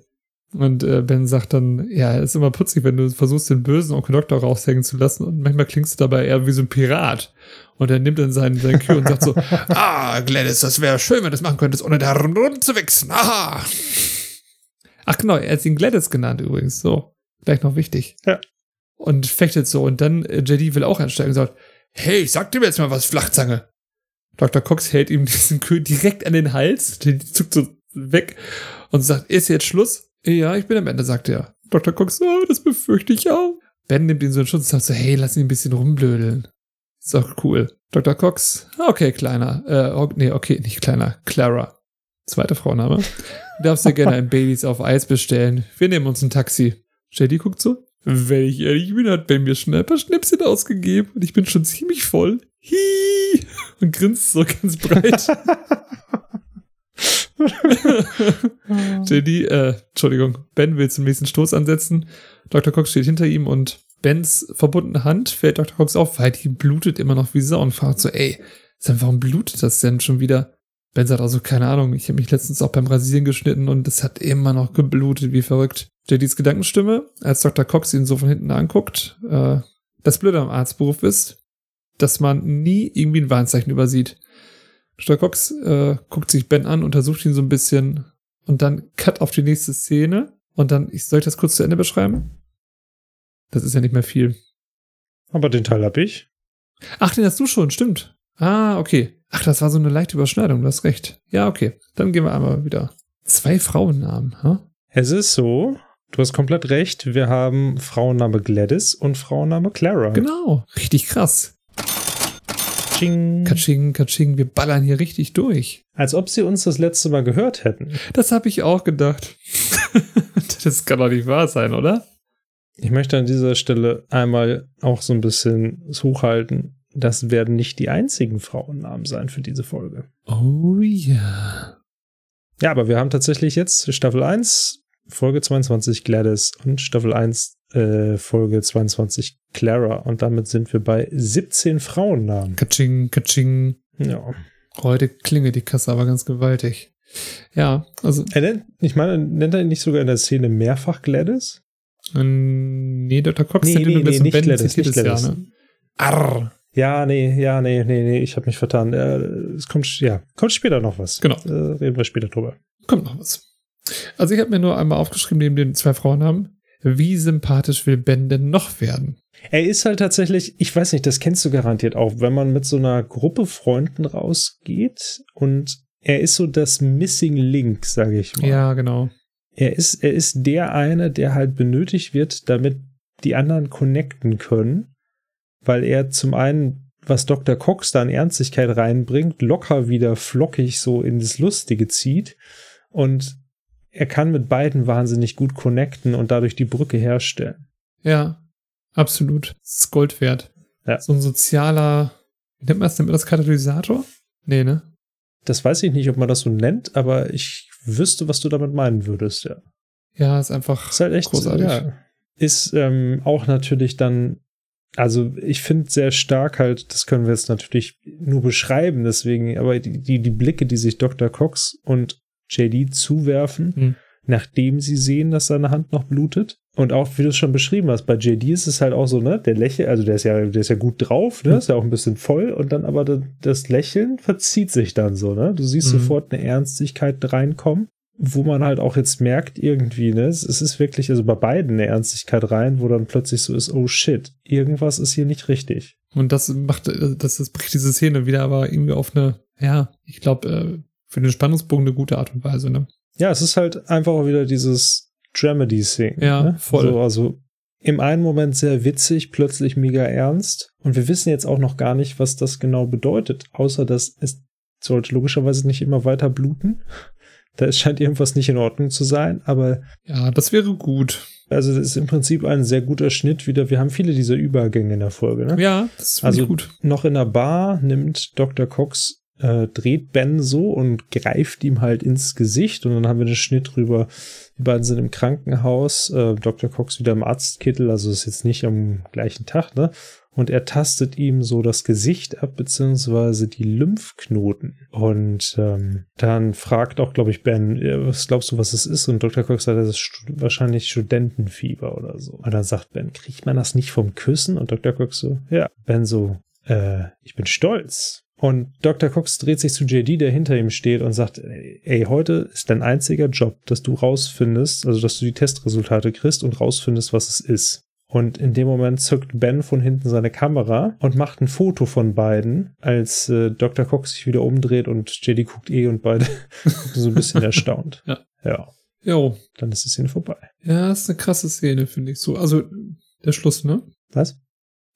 Und äh, Ben sagt dann, ja, es ist immer putzig, wenn du versuchst, den bösen Onkel Doktor raushängen zu lassen. Und manchmal klingst du dabei eher wie so ein Pirat. Und er nimmt dann seinen, seinen Kühe und sagt so, ah, Gladys, das wäre schön, wenn du das machen könntest, ohne darum rumzuwichsen. Aha. Ach genau, er hat ihn Gladys genannt übrigens. So, gleich noch wichtig. Ja. Und fechtet so. Und dann äh, JD will auch einsteigen und sagt, hey, sag dir jetzt mal was, Flachzange. Dr. Cox hält ihm diesen Kühl direkt an den Hals. JD zuckt so weg und sagt, ist jetzt Schluss? Ja, ich bin am Ende, sagt er. Dr. Cox, oh, das befürchte ich auch. Ben nimmt ihn so in Schutz und sagt so, hey, lass ihn ein bisschen rumblödeln. Ist doch cool. Dr. Cox, okay, kleiner. Äh, nee, okay, nicht kleiner. Clara. Zweite Frauenname. Du darfst dir gerne ein Babys auf Eis bestellen. Wir nehmen uns ein Taxi. JD guckt so. Wenn ich ehrlich bin, hat Ben mir schon ein paar Schnäpschen ausgegeben und ich bin schon ziemlich voll. Hi! Und grinst so ganz breit. JD, äh, Entschuldigung, Ben will zum nächsten Stoß ansetzen. Dr. Cox steht hinter ihm und Bens verbundene Hand fällt Dr. Cox auf, weil die blutet immer noch wie Sau und fragt so, ey, warum blutet das denn schon wieder? Ben sagt also, keine Ahnung, ich habe mich letztens auch beim Rasieren geschnitten und es hat immer noch geblutet, wie verrückt. JDs Gedankenstimme, als Dr. Cox ihn so von hinten anguckt, äh, das Blöde am Arztberuf ist, dass man nie irgendwie ein Warnzeichen übersieht. Dr. Cox äh, guckt sich Ben an, untersucht ihn so ein bisschen und dann cut auf die nächste Szene und dann, ich soll ich das kurz zu Ende beschreiben? Das ist ja nicht mehr viel. Aber den Teil hab ich. Ach, den hast du schon, stimmt. Ah, okay. Ach, das war so eine leichte Überschneidung, du hast recht. Ja, okay. Dann gehen wir einmal wieder. Zwei Frauennamen, ha? Es ist so, du hast komplett recht, wir haben Frauenname Gladys und Frauenname Clara. Genau. Richtig krass. Ching. Katsching, katsching, wir ballern hier richtig durch. Als ob sie uns das letzte Mal gehört hätten. Das habe ich auch gedacht. das kann doch nicht wahr sein, oder? Ich möchte an dieser Stelle einmal auch so ein bisschen hochhalten. Das werden nicht die einzigen Frauennamen sein für diese Folge. Oh ja. Ja, aber wir haben tatsächlich jetzt Staffel 1, Folge 22 Gladys und Staffel 1, äh, Folge 22 Clara. Und damit sind wir bei 17 Frauennamen. Katsching, katsching. Ja. Heute klingelt die Kasse aber ganz gewaltig. Ja, also. Er nennt, ich meine, nennt er nicht sogar in der Szene mehrfach Gladys? Ähm, nee, Dr. Cox Nee, ihn nee, nee, nicht Gladys, nicht Gladys. ne? Arr. Ja, nee, ja, nee, nee, nee, ich habe mich vertan. Äh, es kommt, ja, kommt später noch was. Genau. Äh, reden wir später drüber. Kommt noch was. Also ich habe mir nur einmal aufgeschrieben, neben den zwei Frauennamen, wie sympathisch will Ben denn noch werden? Er ist halt tatsächlich, ich weiß nicht, das kennst du garantiert auch, wenn man mit so einer Gruppe Freunden rausgeht und er ist so das Missing Link, sage ich mal. Ja, genau. Er ist, er ist der eine, der halt benötigt wird, damit die anderen connecten können, weil er zum einen, was Dr. Cox da an Ernstigkeit reinbringt, locker wieder flockig so in das Lustige zieht und er kann mit beiden wahnsinnig gut connecten und dadurch die Brücke herstellen. Ja, absolut. Das ist Gold wert. Ja. So ein sozialer, wie nennt man das? Nennt man das Katalysator? Nee, ne? Das weiß ich nicht, ob man das so nennt, aber ich wüsste, was du damit meinen würdest, ja. Ja, ist einfach Ist halt echt großartig. Ja. Ist ähm, auch natürlich dann, also ich finde sehr stark halt, das können wir jetzt natürlich nur beschreiben, deswegen, aber die, die, die Blicke, die sich Dr. Cox und JD zuwerfen, Hm. nachdem sie sehen, dass seine Hand noch blutet. Und auch, wie du es schon beschrieben hast, bei JD ist es halt auch so, ne, der Lächel, also der ist ja, der ist ja gut drauf, ne, Mhm. ist ja auch ein bisschen voll und dann aber da- das Lächeln verzieht sich dann so, ne. Du siehst Mhm. sofort eine Ernstigkeit reinkommen, wo man halt auch jetzt merkt irgendwie, ne, es ist wirklich, also bei beiden eine Ernstigkeit rein, wo dann plötzlich so ist, oh shit, irgendwas ist hier nicht richtig. Und das macht, das, das bricht diese Szene wieder aber irgendwie auf eine, ja, ich glaube, äh, für den Spannungsbogen eine gute Art und Weise, ne? Ja, es ist halt einfach auch wieder dieses Dramedy-Thing. Ja, ne? voll. So, also im einen Moment sehr witzig, plötzlich mega ernst. Und wir wissen jetzt auch noch gar nicht, was das genau bedeutet, außer dass es sollte logischerweise nicht immer weiter bluten. Da scheint irgendwas nicht in Ordnung zu sein, aber Ja, das wäre gut. also das ist im Prinzip ein sehr guter Schnitt wieder. Wir haben viele dieser Übergänge in der Folge. Ne? Ja, das finde Also gut. noch in der Bar nimmt Dr. Cox, äh, dreht Ben so und greift ihm halt ins Gesicht und dann haben wir den Schnitt rüber. Die beiden sind im Krankenhaus, äh, Dr. Cox wieder im Arztkittel, also ist jetzt nicht am gleichen Tag, ne? Und er tastet ihm so das Gesicht ab, beziehungsweise die Lymphknoten. Und ähm, dann fragt auch, glaube ich, Ben, äh, was glaubst du, was es ist? Und Dr. Cox sagt, das ist stu wahrscheinlich Studentenfieber oder so. Und dann sagt Ben, kriegt man das nicht vom Küssen? Und Dr. Cox so, ja. Ben so, äh, ich bin stolz. Und Dr. Cox dreht sich zu JD, der hinter ihm steht und sagt, ey, heute ist dein einziger Job, dass du rausfindest, also dass du die Testresultate kriegst und rausfindest, was es ist. Und in dem Moment zückt Ben von hinten seine Kamera und macht ein Foto von beiden, als äh, Dr. Cox sich wieder umdreht und JD guckt eh und beide gucken so ein bisschen erstaunt. Ja. Ja. Jo. Dann ist die Szene vorbei. Ja, ist eine krasse Szene, finde ich so. Also, der Schluss, ne? Was?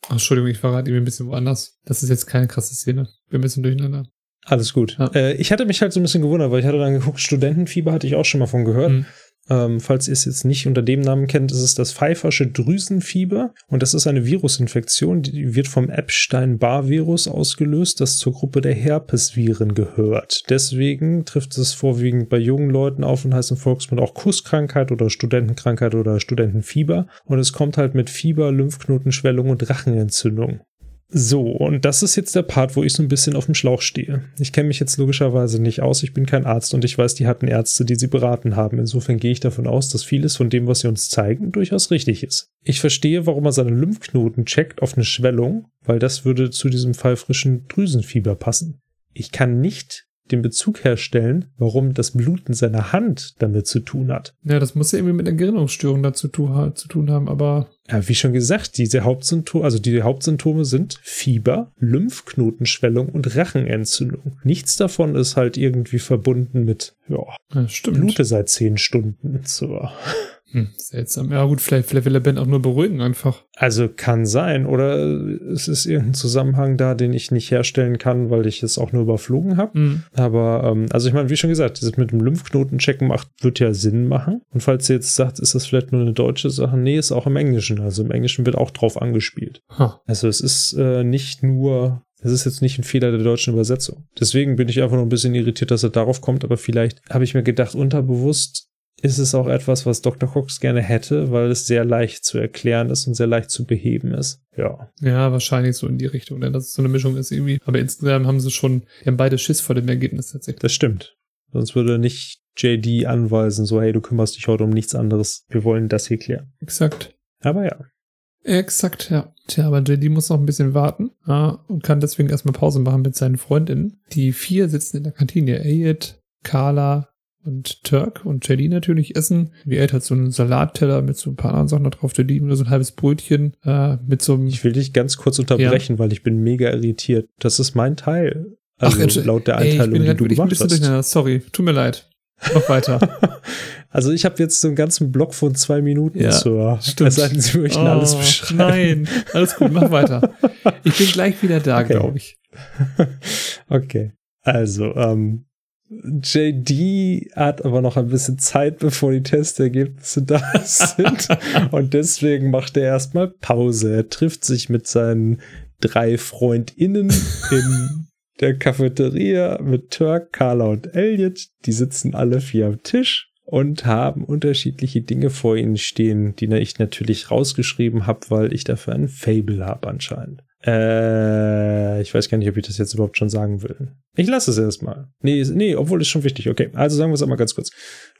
Ach, Entschuldigung, ich verrate ihm ein bisschen woanders. Das ist jetzt keine krasse Szene. Bin ein bisschen durcheinander. Alles gut. Ja. Äh, ich hatte mich halt so ein bisschen gewundert, weil ich hatte dann geguckt, Studentenfieber hatte ich auch schon mal von gehört. Hm. Ähm, falls ihr es jetzt nicht unter dem Namen kennt, ist es das Pfeiffersche Drüsenfieber und das ist eine Virusinfektion, die wird vom Epstein-Barr-Virus ausgelöst, das zur Gruppe der Herpesviren gehört. Deswegen trifft es vorwiegend bei jungen Leuten auf und heißt im Volksmund auch Kusskrankheit oder Studentenkrankheit oder Studentenfieber und es kommt halt mit Fieber, Lymphknotenschwellung und Rachenentzündung. So, und das ist jetzt der Part, wo ich so ein bisschen auf dem Schlauch stehe. Ich kenne mich jetzt logischerweise nicht aus, ich bin kein Arzt und ich weiß, die hatten Ärzte, die sie beraten haben. Insofern gehe ich davon aus, dass vieles von dem, was sie uns zeigen, durchaus richtig ist. Ich verstehe, warum er seine Lymphknoten checkt auf eine Schwellung, weil das würde zu diesem pfeifrischen Drüsenfieber passen. Ich kann nicht den Bezug herstellen, warum das Blut in seiner Hand damit zu tun hat. Ja, das muss ja irgendwie mit einer Gerinnungsstörung dazu tu zu tun haben, aber Ja, wie schon gesagt, diese Hauptsymptome, also die Hauptsymptome sind Fieber, Lymphknotenschwellung und Rachenentzündung. Nichts davon ist halt irgendwie verbunden mit, ja, ja, stimmt. Blute seit zehn Stunden. So. Hm, seltsam. Ja, gut, vielleicht, vielleicht will er Ben auch nur beruhigen einfach. Also kann sein, oder es ist irgendein Zusammenhang da, den ich nicht herstellen kann, weil ich es auch nur überflogen habe. Hm. Aber, ähm, also ich meine, wie schon gesagt, dieses mit dem Lymphknotenchecken macht, wird ja Sinn machen. Und falls ihr jetzt sagt, ist das vielleicht nur eine deutsche Sache, nee, ist auch im Englischen. Also im Englischen wird auch drauf angespielt. Ha. Also es ist äh, nicht nur, es ist jetzt nicht ein Fehler der deutschen Übersetzung. Deswegen bin ich einfach nur ein bisschen irritiert, dass er darauf kommt, aber vielleicht habe ich mir gedacht, unterbewusst ist es auch etwas, was Dr. Cox gerne hätte, weil es sehr leicht zu erklären ist und sehr leicht zu beheben ist. Ja. Ja, wahrscheinlich so in die Richtung, denn dass es so eine Mischung ist irgendwie. Aber insgesamt haben sie schon, die haben beide Schiss vor dem Ergebnis tatsächlich. Das stimmt. Sonst würde nicht JD anweisen, so, hey, du kümmerst dich heute um nichts anderes. Wir wollen das hier klären. Exakt. Aber ja. Exakt, ja. Tja, aber JD muss noch ein bisschen warten ja, und kann deswegen erstmal Pause machen mit seinen Freundinnen. Die vier sitzen in der Kantine. Elliot, Carla und Turk und JD natürlich essen. Wie Elliot hat so einen Salatteller mit so ein paar anderen Sachen da drauf. JD nur so ein halbes Brötchen äh, mit so einem... Ich will dich ganz kurz unterbrechen, weil ich bin mega irritiert. Das ist mein Teil. Also entsch- laut der Ey, Einteilung, ich bin die du wirklich ein gemacht bisschen hast. Sorry, tut mir leid. Mach weiter. Also ich habe jetzt so einen ganzen Block von zwei Minuten Ja, zur. stimmt. Es sei denn, Sie möchten alles Oh, beschreiben. Nein, alles gut, mach weiter. Ich bin gleich wieder da, Okay. glaube ich. okay. Also, ähm, JD hat aber noch ein bisschen Zeit, bevor die Testergebnisse da sind. Und deswegen macht er erstmal Pause. Er trifft sich mit seinen drei FreundInnen in der Cafeteria mit Turk, Carla und Elliot. Die sitzen alle vier am Tisch und haben unterschiedliche Dinge vor ihnen stehen, die ich natürlich rausgeschrieben habe, weil ich dafür ein Fable habe anscheinend. Äh, ich weiß gar nicht, ob ich das jetzt überhaupt schon sagen will. Ich lasse es erstmal. Nee, nee, obwohl ist schon wichtig. Okay, also sagen wir es einmal ganz kurz.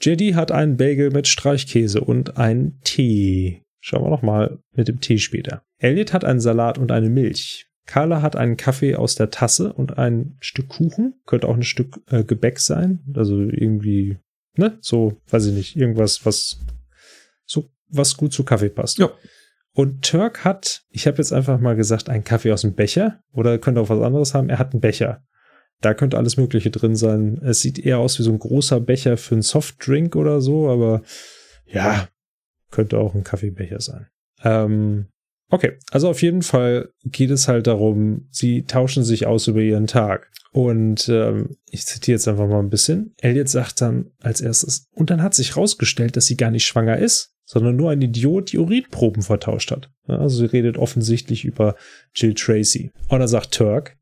JD hat einen Bagel mit Streichkäse und einen Tee. Schauen wir noch mal mit dem Tee später. Elliot hat einen Salat und eine Milch. Carla hat einen Kaffee aus der Tasse und ein Stück Kuchen. Könnte auch ein Stück äh, Gebäck sein. Also irgendwie, ne? So, weiß ich nicht. Irgendwas, was so, was gut zu Kaffee passt. Ja. Und Turk hat, ich habe jetzt einfach mal gesagt, einen Kaffee aus dem Becher oder könnte auch was anderes haben. Er hat einen Becher. Da könnte alles Mögliche drin sein. Es sieht eher aus wie so ein großer Becher für einen Softdrink oder so, aber ja, könnte auch ein Kaffeebecher sein. Ähm, okay, also auf jeden Fall geht es halt darum, sie tauschen sich aus über ihren Tag. Und ähm, ich zitiere jetzt einfach mal ein bisschen. Elliot sagt dann als erstes, und dann hat sich rausgestellt, dass sie gar nicht schwanger ist, sondern nur ein Idiot die Urinproben vertauscht hat. Also sie redet offensichtlich über Jill Tracy. Und dann sagt Turk,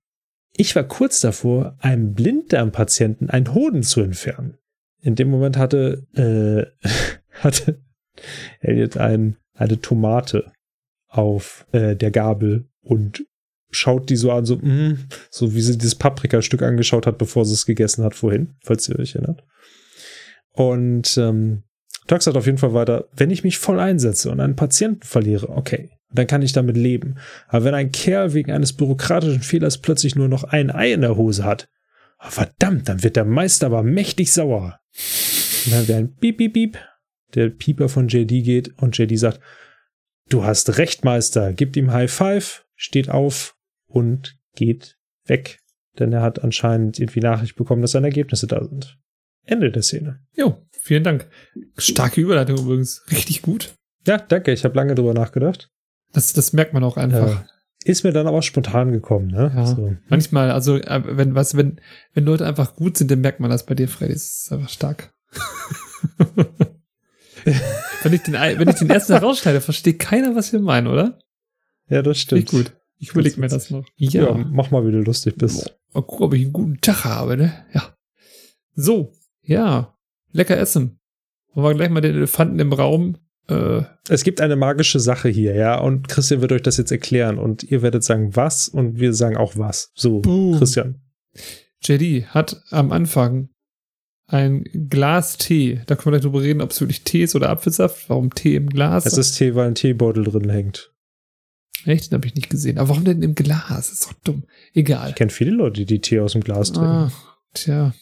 ich war kurz davor, einem Blinddarmpatienten einen Hoden zu entfernen. In dem Moment hatte, äh, hatte Elliot ein, eine Tomate auf äh, der Gabel und schaut die so an, so, mm, so wie sie dieses Paprikastück angeschaut hat, bevor sie es gegessen hat vorhin, falls ihr euch erinnert. Und ähm, Turk sagt auf jeden Fall weiter, wenn ich mich voll einsetze und einen Patienten verliere, okay, dann kann ich damit leben. Aber wenn ein Kerl wegen eines bürokratischen Fehlers plötzlich nur noch ein Ei in der Hose hat, oh, verdammt, dann wird der Meister aber mächtig sauer. Und dann wäre ein Piep, Piep, Piep, der Pieper von JD geht und JD sagt, du hast recht, Meister, gibt ihm High Five, steht auf und geht weg. Denn er hat anscheinend irgendwie Nachricht bekommen, dass seine Ergebnisse da sind. Ende der Szene. Jo, vielen Dank. Starke Überleitung übrigens. Richtig gut. Ja, danke. Ich habe lange drüber nachgedacht. Das, das merkt man auch einfach. Ja. Ist mir dann aber spontan gekommen, ne? Ja. So. Manchmal, also äh, wenn, was, wenn, wenn Leute einfach gut sind, dann merkt man das bei dir, Freddy. Das ist einfach stark. wenn, ich den, wenn ich den ersten herausschneide, versteht keiner, was wir meinen, oder? Ja, das stimmt. Finde gut. Ich überlege mir das noch. Ja. ja. mach mal, wie du lustig bist. Mal gucken, ob ich einen guten Tag habe, ne? Ja. So, ja. Lecker essen. Wollen wir gleich mal den Elefanten im Raum äh, es gibt eine magische Sache hier, ja, und Christian wird euch das jetzt erklären und ihr werdet sagen, was und wir sagen auch was. So, Boom. Christian. JD hat am Anfang ein Glas Tee. Da können wir gleich drüber reden, ob es wirklich Tee ist oder Apfelsaft. Warum Tee im Glas? Es ist Tee, weil ein Teebeutel drin hängt. Echt? Den habe ich nicht gesehen. Aber warum denn im Glas? Das ist doch dumm. Egal. Ich kenne viele Leute, die Tee aus dem Glas trinken. Ah, tja.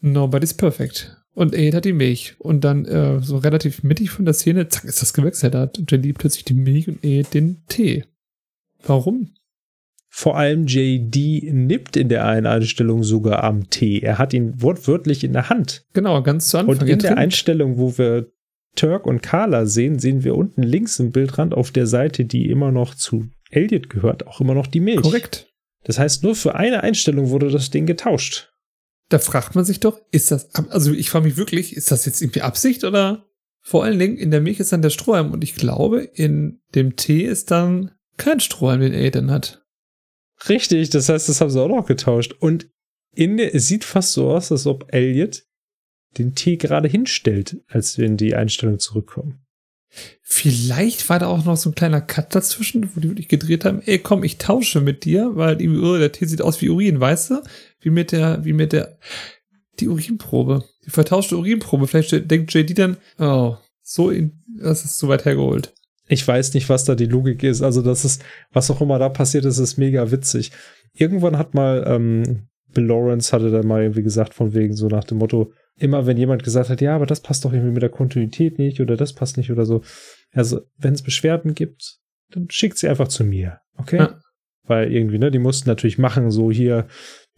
Nobody's perfect. Und er hat die Milch. Und dann äh, so relativ mittig von der Szene, zack, ist das gewechselt. Da hat Jelly plötzlich die Milch und er den Tee. Warum? Vor allem JD nippt in der einen Einstellung sogar am Tee. Er hat ihn wortwörtlich in der Hand. Genau, ganz zu Anfang. Und in der Einstellung, wo wir Turk und Carla sehen, sehen wir unten links im Bildrand auf der Seite, die immer noch zu Elliot gehört, auch immer noch die Milch. Korrekt. Das heißt, nur für eine Einstellung wurde das Ding getauscht da fragt man sich doch, ist das, also ich frage mich wirklich, ist das jetzt irgendwie Absicht oder vor allen Dingen in der Milch ist dann der Strohhalm und ich glaube, in dem Tee ist dann kein Strohhalm, den Aiden hat. Richtig, das heißt, das haben sie auch noch getauscht. Und in der, es sieht fast so aus, als ob Elliot den Tee gerade hinstellt, als wir in die Einstellung zurückkommen. Vielleicht war da auch noch so ein kleiner Cut dazwischen, wo die wirklich gedreht haben, ey komm, ich tausche mit dir, weil oh, der Tee sieht aus wie Urin, weißt du? Wie mit der, wie mit der, die Urinprobe. Die vertauschte Urinprobe. Vielleicht denkt JD dann, oh, so in, das ist zu weit hergeholt. Ich weiß nicht, was da die Logik ist. Also, das ist, was auch immer da passiert ist, ist mega witzig. Irgendwann hat mal, ähm, Bill Lawrence hatte da mal irgendwie gesagt, von wegen so nach dem Motto, immer wenn jemand gesagt hat, ja, aber das passt doch irgendwie mit der Kontinuität nicht oder das passt nicht oder so. Also, wenn es Beschwerden gibt, dann schickt sie einfach zu mir, okay? Ja. Weil irgendwie, ne, die mussten natürlich machen, so hier,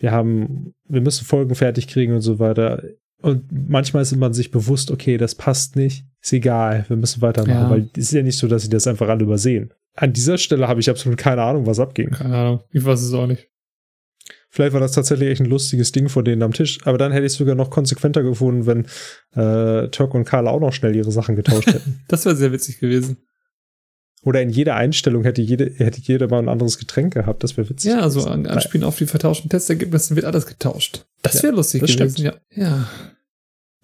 wir haben, wir müssen Folgen fertig kriegen und so weiter. Und manchmal ist man sich bewusst, okay, das passt nicht, ist egal, wir müssen weitermachen, ja. weil es ist ja nicht so, dass sie das einfach alle übersehen. An dieser Stelle habe ich absolut keine Ahnung, was abging. Keine Ahnung, ich weiß es auch nicht. Vielleicht war das tatsächlich echt ein lustiges Ding vor denen am Tisch, aber dann hätte ich es sogar noch konsequenter gefunden, wenn äh, Turk und Carla auch noch schnell ihre Sachen getauscht hätten. das wäre sehr witzig gewesen. Oder in jeder Einstellung hätte, jede, hätte jeder mal ein anderes Getränk gehabt. Das wäre witzig. Ja, also an, anspielen auf die vertauschten Testergebnisse wird alles getauscht. Das wäre ja, lustig das gewesen. Stimmt. Ja. ja.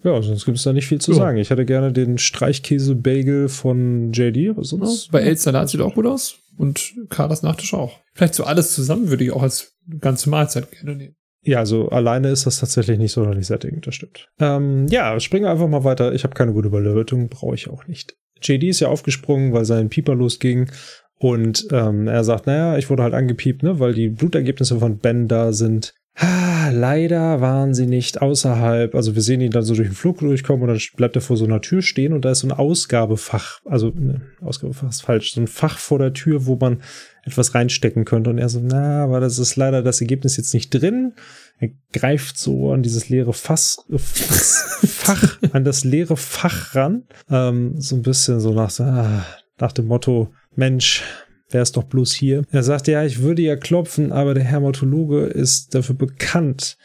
Ja, sonst gibt es da nicht viel zu oh. sagen. Ich hätte gerne den Streichkäse-Bagel von JD, aber sonst. Ja, bei Els Salat sieht auch gut aus. Und Carlas Nachtisch auch. Vielleicht so alles zusammen würde ich auch als ganze Mahlzeit gerne nehmen. Ja, also alleine ist das tatsächlich nicht sonderlich sättigend, das stimmt. Ähm, ja, springen wir einfach mal weiter. Ich habe keine gute Überlötung, brauche ich auch nicht. JD ist ja aufgesprungen, weil sein Pieper losging. Und ähm, er sagt, naja, ich wurde halt angepiept, ne, weil die Blutergebnisse von Ben da sind. Ah, leider waren sie nicht außerhalb. Also wir sehen ihn dann so durch den Flug durchkommen und dann bleibt er vor so einer Tür stehen und da ist so ein Ausgabefach. Also ne, Ausgabefach ist falsch. So ein Fach vor der Tür, wo man etwas reinstecken könnte. Und er so, na, aber das ist leider das Ergebnis jetzt nicht drin. Er greift so an dieses leere Fass, Fass Fach, an das leere Fach ran. Ähm, so ein bisschen so nach, ah, nach dem Motto, Mensch, wäre es doch bloß hier. Er sagt, ja, ich würde ja klopfen, aber der Hermatologe ist dafür bekannt,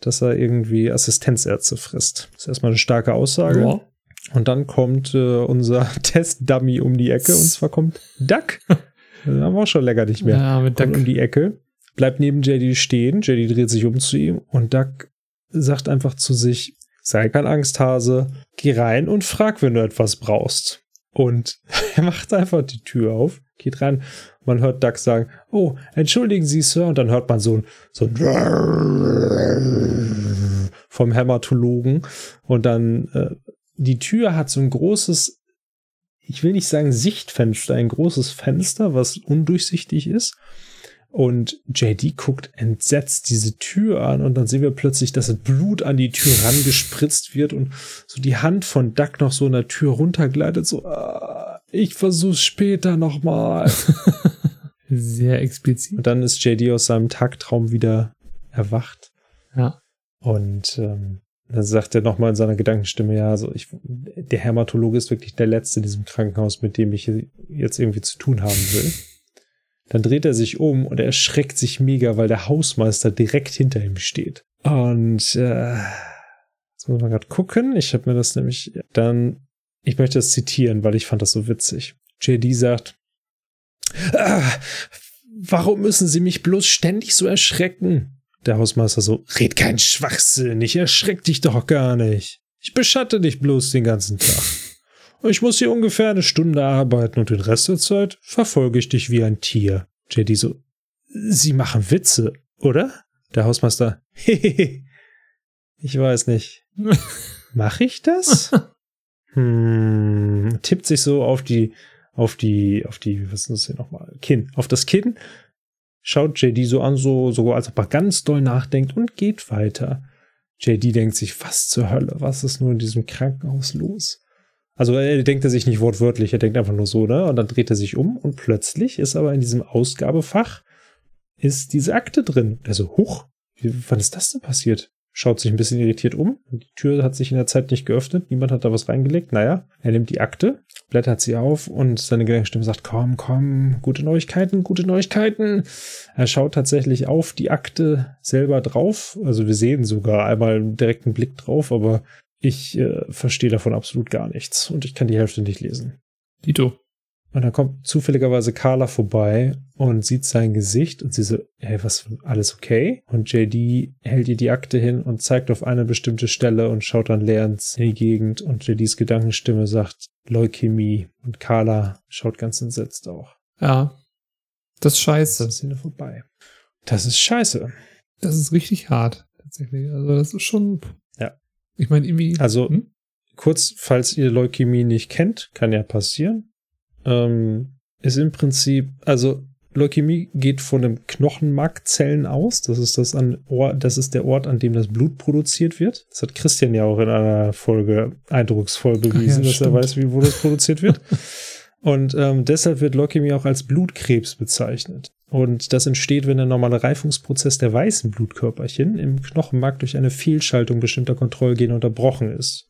dass er irgendwie Assistenzärzte frisst. Das ist erstmal eine starke Aussage. Ja. Und dann kommt äh, unser Test-Dummy um die Ecke und zwar kommt Duck. Den haben wir auch schon länger nicht mehr. Ja, mit Duck. um die Ecke bleibt neben JD stehen. JD dreht sich um zu ihm und Duck sagt einfach zu sich, sei kein Angsthase, geh rein und frag, wenn du etwas brauchst. Und er macht einfach die Tür auf, geht rein. Man hört Duck sagen, oh, entschuldigen Sie, Sir. Und dann hört man so ein, so ein vom Hämatologen. Und dann, äh, die Tür hat so ein großes ich will nicht sagen Sichtfenster, ein großes Fenster, was undurchsichtig ist. Und JD guckt entsetzt diese Tür an und dann sehen wir plötzlich, dass Blut an die Tür rangespritzt wird und so die Hand von Duck noch so in der Tür runtergleitet, so, ah, ich versuch's später nochmal. Sehr explizit. Und dann ist JD aus seinem Tagtraum wieder erwacht. Ja. Und ähm, dann sagt er nochmal in seiner Gedankenstimme, ja, also ich, der Hämatologe ist wirklich der Letzte in diesem Krankenhaus, mit dem ich jetzt irgendwie zu tun haben will. Dann dreht er sich um und er erschreckt sich mega, weil der Hausmeister direkt hinter ihm steht. Und äh, jetzt muss man gerade gucken. Ich habe mir das nämlich dann, ich möchte das zitieren, weil ich fand das so witzig. JD sagt, ah, warum müssen Sie mich bloß ständig so erschrecken? Der Hausmeister so, red kein Schwachsinn, ich erschreck dich doch gar nicht. Ich beschatte dich bloß den ganzen Tag. Ich muss hier ungefähr eine Stunde arbeiten und den Rest der Zeit verfolge ich dich wie ein Tier. JD so, Sie machen Witze, oder? Der Hausmeister, hehehe. ich weiß nicht. Mach ich das? hm, tippt sich so auf die, auf die, auf die, was ist das hier nochmal? Kinn, auf das Kinn, schaut JD so an, so, so als ob er ganz doll nachdenkt und geht weiter. JD denkt sich, was zur Hölle, was ist nur in diesem Krankenhaus los? Also er denkt er sich nicht wortwörtlich, er denkt einfach nur so, ne? Und dann dreht er sich um und plötzlich ist aber in diesem Ausgabefach ist diese Akte drin. Er so, huch, wie, wann ist das denn passiert? Schaut sich ein bisschen irritiert um. Die Tür hat sich in der Zeit nicht geöffnet. Niemand hat da was reingelegt. Naja, er nimmt die Akte, blättert sie auf und seine Gedenkstimme sagt, komm, komm, gute Neuigkeiten, gute Neuigkeiten. Er schaut tatsächlich auf die Akte selber drauf. Also wir sehen sogar einmal einen direkten Blick drauf, aber ich äh, verstehe davon absolut gar nichts und ich kann die Hälfte nicht lesen. Dito. Und dann kommt zufälligerweise Carla vorbei und sieht sein Gesicht und sie so, hey, was, alles okay? Und JD hält ihr die Akte hin und zeigt auf eine bestimmte Stelle und schaut dann leerend in die Gegend und JDs Gedankenstimme sagt Leukämie und Carla schaut ganz entsetzt auch. Ja. Das ist scheiße. Dann ist vorbei. Das ist scheiße. Das ist richtig hart, tatsächlich. Also das ist schon ich meine, irgendwie. Also, hm? kurz, falls ihr Leukämie nicht kennt, kann ja passieren. Ähm, ist im Prinzip, also Leukämie geht von dem Knochenmarkzellen aus. Das ist das an das ist der Ort, an dem das Blut produziert wird. Das hat Christian ja auch in einer Folge eindrucksvoll bewiesen, ja, dass er weiß, wie wo das produziert wird. Und ähm, deshalb wird Leukämie auch als Blutkrebs bezeichnet. Und das entsteht, wenn der normale Reifungsprozess der weißen Blutkörperchen im Knochenmark durch eine Fehlschaltung bestimmter Kontrollgene unterbrochen ist.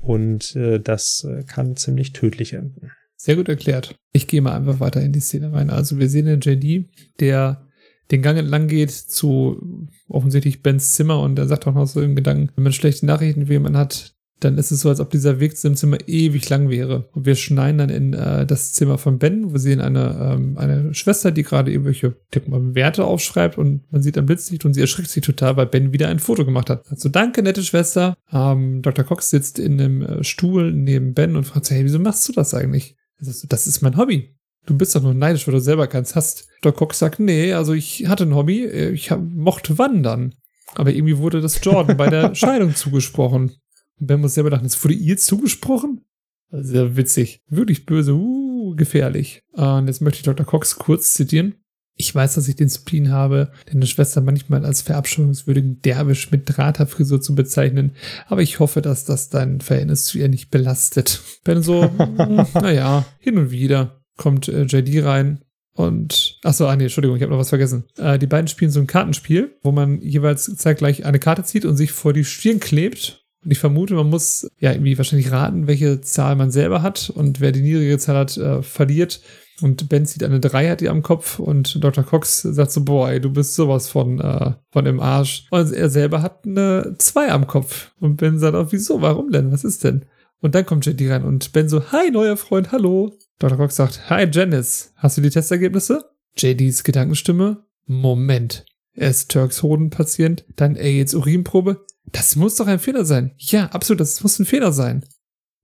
Und äh, das äh, kann ziemlich tödlich enden. Sehr gut erklärt. Ich gehe mal einfach weiter in die Szene rein. Also wir sehen den JD, der den Gang entlang geht zu offensichtlich Bens Zimmer und er sagt auch noch so im Gedanken, wenn man schlechte Nachrichten für jemanden hat, dann ist es so, als ob dieser Weg zu dem Zimmer ewig lang wäre. Und wir schneiden dann in äh, das Zimmer von Ben. Wir sehen eine, ähm, eine Schwester, die gerade irgendwelche tipp mal, Werte aufschreibt und man sieht ein Blitzlicht und sie erschrickt sich total, weil Ben wieder ein Foto gemacht hat. Also danke, nette Schwester. Ähm, Dr. Cox sitzt in einem äh, Stuhl neben Ben und fragt sich, hey, wieso machst du das eigentlich? Das ist mein Hobby. Du bist doch nur neidisch, weil du selber keins hast. Dr. Cox sagt, nee, also ich hatte ein Hobby, äh, ich hab, mochte wandern. Aber irgendwie wurde das Jordan bei der Scheidung zugesprochen. Und Ben muss selber dachten, es wurde ihr zugesprochen? Sehr witzig. Wirklich böse, uh, gefährlich. Und jetzt möchte ich Dr. Cox kurz zitieren. Ich weiß, dass ich den Spleen habe, deine Schwester manchmal als verabscheuungswürdigen Derwisch mit Drahthaarfrisur zu bezeichnen, aber ich hoffe, dass das dein Verhältnis zu ihr nicht belastet. Ben so, hm, naja, hin und wieder kommt äh, JD rein und, achso, ah nee, Entschuldigung, ich habe noch was vergessen. Äh, die beiden spielen so ein Kartenspiel, wo man jeweils zeitgleich eine Karte zieht und sich vor die Stirn klebt und ich vermute, man muss ja irgendwie wahrscheinlich raten, welche Zahl man selber hat. Und wer die niedrige Zahl hat, äh, verliert. Und Ben zieht eine 3 hat die am Kopf und Dr. Cox sagt so, boah, ey, du bist sowas von, äh, von im Arsch. Und er selber hat eine 2 am Kopf. Und Ben sagt auch, wieso, warum denn? Was ist denn? Und dann kommt JD rein und Ben so, hi, neuer Freund, hallo. Dr. Cox sagt, hi, Janice, hast du die Testergebnisse? JDs Gedankenstimme, Moment. Er ist Turks Hodenpatient, dann AIDS Urinprobe, das muss doch ein Fehler sein. Ja, absolut, das muss ein Fehler sein.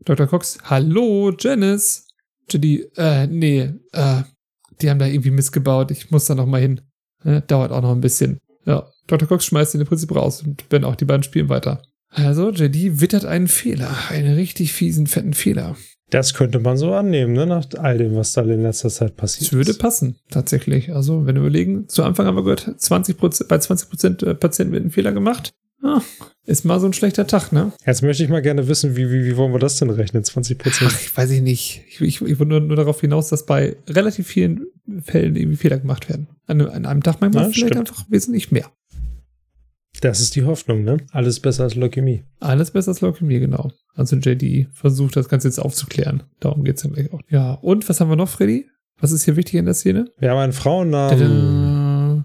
Dr. Cox, hallo, Janice. Judy, äh, nee, äh, die haben da irgendwie missgebaut. Ich muss da noch mal hin. Äh, dauert auch noch ein bisschen. Ja, Dr. Cox schmeißt ihn im Prinzip raus und Ben auch, die beiden spielen weiter. Also, JD wittert einen Fehler. Einen richtig fiesen, fetten Fehler. Das könnte man so annehmen, ne? nach all dem, was da in letzter Zeit passiert Es würde ist. passen, tatsächlich. Also, wenn wir überlegen, zu Anfang haben wir gehört, 20 bei 20 Prozent Patienten wird ein Fehler gemacht. Ah, ist mal so ein schlechter Tag, ne? Jetzt möchte ich mal gerne wissen, wie, wie, wie wollen wir das denn rechnen? 20 Prozent? Ach, ich weiß ich nicht. Ich, ich, ich wollte nur, nur darauf hinaus, dass bei relativ vielen Fällen irgendwie Fehler gemacht werden. An, an einem Tag manchmal Ja, vielleicht stimmt. einfach wesentlich mehr. Das ist die Hoffnung, ne? Alles besser als Leukämie. Alles besser als Leukämie, genau. Also JD versucht das Ganze jetzt aufzuklären. Darum geht's dann gleich auch. Ja, und was haben wir noch, Freddy? Was ist hier wichtig in der Szene? Wir haben einen Frauennamen. Tada.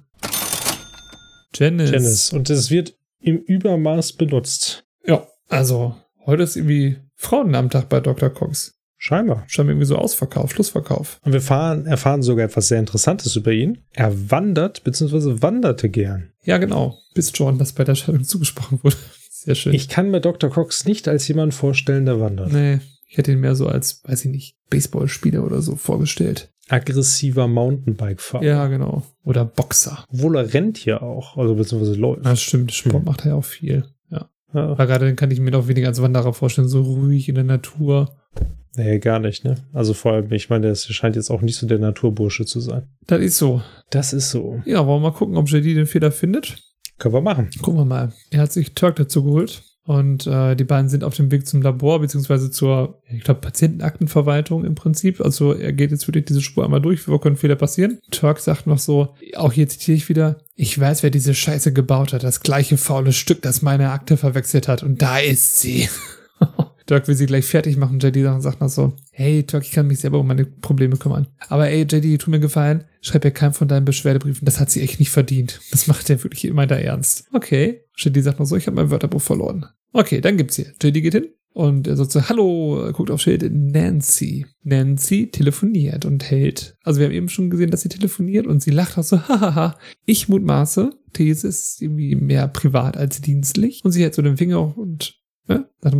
Janice. Janice. Und es wird im Übermaß benutzt. Ja, also heute ist irgendwie Frauennamentag bei Dr. Cox. Scheinbar. Scheinbar irgendwie so Ausverkauf, Schlussverkauf. Und wir fahren, erfahren sogar etwas sehr Interessantes über ihn. Er wandert bzw. wanderte gern. Ja, genau. Bis John das bei der Scheidung zugesprochen wurde. Sehr schön. Ich kann mir Dr. Cox nicht als jemand vorstellen, der wandert. nee, ich hätte ihn mehr so als, weiß ich nicht, Baseballspieler oder so vorgestellt. Aggressiver Mountainbike-Fahrer. Ja, genau. Oder Boxer. Obwohl er rennt hier auch, also beziehungsweise läuft. Das stimmt, Sport Hm. macht er ja auch viel. Ja. Ja. Aber gerade den kann ich mir noch weniger als Wanderer vorstellen, so ruhig in der Natur. Nee, gar nicht, ne? Also vor allem, ich meine, der scheint jetzt auch nicht so der Naturbursche zu sein. Das ist so. Das ist so. Ja, wollen wir mal gucken, ob JD den Fehler findet. Können wir machen. Gucken wir mal. Er hat sich Turk dazu geholt und äh, die beiden sind auf dem Weg zum Labor beziehungsweise zur, ich glaube, Patientenaktenverwaltung im Prinzip. Also er geht jetzt wirklich diese Spur einmal durch, wo können Fehler passieren. Turk sagt noch so, auch hier zitiere ich wieder, ich weiß, wer diese Scheiße gebaut hat, das gleiche faule Stück, das meine Akte verwechselt hat und da ist sie. Turk will sie gleich fertig machen. JD sagt noch so, hey Turk, ich kann mich selber um meine Probleme kümmern. Aber ey, JD, tu mir gefallen, schreib ja keinem von deinen Beschwerdebriefen. Das hat sie echt nicht verdient. Das macht er wirklich immer da ernst. Okay. JD sagt noch so, ich habe mein Wörterbuch verloren. Okay, dann gibt's hier. JD geht hin und er sagt so, hallo, guckt auf Schild, Nancy. Nancy telefoniert und hält. Also wir haben eben schon gesehen, dass sie telefoniert und sie lacht auch so, hahaha. Ich mutmaße, These ist irgendwie mehr privat als dienstlich. Und sie hält so den Finger und, ne, sagt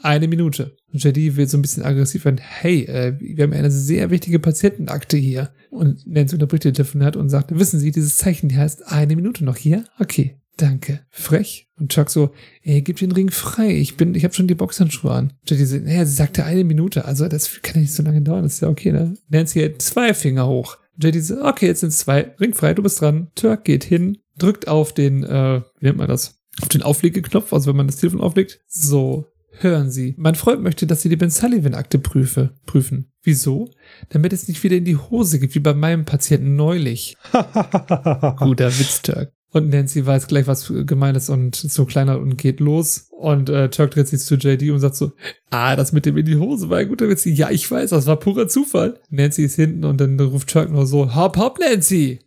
eine Minute. Und JD will so ein bisschen aggressiv werden. Hey, äh, wir haben eine sehr wichtige Patientenakte hier. Und Nancy unterbricht den Telefonat und sagt, wissen Sie, dieses Zeichen hier heißt eine Minute noch hier? Okay, danke. Frech. Und Chuck so, ey, gib den Ring frei. Ich bin, ich habe schon die Boxhandschuhe an. JD so, naja, sie sagte eine Minute. Also das kann ja nicht so lange dauern. Das ist ja okay, ne? Nancy hält zwei Finger hoch. JD so, okay, jetzt sind zwei. Ring frei, du bist dran. Turk geht hin, drückt auf den, äh, wie nennt man das? Auf den Auflegeknopf, also wenn man das Telefon auflegt. So, Hören Sie, mein Freund möchte, dass Sie die Ben Sullivan-Akte prüfe, prüfen. Wieso? Damit es nicht wieder in die Hose geht, wie bei meinem Patienten neulich. Guter Witz, Turk. Und Nancy weiß gleich, was gemeint ist und ist so kleiner und geht los. Und äh, Turk dreht sich zu JD und sagt so, ah, das mit dem in die Hose war ein guter Witz. Ja, ich weiß, das war purer Zufall. Nancy ist hinten und dann ruft Turk nur so, hopp, hopp, Nancy.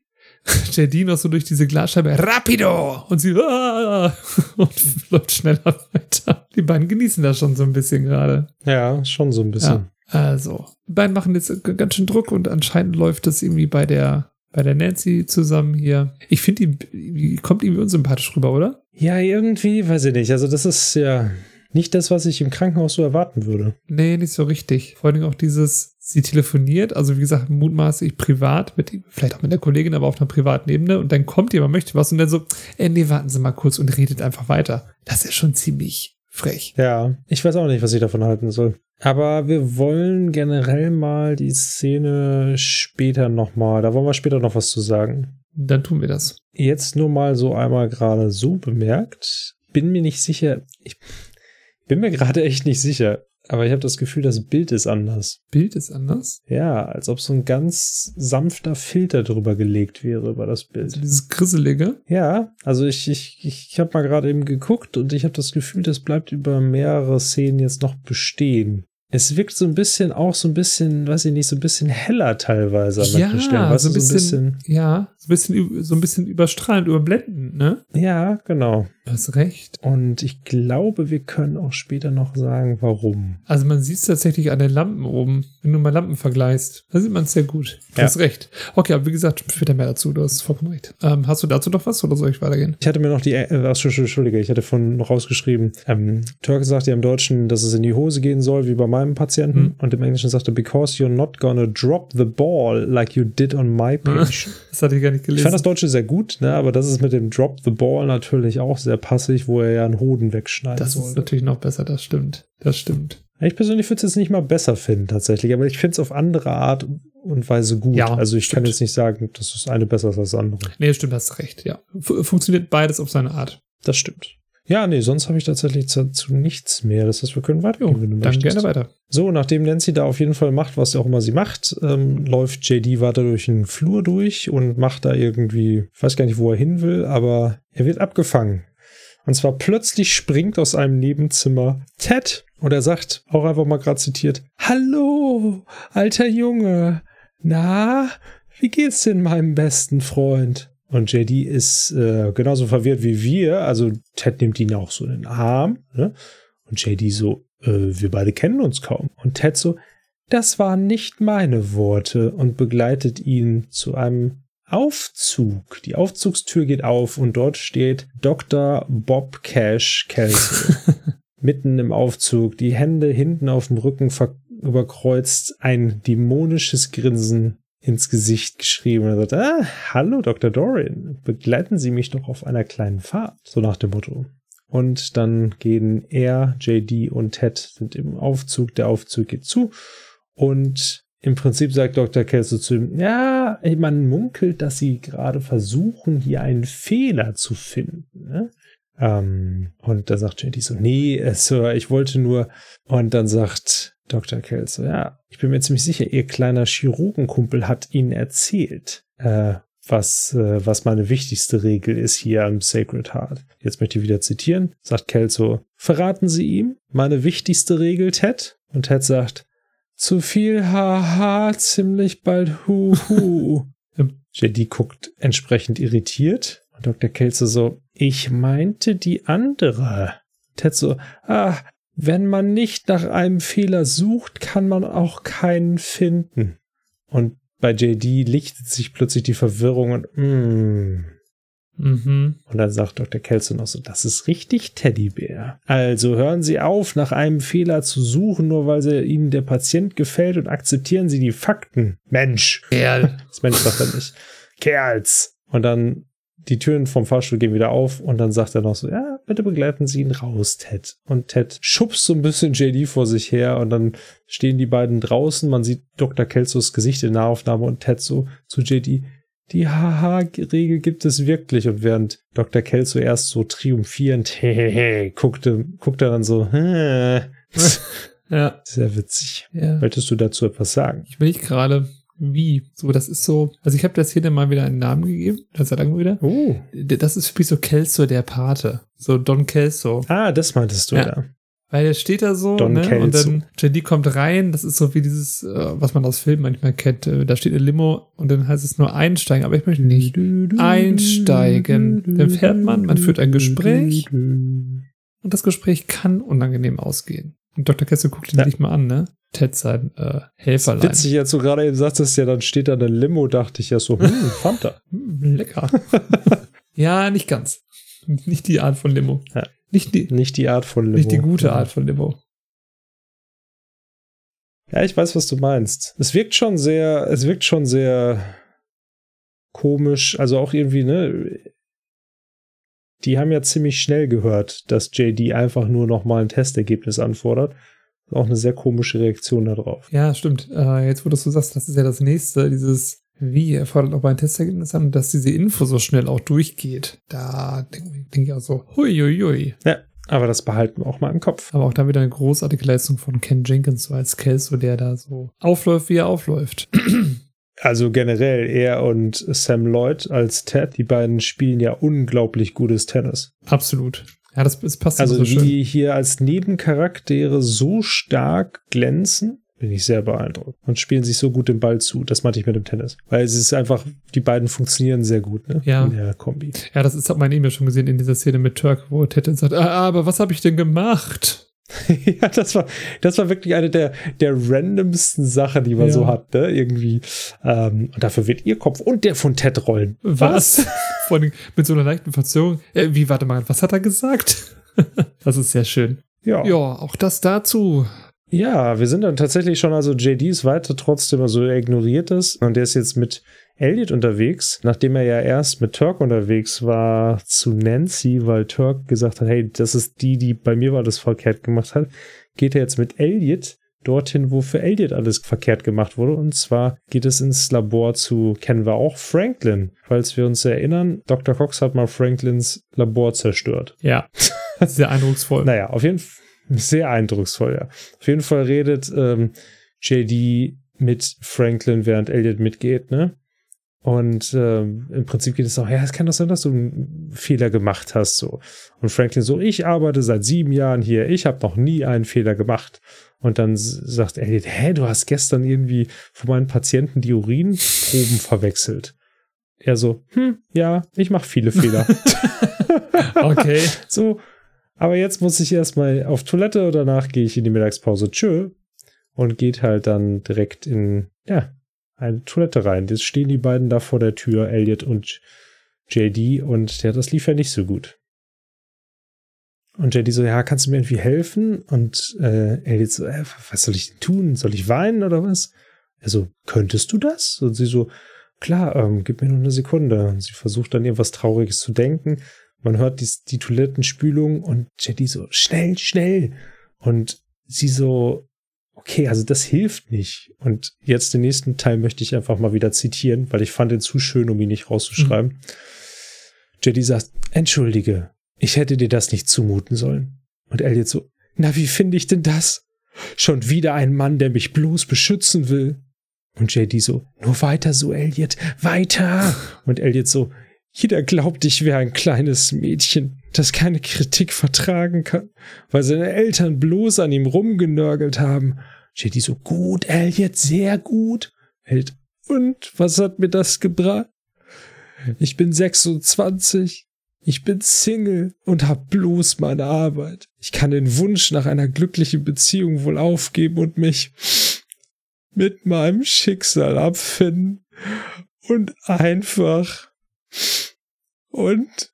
JD noch so durch diese Glasscheibe, rapido! Und sie, ah, und läuft schneller weiter. Die beiden genießen das schon so ein bisschen gerade. ja, schon so ein bisschen. Ja, also, die beiden machen jetzt ganz schön Druck und anscheinend läuft das irgendwie bei der, bei der Nancy zusammen hier. Ich finde, die, die kommt irgendwie unsympathisch rüber, oder? Ja. irgendwie, weiß ich nicht. Also das ist ja nicht das, was ich im Krankenhaus so erwarten würde. Nee, nicht so richtig. Vor allem auch dieses, sie telefoniert, also wie gesagt, mutmaßlich privat, mit, vielleicht auch mit der Kollegin, aber auf einer privaten Ebene und dann kommt jemand, möchte was und dann so, äh, nee, warten Sie mal kurz und redet einfach weiter. Das ist schon ziemlich frech. Ja, ich weiß auch nicht, was ich davon halten soll. Aber wir wollen generell mal die Szene später nochmal, da wollen wir später noch was zu sagen. Dann tun wir das. Jetzt nur mal so einmal gerade so bemerkt. Bin mir nicht sicher, ich bin mir gerade echt nicht sicher, aber ich habe das Gefühl, das Bild ist anders. Bild ist anders. Ja, als ob so ein ganz sanfter Filter drüber gelegt wäre über das Also Bild. dieses Grisselige. Ja, also ich, ich, ich habe mal gerade eben geguckt und ich habe das Gefühl, das bleibt über mehrere Szenen jetzt noch bestehen. Es wirkt so ein bisschen auch so ein bisschen, weiß ich nicht, so ein bisschen heller teilweise an Ja, manchen Stellen. Weißt so ein bisschen, ja, so ein bisschen, ü- so ein bisschen überstrahlend, überblendend, ne? Ja, genau. Du hast recht. Und ich glaube, wir können auch später noch sagen, warum. Also man sieht es tatsächlich an den Lampen oben, wenn du mal Lampen vergleichst. Da sieht man es sehr gut. Du Ja. hast recht. Okay, aber wie gesagt, später mehr dazu, du hast vollkommen recht. Ähm, hast du dazu noch was oder soll ich weitergehen? Ich hatte mir noch die, äh, Entschuldige, ich hatte von noch rausgeschrieben, ähm, Turk sagt ja im Deutschen, dass es in die Hose gehen soll, wie bei meinem Patienten. Mhm. Und im Englischen sagte, because you're not gonna drop the ball like you did on my patient. Das hatte ich gar nicht Ich gelesen. fand das Deutsche sehr gut, ne? aber das ist mit dem Drop the Ball natürlich auch sehr passig, wo er ja einen Hoden wegschneiden das ist natürlich noch besser, das stimmt. Das stimmt. Ich persönlich würde es jetzt nicht mal besser finden, tatsächlich, aber ich finde es auf andere Art und Weise gut. Ja, also ich kann stimmt. jetzt nicht sagen, dass das eine besser ist als das andere. Nee, stimmt, hast recht, ja. Fu- funktioniert beides auf seine Art. Das stimmt. Ja, nee, sonst habe ich tatsächlich dazu nichts mehr. Das heißt, wir können weitergehen, wenn du Dann möchtest. gerne weiter. So, nachdem Nancy da auf jeden Fall macht, was auch immer sie macht, ähm, läuft JD weiter durch den Flur durch und macht da irgendwie, ich weiß gar nicht, wo er hin will, aber er wird abgefangen. Und zwar plötzlich springt aus einem Nebenzimmer Ted und er sagt, auch einfach mal gerade zitiert, Hallo, alter Junge, na, wie geht's denn meinem besten Freund? Und JD ist äh, genauso verwirrt wie wir, also Ted nimmt ihn auch so in den Arm, ne? Und JD so, äh, wir beide kennen uns kaum. Und Ted so, das waren nicht meine Worte und begleitet ihn zu einem Aufzug. Die Aufzugstür geht auf und dort steht Dr. Bob Cash Kelsey. Mitten im Aufzug, die Hände hinten auf dem Rücken überkreuzt, ein dämonisches Grinsen ins Gesicht geschrieben. Er sagt, ah, hallo Dr. Dorian, begleiten Sie mich doch auf einer kleinen Fahrt. So nach dem Motto. Und dann gehen er, JD und Ted sind im Aufzug. Der Aufzug geht zu. Und im Prinzip sagt Dr. Kelso zu ihm, ja, man munkelt, dass sie gerade versuchen, hier einen Fehler zu finden. Ne? Ähm, und da sagt JD so, nee, äh, Sir, ich wollte nur. Und dann sagt Dr. Kelso, ja, ich bin mir ziemlich sicher, ihr kleiner Chirurgenkumpel hat Ihnen erzählt, äh, was, äh, was meine wichtigste Regel ist hier am Sacred Heart. Jetzt möchte ich wieder zitieren, sagt Kelso, verraten Sie ihm meine wichtigste Regel, Ted? Und Ted sagt, zu viel Haha, ziemlich bald Huhu. JD guckt entsprechend irritiert und Dr. Kelso so, ich meinte die andere. Ted so, ah, wenn man nicht nach einem Fehler sucht, kann man auch keinen finden. Und bei JD lichtet sich plötzlich die Verwirrung und mm. Mhm. Und dann sagt Dr. Kelso noch so, das ist richtig, Teddybär. Also hören Sie auf, nach einem Fehler zu suchen, nur weil sie Ihnen der Patient gefällt und akzeptieren Sie die Fakten. Mensch. Kerl. Das Mensch sagt er nicht. Kerls. Und dann die Türen vom Fahrstuhl gehen wieder auf und dann sagt er noch so, ja, bitte begleiten Sie ihn raus, Ted. Und Ted schubst so ein bisschen JD vor sich her und dann stehen die beiden draußen. Man sieht Dr. Kelsos Gesicht in Nahaufnahme und Ted so zu JD, die Haha-Regel gibt es wirklich. Und während Dr. Kelso erst so triumphierend hehehe, guckte, guckt er dann so. Ja. sehr witzig. ja. Möchtest du dazu etwas sagen? Ich will nicht gerade, wie. So, das ist so. Also ich habe der Szene mal wieder einen Namen gegeben. Das sagen wir wieder. Oh. Das ist wie so Kelso der Pate. So Don Kelso. Ah, das meintest du, Ja. ja. Weil der steht da so, Don ne? Und Kelso. dann JD kommt rein. Das ist so wie dieses, äh, was man aus Filmen manchmal kennt. Äh, Da steht eine Limo und dann heißt es nur einsteigen. Aber ich möchte nicht einsteigen. Dann fährt man, man führt ein Gespräch. Und das Gespräch kann unangenehm ausgehen. Und Dr. Kelso guckt ihn Ja. sich mal an, ne? Ted sein äh, Helferlein. Witzig, als du gerade eben sagtest, ja, dann steht da eine Limo, dachte ich ja so, hm, Fanta. Hm, lecker. ja, nicht ganz. Nicht die Art von Limo. Ja. Nicht, die, Nicht die Art von Limo. nicht die gute Ja. Art von Limo. Ja, ich weiß, was du meinst. Es wirkt schon sehr, es wirkt schon sehr komisch, also auch irgendwie, ne? Die haben ja ziemlich schnell gehört, dass JD einfach nur noch mal ein Testergebnis anfordert. Auch eine sehr komische Reaktion darauf. Ja, stimmt. Äh, jetzt, wo du so sagst, das ist ja das nächste, dieses, wie, er fordert auch ein Testergebnis an, dass diese Info so schnell auch durchgeht. Da denke denk ich auch so, huiuiui. Ja, aber das behalten wir auch mal im Kopf. Aber auch da wieder eine großartige Leistung von Ken Jenkins, so als Kelso, der da so aufläuft, wie er aufläuft. Also generell er und Sam Lloyd als Ted, die beiden spielen ja unglaublich gutes Tennis. Absolut. Ja, das, das passt Also so schön. die hier als Nebencharaktere so stark glänzen, bin ich sehr beeindruckt. Und spielen sich so gut den Ball zu. Das meinte ich mit dem Tennis. Weil es ist einfach, die beiden funktionieren sehr gut, ne? Ja. In der Kombi. Ja, das ist, hat man eben ja schon gesehen in dieser Szene mit Turk, wo Ted sagt, ah, aber was habe ich denn gemacht? ja, das war, das war wirklich eine der, der randomsten Sachen, die man Ja. so hat, ne? Irgendwie. Ähm, und dafür wird ihr Kopf und der von Ted rollen. Was? Vor allem mit so einer leichten Verzögerung. Äh, wie, warte mal, was hat er gesagt? das ist sehr schön. Ja. Ja, auch das dazu. Ja, wir sind dann tatsächlich schon, also JD ist weiter trotzdem, also er ignoriert es und der ist jetzt mit Elliot unterwegs, nachdem er ja erst mit Turk unterwegs war zu Nancy, weil Turk gesagt hat, hey, das ist die, die bei mir war, das verkehrt gemacht hat. geht er jetzt mit Elliot dorthin, wo für Elliot alles verkehrt gemacht wurde. Und zwar geht es ins Labor zu, kennen wir auch, Franklin. Falls wir uns erinnern, Dr. Cox hat mal Franklins Labor zerstört. Ja. Sehr eindrucksvoll. naja, auf jeden Fall sehr eindrucksvoll, ja. Auf jeden Fall redet ähm, JD mit Franklin, während Elliot mitgeht, ne? Und ähm, im Prinzip geht es auch, ja, es kann doch sein, dass du einen Fehler gemacht hast, so. Und Franklin so, ich arbeite seit sieben Jahren hier, ich habe noch nie einen Fehler gemacht. Und dann sagt Elliot, hä, du hast gestern irgendwie von meinen Patienten die Urinproben verwechselt. Er so, hm, ja, ich mache viele Fehler. okay. So, aber jetzt muss ich erstmal auf Toilette und danach gehe ich in die Mittagspause. Tschö. Und geht halt dann direkt in, ja, eine Toilette rein. Jetzt stehen die beiden da vor der Tür, Elliot und JD, und ja, das lief ja nicht so gut. Und JD so, ja, kannst du mir irgendwie helfen? Und äh, Elliot so, äh, was soll ich tun? Soll ich weinen oder was? Er so, könntest du das? Und sie so, klar, ähm, gib mir nur eine Sekunde. Und sie versucht dann irgendwas Trauriges zu denken. Man hört die, die Toilettenspülung und JD so, schnell, schnell. Und sie so, okay, also das hilft nicht. Und jetzt den nächsten Teil möchte ich einfach mal wieder zitieren, weil ich fand den zu schön, um ihn nicht rauszuschreiben. Mhm. JD sagt, entschuldige, ich hätte dir das nicht zumuten sollen. Und Elliot so, na, wie finde ich denn das? Schon wieder ein Mann, der mich bloß beschützen will. Und JD so, nur weiter so, Elliot, weiter. Und Elliot so, jeder glaubt, ich wäre ein kleines Mädchen, das keine Kritik vertragen kann, weil seine Eltern bloß an ihm rumgenörgelt haben. JD so, gut, Elliot, sehr gut. Und was hat mir das gebracht? Ich bin 26. Ich bin Single und hab bloß meine Arbeit. Ich kann den Wunsch nach einer glücklichen Beziehung wohl aufgeben und mich mit meinem Schicksal abfinden und einfach und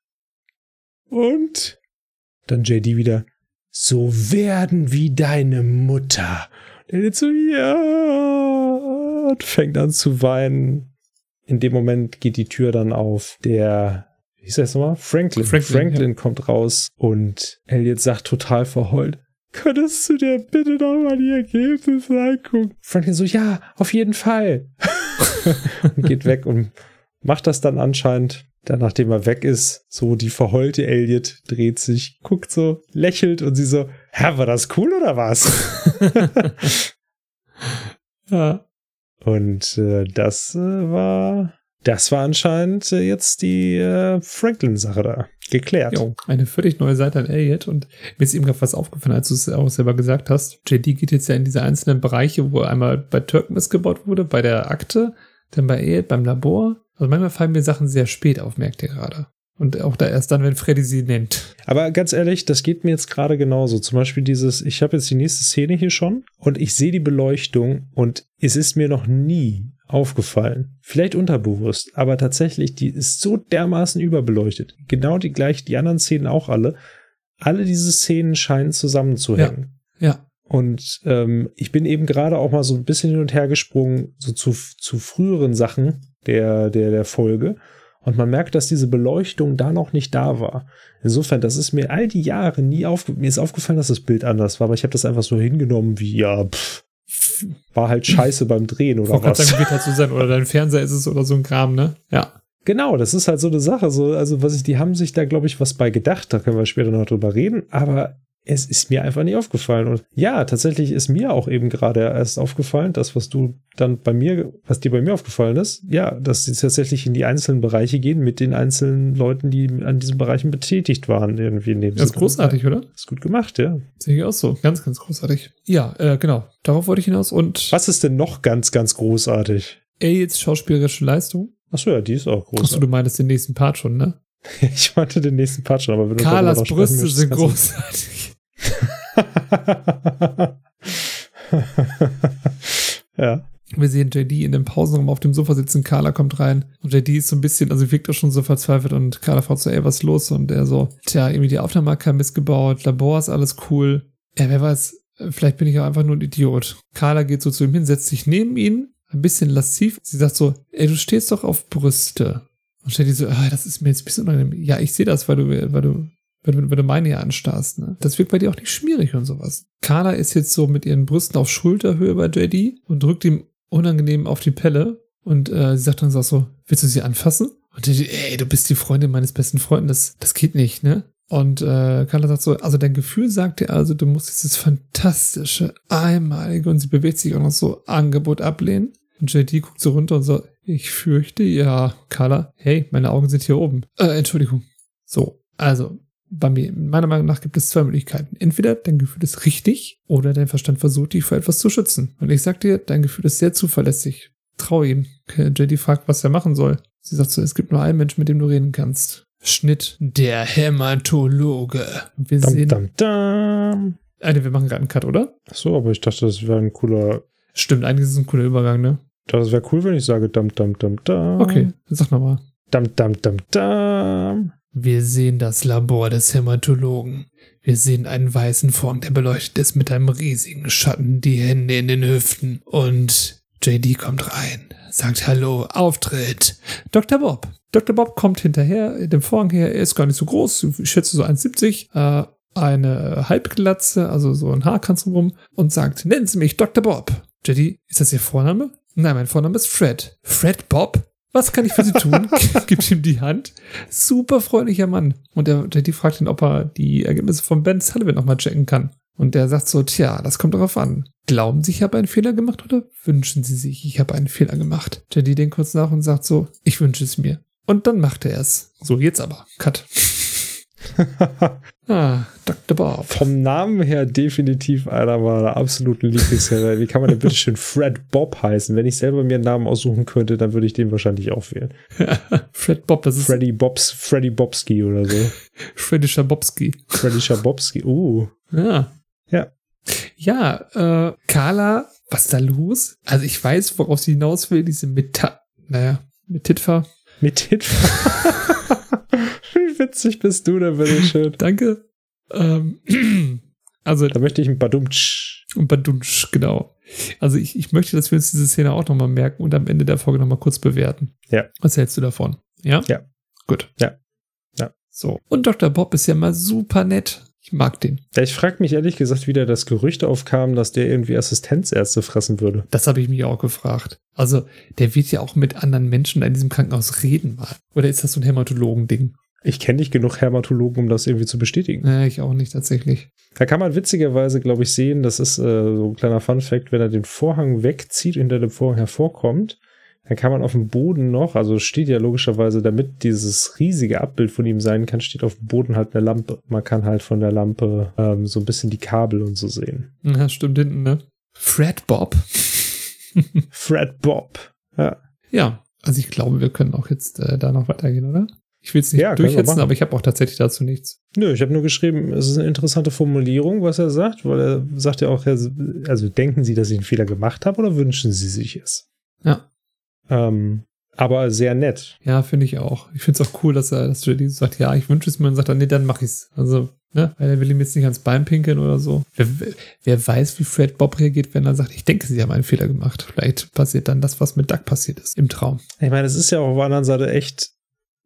und dann JD wieder so werden wie deine Mutter. Der jetzt so ja und fängt an zu weinen. In dem Moment geht die Tür dann auf. Der wie hieß das nochmal? Franklin. Franklin, Franklin ja. kommt raus und Elliot sagt total verheult. Könntest du dir bitte nochmal die Ergebnisse angucken? Franklin so, ja, auf jeden Fall. und geht weg und macht das dann anscheinend. Dann, nachdem er weg ist, so die verheulte Elliot dreht sich, guckt so, lächelt und sie so, Hä, war das cool oder was? ja. Und äh, das äh, war das war anscheinend äh, jetzt die äh, Franklin-Sache da geklärt. Jo, eine völlig neue Seite an Elliot und mir ist eben gerade was aufgefallen, als du es auch selber gesagt hast. JD geht jetzt ja in diese einzelnen Bereiche, wo einmal bei Turk missgebaut wurde, bei der Akte, dann bei Elliot, beim Labor. Also manchmal fallen mir Sachen sehr spät auf, merkt ihr gerade. Und auch da erst dann, wenn Freddy sie nennt. Aber ganz ehrlich, das geht mir jetzt gerade genauso. Zum Beispiel dieses, ich habe jetzt die nächste Szene hier schon und ich sehe die Beleuchtung und es ist mir noch nie aufgefallen. Vielleicht unterbewusst, aber tatsächlich, die ist so dermaßen überbeleuchtet. Genau die gleich, die anderen Szenen auch alle. Alle diese Szenen scheinen zusammenzuhängen. Ja. ja. Und ähm, ich bin eben gerade auch mal so ein bisschen hin und her gesprungen, so zu, zu früheren Sachen der, der, der Folge. Und man merkt, dass diese Beleuchtung da noch nicht da war. Insofern, das ist mir all die Jahre nie aufgefallen. Mir ist aufgefallen, dass das Bild anders war, aber ich habe das einfach so hingenommen wie, ja, pff, war halt scheiße beim Drehen oder was. Sagen, wird halt so sein. Oder dein Fernseher ist es oder so ein Kram, ne? Ja. Genau, das ist halt so eine Sache. So, also, was ich, die haben sich da, glaube ich, was bei gedacht. Da können wir später noch drüber reden. Aber es ist mir einfach nicht aufgefallen. Und ja, tatsächlich ist mir auch eben gerade erst aufgefallen, das, was du dann bei mir, was dir bei mir aufgefallen ist, ja, dass sie tatsächlich in die einzelnen Bereiche gehen mit den einzelnen Leuten, die an diesen Bereichen betätigt waren, irgendwie dem Das ist großartig, oder? Das ist gut gemacht, ja. Sehe ich auch so. Ganz, ganz großartig. Ja, äh, genau. Darauf wollte ich hinaus. Und. Was ist denn noch ganz, ganz großartig? Aids schauspielerische Leistung. Achso, ja, die ist auch großartig. Achso, du meinst den nächsten Part schon, ne? ich meinte den nächsten Part schon, aber wenn Carlas Brüste sind großartig. ja. Wir sehen JD in dem Pausenraum auf dem Sofa sitzen, Carla kommt rein und JD ist so ein bisschen, also wirkt auch schon so verzweifelt und Carla fragt so, ey, was ist los? Und er so, tja, irgendwie die Aufnahmemarker missgebaut, Labor ist alles cool. Ja, wer weiß, vielleicht bin ich auch einfach nur ein Idiot. Carla geht so zu ihm hin, setzt sich neben ihn, ein bisschen lassiv. Sie sagt so, ey, du stehst doch auf Brüste. Und JD so, ah, das ist mir jetzt ein bisschen unangenehm. Ja, ich sehe das, weil du, weil du wenn, du- wenn du meine hier anstarrst. Ne? Das wirkt bei dir auch nicht schmierig und sowas. Carla ist jetzt so mit ihren Brüsten auf Schulterhöhe bei JD und drückt ihm unangenehm auf die Pelle. Und äh, sie sagt dann so, so, willst du sie anfassen? Und JD, ey, du bist die Freundin meines besten Freundes. Das, das geht nicht, ne? Und äh, Carla sagt so, also dein Gefühl sagt dir also, du musst dieses fantastische, einmalige und sie bewegt sich auch noch so Angebot ablehnen. Und JD guckt so runter und so, ich fürchte, ja, Carla, hey, meine Augen sind hier oben. Äh, Entschuldigung. So, also, bei mir, meiner Meinung nach gibt es zwei Möglichkeiten. Entweder dein Gefühl ist richtig oder dein Verstand versucht, dich vor etwas zu schützen. Und ich sag dir, dein Gefühl ist sehr zuverlässig. Trau ihm. JD fragt, was er machen soll. Sie sagt so, es gibt nur einen Menschen, mit dem du reden kannst. Schnitt. Der Hämatologe. Wir Dam, sehen. dam. Ah, nee, wir machen gerade einen Cut, oder? Ach so, aber ich dachte, das wäre ein cooler. Stimmt, eigentlich ist es ein cooler Übergang, ne? Das wäre cool, wenn ich sage dam, dam, dam, dam. Okay, sag nochmal. Dam, dam, dam, dam. Wir sehen das Labor des Hämatologen. Wir sehen einen weißen Vorhang, der beleuchtet ist mit einem riesigen Schatten, die Hände in den Hüften. Und JD kommt rein, sagt Hallo, Auftritt. Dr. Bob. Dr. Bob kommt hinterher, dem Vorhang her. Er ist gar nicht so groß, ich schätze so 1,70. Äh, eine Halbglatze, also so ein Haarkranz rum, und sagt, nennen Sie mich Dr. Bob. JD, ist das Ihr Vorname? Nein, mein Vorname ist Fred. Fred Bob? Was kann ich für Sie tun? Gibt ihm die Hand. Super freundlicher Mann. Und der JD fragt ihn, ob er die Ergebnisse von Ben Sullivan nochmal checken kann. Und der sagt so, tja, das kommt darauf an. Glauben Sie, ich habe einen Fehler gemacht oder wünschen Sie sich, ich habe einen Fehler gemacht? JD denkt kurz nach und sagt so, ich wünsche es mir. Und dann macht er es. So, jetzt aber. Cut. Ah, Dr. Bob. Vom Namen her definitiv einer meiner absoluten Lieblingsserie. Wie kann man denn bitte schön Fred Bob heißen? Wenn ich selber mir einen Namen aussuchen könnte, dann würde ich den wahrscheinlich auch wählen. Fred Bob, das ist Freddy Bobs, Freddy Bobski oder so. Freddy Schabowski. Freddy Schabowski. Uh. Ja. Ja. Ja, äh, Carla, was ist da los? Also ich weiß, worauf sie hinaus will, diese Meta, naja, mit Titfa. Wie witzig bist du denn, bitte schön. Danke. Ähm, also, Da möchte ich ein Badumtsch. und Badunsch, genau. Also ich, ich möchte, dass wir uns diese Szene auch nochmal merken und am Ende der Folge nochmal kurz bewerten. Ja. Was hältst du davon? Ja? Ja. Gut. Ja. Ja. So. Und Dr. Bob ist ja mal super nett. Ich mag den. Ja, ich frage mich ehrlich gesagt, wie da das Gerücht aufkam, dass der irgendwie Assistenzärzte fressen würde. Das habe ich mich auch gefragt. Also, der wird ja auch mit anderen Menschen in diesem Krankenhaus reden mal. Oder ist das so ein Hämatologen-Ding? Ich kenne nicht genug Hämatologen, um das irgendwie zu bestätigen. Nee, ich auch nicht tatsächlich. Da kann man witzigerweise, glaube ich, sehen, das ist äh, so ein kleiner Fun-Fact, wenn er den Vorhang wegzieht, hinter dem Vorhang hervorkommt, dann kann man auf dem Boden noch, also steht ja logischerweise, damit dieses riesige Abbild von ihm sein kann, steht auf dem Boden halt eine Lampe. Man kann halt von der Lampe ähm, so ein bisschen die Kabel und so sehen. Ja, stimmt hinten, ne? Fred Bob. Fred Bob. Ja. Ja, also ich glaube, wir können auch jetzt äh, da noch weitergehen, oder? Ich will es nicht Ja, durchhetzen, aber ich habe auch tatsächlich dazu nichts. Nö, ich habe nur geschrieben, es ist eine interessante Formulierung, was er sagt, weil er sagt ja auch, also denken Sie, dass ich einen Fehler gemacht habe oder wünschen Sie sich es? Ja. Ähm, aber sehr nett. Ja, finde ich auch. Ich finde es auch cool, dass er, dass JD sagt, ja, ich wünsche es mir und sagt dann, nee, dann mach ich's. Also, ne, weil er will ihm jetzt nicht ans Bein pinkeln oder so. Wer, wer weiß, wie Fred Bob reagiert, wenn er sagt, ich denke, sie haben einen Fehler gemacht. Vielleicht passiert dann das, was mit Doug passiert ist, im Traum. Ich meine, es ist ja auch auf der anderen Seite echt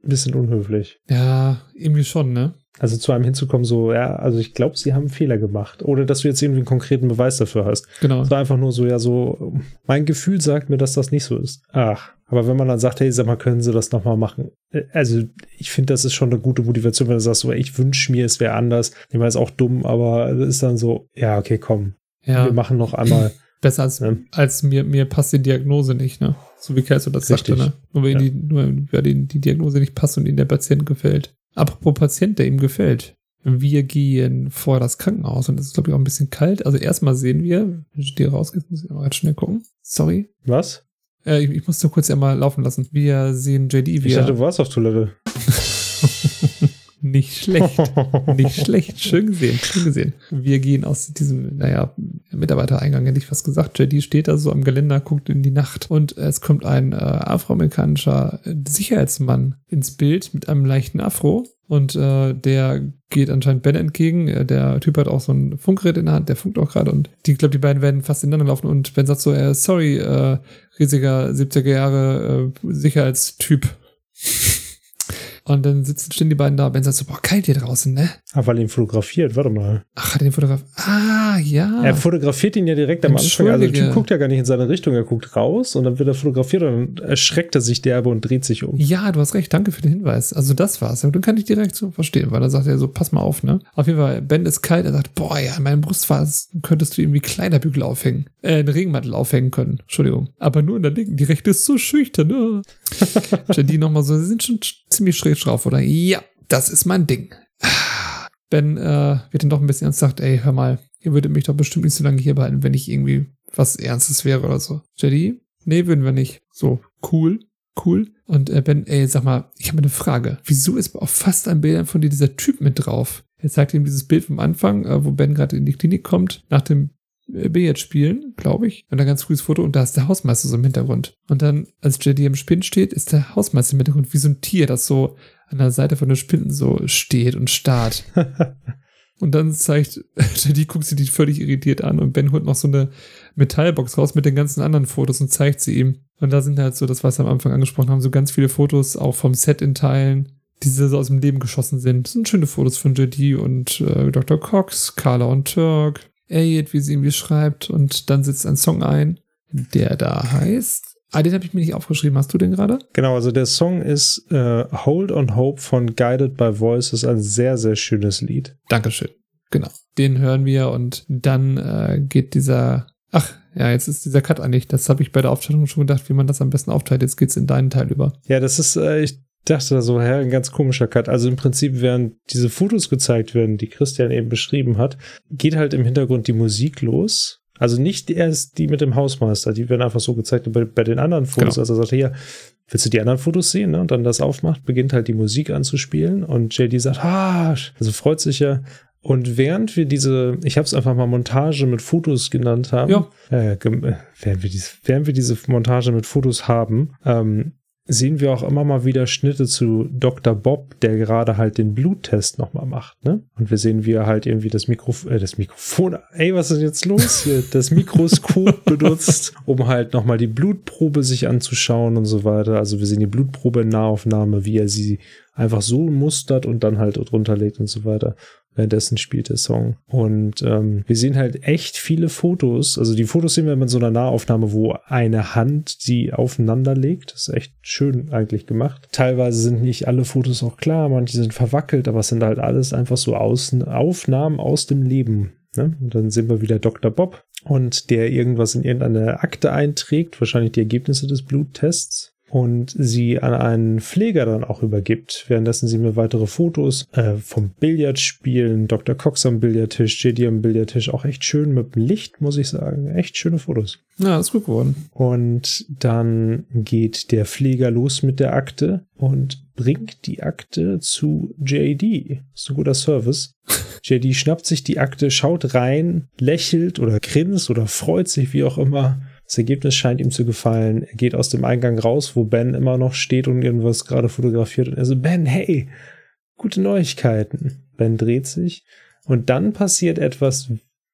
ein bisschen unhöflich. Ja, irgendwie schon, ne? Also zu einem hinzukommen, so, ja, also ich glaube, sie haben einen Fehler gemacht. Ohne dass du jetzt irgendwie einen konkreten Beweis dafür hast. Genau. Es war einfach nur so, ja, so, mein Gefühl sagt mir, dass das nicht so ist. Ach, aber wenn man dann sagt, hey, sag mal, können Sie das nochmal machen? Also, ich finde, das ist schon eine gute Motivation, wenn du sagst, so, ich wünsche mir, es wäre anders. Ich meine, ist auch dumm, aber es ist dann so, ja, okay, komm, Ja, wir machen noch einmal. Besser als, Ne? als mir, mir passt die Diagnose nicht, ne? So wie Kelso das Richtig. sagte, ne? Nur wenn Ja. die, nur weil die, Diagnose nicht passt und ihnen der Patient gefällt. Apropos Patient, der ihm gefällt. Wir gehen vor das Krankenhaus und es ist, glaube ich, auch ein bisschen kalt. Also erstmal sehen wir, wenn ich dir rausgeht, muss ich mal ganz schnell gucken. Sorry. Was? Äh, ich, ich muss nur kurz einmal laufen lassen. Wir sehen JD, wie Ich dachte, du warst auf Toilette. nicht schlecht. Nicht schlecht, schön gesehen, schön gesehen. Wir gehen aus diesem, naja, Mitarbeitereingang, hätte ich fast gesagt. JD steht da so am Geländer, guckt in die Nacht und es kommt ein äh, afroamerikanischer äh, Sicherheitsmann ins Bild mit einem leichten Afro und äh, der geht anscheinend Ben entgegen. Äh, Der Typ hat auch so ein Funkgerät in der Hand, der funkt auch gerade und die, glaube die beiden werden fast ineinander laufen und Ben sagt so, äh, sorry, äh, riesiger 70er Jahre äh, Sicherheitstyp. Und dann sitzen, stehen die beiden da. Ben sagt so, boah, kalt hier draußen, ne? Ah, weil er ihn fotografiert, warte mal. Ach, hat er den Fotograf. Ah, ja. Er fotografiert ihn ja direkt am Anfang. Also der Typ guckt ja gar nicht in seine Richtung, er guckt raus und dann wird er fotografiert und dann erschreckt er sich derbe und dreht sich um. Ja, du hast recht, danke für den Hinweis. Also das war's. Und dann kann ich direkt so verstehen, weil er sagt ja so, pass mal auf, ne? Auf jeden Fall, Ben ist kalt, er sagt, boah, ja, in meinem Brustfass könntest du irgendwie Kleiderbügel aufhängen, äh, einen Regenmantel aufhängen können. Entschuldigung. Aber nur in der linken, die rechte ist so schüchtern, ne? die nochmal so, sie sind schon ziemlich schräg drauf, oder? Ja, das ist mein Ding. Ben äh, wird dann doch ein bisschen ernst sagt, ey, hör mal, ihr würdet mich doch bestimmt nicht so lange hier behalten, wenn ich irgendwie was Ernstes wäre oder so. JD? Nee, würden wir nicht. So, cool, cool. Und äh, Ben, ey, sag mal, ich habe eine Frage. Wieso ist auf fast ein Bildern von dir dieser Typ mit drauf? Er zeigt ihm dieses Bild vom Anfang, äh, wo Ben gerade in die Klinik kommt, nach dem Billard spielen, glaube ich. Und ein ganz frühes Foto und da ist der Hausmeister so im Hintergrund. Und dann, als JD im Spinn steht, ist der Hausmeister im Hintergrund wie so ein Tier, das so an der Seite von der Spinnen so steht und starrt. und dann zeigt, JD guckt sie die völlig irritiert an und Ben holt noch so eine Metallbox raus mit den ganzen anderen Fotos und zeigt sie ihm. Und da sind halt so, das was wir am Anfang angesprochen haben, so ganz viele Fotos, auch vom Set in Teilen, die so aus dem Leben geschossen sind. Das sind schöne Fotos von JD und äh, Dr. Cox, Carla und Turk, Elliot, wie sie ihn beschreibt. Und dann sitzt ein Song ein, der da heißt. Ah, den habe ich mir nicht aufgeschrieben. Hast du den gerade? Genau, also der Song ist äh, Hold on Hope von Guided by Voices, ein sehr, sehr schönes Lied. Dankeschön. Genau. Den hören wir und dann äh, geht dieser. Ach, ja, jetzt ist dieser Cut eigentlich. Das habe ich bei der Aufstellung schon gedacht, wie man das am besten aufteilt. Jetzt geht's in deinen Teil über. Ja, das ist, äh, ich dachte so, hä, ein ganz komischer Cut. Also im Prinzip, während diese Fotos gezeigt werden, die Christian eben beschrieben hat, geht halt im Hintergrund die Musik los. Also nicht erst die mit dem Hausmeister, die werden einfach so gezeigt bei, bei den anderen Fotos. Genau. Also er sagt, hier, willst du die anderen Fotos sehen? Ne? Und dann das aufmacht, beginnt halt die Musik anzuspielen und JD sagt, ah, also freut sich ja. Und während wir diese, ich habe es einfach mal Montage mit Fotos genannt haben, ja. äh, während, wir diese, während wir diese Montage mit Fotos haben, ähm, sehen wir auch immer mal wieder Schnitte zu Dr. Bob, der gerade halt den Bluttest nochmal macht, ne? Und wir sehen, wie er halt irgendwie das Mikrofon, äh, das Mikrofon, ey, was ist jetzt los hier? Das Mikroskop benutzt, um halt nochmal die Blutprobe sich anzuschauen und so weiter. Also wir sehen die Blutprobe in Nahaufnahme, wie er sie einfach so mustert und dann halt drunter legt und so weiter. Währenddessen spielt der Song. Und ähm, wir sehen halt echt viele Fotos. Also die Fotos sehen wir mit so einer Nahaufnahme, wo eine Hand die aufeinander legt. Das ist echt schön eigentlich gemacht. Teilweise sind nicht alle Fotos auch klar, manche sind verwackelt, aber es sind halt alles einfach so Außen Aufnahmen aus dem Leben. Ne? Und dann sehen wir wieder Dr. Bob und der irgendwas in irgendeine Akte einträgt, wahrscheinlich die Ergebnisse des Bluttests und sie an einen Pfleger dann auch übergibt. Währenddessen sie mir weitere Fotos äh, vom Billardspielen, Dr. Cox am Billardtisch, JD am Billardtisch, auch echt schön mit dem Licht, muss ich sagen. Echt schöne Fotos. Ja, ist gut geworden. Und dann geht der Pfleger los mit der Akte und bringt die Akte zu JD. ist ein guter Service. JD schnappt sich die Akte, schaut rein, lächelt oder grinst oder freut sich, wie auch immer das Ergebnis scheint ihm zu gefallen. Er geht aus dem Eingang raus, wo Ben immer noch steht und irgendwas gerade fotografiert. Und er so, Ben, hey, gute Neuigkeiten. Ben dreht sich. Und dann passiert etwas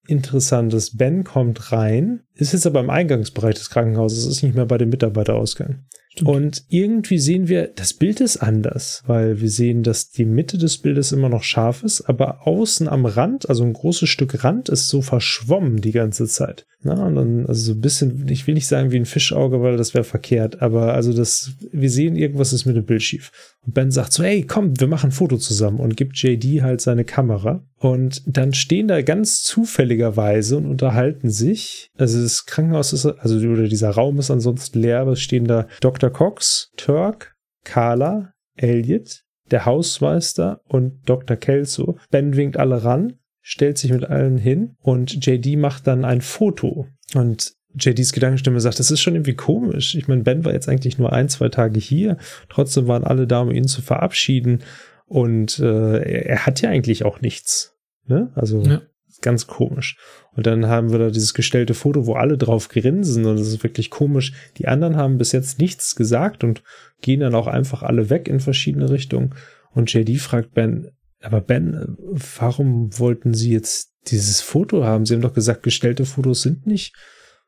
Interessantes. Ben kommt rein, ist jetzt aber im Eingangsbereich des Krankenhauses, ist nicht mehr bei dem Mitarbeiterausgang. Stimmt. Und irgendwie sehen wir, das Bild ist anders, weil wir sehen, dass die Mitte des Bildes immer noch scharf ist, aber außen am Rand, also ein großes Stück Rand, ist so verschwommen die ganze Zeit. Na, und dann, also so ein bisschen, ich will nicht sagen wie ein Fischauge, weil das wäre verkehrt, aber also das, wir sehen, irgendwas ist mit dem Bild schief. Und Ben sagt so, hey, komm, wir machen ein Foto zusammen und gibt JD halt seine Kamera. Und dann stehen da ganz zufälligerweise und unterhalten sich. Also das Krankenhaus ist, also oder dieser Raum ist ansonsten leer, aber es stehen da Dr. Cox, Turk, Carla, Elliot, der Hausmeister und Dr. Kelso. Ben winkt alle ran, stellt sich mit allen hin und JD macht dann ein Foto. Und JDs Gedankenstimme sagt, das ist schon irgendwie komisch. Ich meine, Ben war jetzt eigentlich nur ein, zwei Tage hier. Trotzdem waren alle da, um ihn zu verabschieden. Und äh, er, hat ja eigentlich auch nichts. Ne? Also ja. ganz komisch. Und dann haben wir da dieses gestellte Foto, wo alle drauf grinsen und das ist wirklich komisch. Die anderen haben bis jetzt nichts gesagt und gehen dann auch einfach alle weg in verschiedene Richtungen. Und JD fragt Ben, aber Ben, warum wollten Sie jetzt dieses Foto haben? Sie haben doch gesagt, gestellte Fotos sind nicht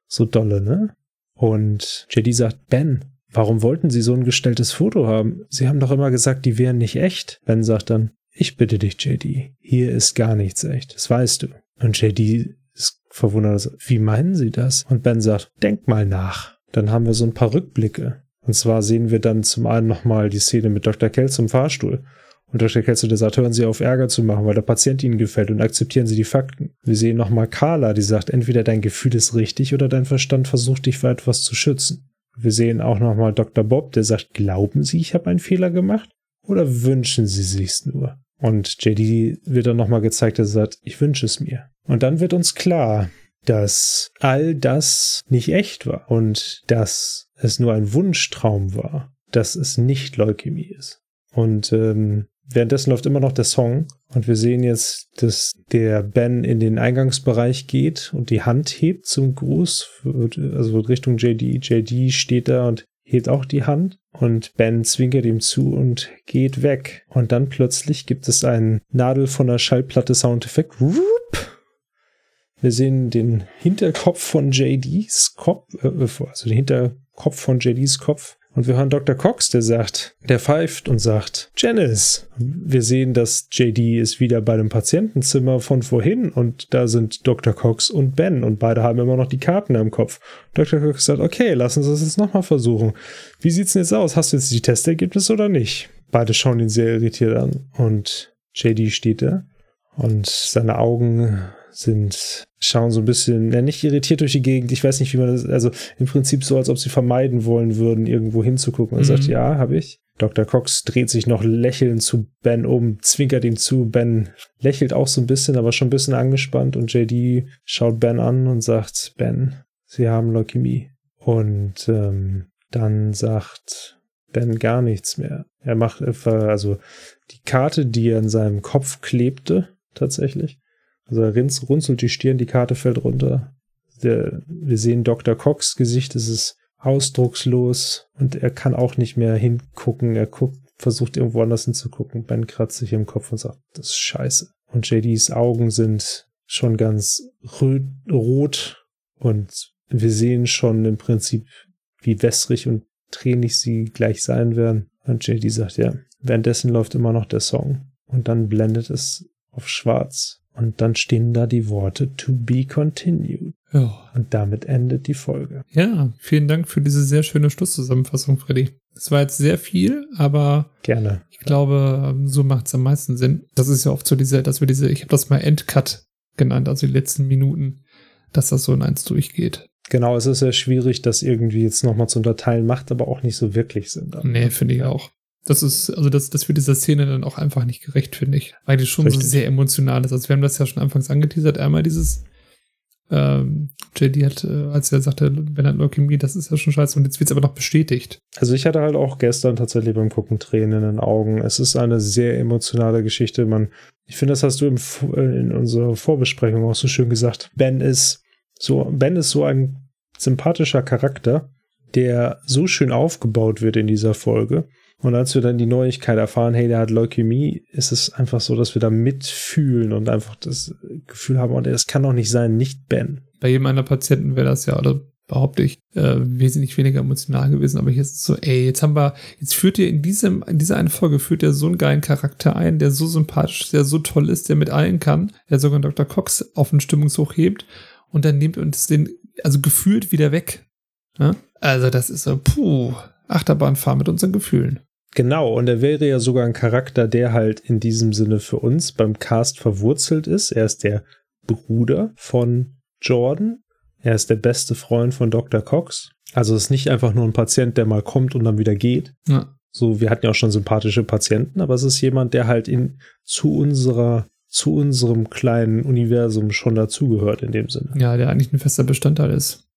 so dolle, ne? Und JD sagt, Ben, warum wollten Sie so ein gestelltes Foto haben? Sie haben doch immer gesagt, die wären nicht echt. Ben sagt dann, ich bitte dich, JD, hier ist gar nichts echt, das weißt du. Und JD ist verwundert, wie meinen Sie das? Und Ben sagt, denk mal nach. Dann haben wir so ein paar Rückblicke. Und zwar sehen wir dann zum einen nochmal die Szene mit Dr. Kelz im Fahrstuhl. Und Dr. Kelso, der sagt, hören Sie auf, Ärger zu machen, weil der Patient Ihnen gefällt und akzeptieren Sie die Fakten. Wir sehen nochmal Carla, die sagt, entweder dein Gefühl ist richtig oder dein Verstand versucht, dich vor etwas zu schützen. Wir sehen auch nochmal Dr. Bob, der sagt, glauben Sie, ich habe einen Fehler gemacht? Oder wünschen Sie sich's nur? Und JD wird dann nochmal gezeigt, er sagt, ich wünsche es mir. Und dann wird uns klar, dass all das nicht echt war und dass es nur ein Wunschtraum war, dass es nicht Leukämie ist. Und ähm, Währenddessen läuft immer noch der Song und wir sehen jetzt, dass der Ben in den Eingangsbereich geht und die Hand hebt zum Gruß, also Richtung JD. JD steht da und hebt auch die Hand und Ben zwinkert ihm zu und geht weg. Und dann plötzlich gibt es einen Nadel von der Schallplatte Soundeffekt. Wir sehen den Hinterkopf von JDs Kopf, äh, also den Hinterkopf von JDs Kopf und wir hören Dr. Cox, der sagt, der pfeift und sagt, Janice. Wir sehen, dass JD ist wieder bei dem Patientenzimmer von vorhin und da sind Dr. Cox und Ben und beide haben immer noch die Karten im Kopf. Dr. Cox sagt, okay, lass uns das jetzt nochmal versuchen. Wie sieht's denn jetzt aus? Hast du jetzt die Testergebnisse oder nicht? Beide schauen ihn sehr irritiert an und JD steht da und seine Augen sind, schauen so ein bisschen, ja, nicht irritiert durch die Gegend. Ich weiß nicht, wie man das, also im Prinzip so, als ob sie vermeiden wollen würden, irgendwo hinzugucken. Er mhm. sagt, ja, habe ich. Dr. Cox dreht sich noch lächelnd zu Ben um, zwinkert ihm zu. Ben lächelt auch so ein bisschen, aber schon ein bisschen angespannt und JD schaut Ben an und sagt, Ben, Sie haben Leukämie. Und ähm, dann sagt Ben gar nichts mehr. Er macht also die Karte, die er in seinem Kopf klebte, tatsächlich, also er runzelt die Stirn, die Karte fällt runter. Der, wir sehen Dr. Cox Gesicht, es ist ausdruckslos und er kann auch nicht mehr hingucken. Er guckt, versucht irgendwo anders hinzugucken. Ben kratzt sich im Kopf und sagt, das ist scheiße. Und JDs Augen sind schon ganz rot und wir sehen schon im Prinzip, wie wässrig und tränig sie gleich sein werden. Und JD sagt, ja, währenddessen läuft immer noch der Song. Und dann blendet es auf schwarz. Und dann stehen da die Worte to be continued. Ja. Und damit endet die Folge. Ja, vielen Dank für diese sehr schöne Schlusszusammenfassung, Freddy. Es war jetzt sehr viel, aber gerne. Ich glaube, so macht es am meisten Sinn. Das ist ja oft so diese, dass wir diese, ich habe das mal Endcut genannt, also die letzten Minuten, dass das so in eins durchgeht. Genau, es ist sehr schwierig, das irgendwie jetzt nochmal zu unterteilen, macht aber auch nicht so wirklich Sinn. Dann. Nee, finde ich auch. Das ist, also das, das wird dieser Szene dann auch einfach nicht gerecht, finde ich. Weil die schon Richtig. so sehr emotional ist. Also wir haben das ja schon anfangs angeteasert, einmal dieses ähm, JD hat, äh, als er sagte, wenn er Leukämie, das ist ja schon scheiße und jetzt wird es aber noch bestätigt. Also ich hatte halt auch gestern tatsächlich beim Gucken Tränen in den Augen. Es ist eine sehr emotionale Geschichte. Man, ich finde, das hast du im, in unserer Vorbesprechung auch so schön gesagt. Ben ist so, Ben ist so ein sympathischer Charakter, der so schön aufgebaut wird in dieser Folge und als wir dann die Neuigkeit erfahren, hey, der hat Leukämie, ist es einfach so, dass wir da mitfühlen und einfach das Gefühl haben, und es kann doch nicht sein, nicht Ben. Bei jedem anderen Patienten wäre das ja, oder behaupte ich, äh, wesentlich weniger emotional gewesen. Aber hier ist es so, ey, jetzt haben wir, jetzt führt ihr in diesem, in dieser einen Folge führt er so einen geilen Charakter ein, der so sympathisch, der so toll ist, der mit allen kann, der sogar Dr. Cox auf den Stimmungshoch hebt und dann nimmt uns den, also gefühlt wieder weg. Ja? Also das ist so, puh, Achterbahnfahr mit unseren Gefühlen. Genau, und er wäre ja sogar ein Charakter, der halt in diesem Sinne für uns beim Cast verwurzelt ist. Er ist der Bruder von Jordan. Er ist der beste Freund von Dr. Cox. Also ist nicht einfach nur ein Patient, der mal kommt und dann wieder geht. Ja. So, wir hatten ja auch schon sympathische Patienten, aber es ist jemand, der halt in, zu unserer, zu unserem kleinen Universum schon dazugehört in dem Sinne. Ja, der eigentlich ein fester Bestandteil ist.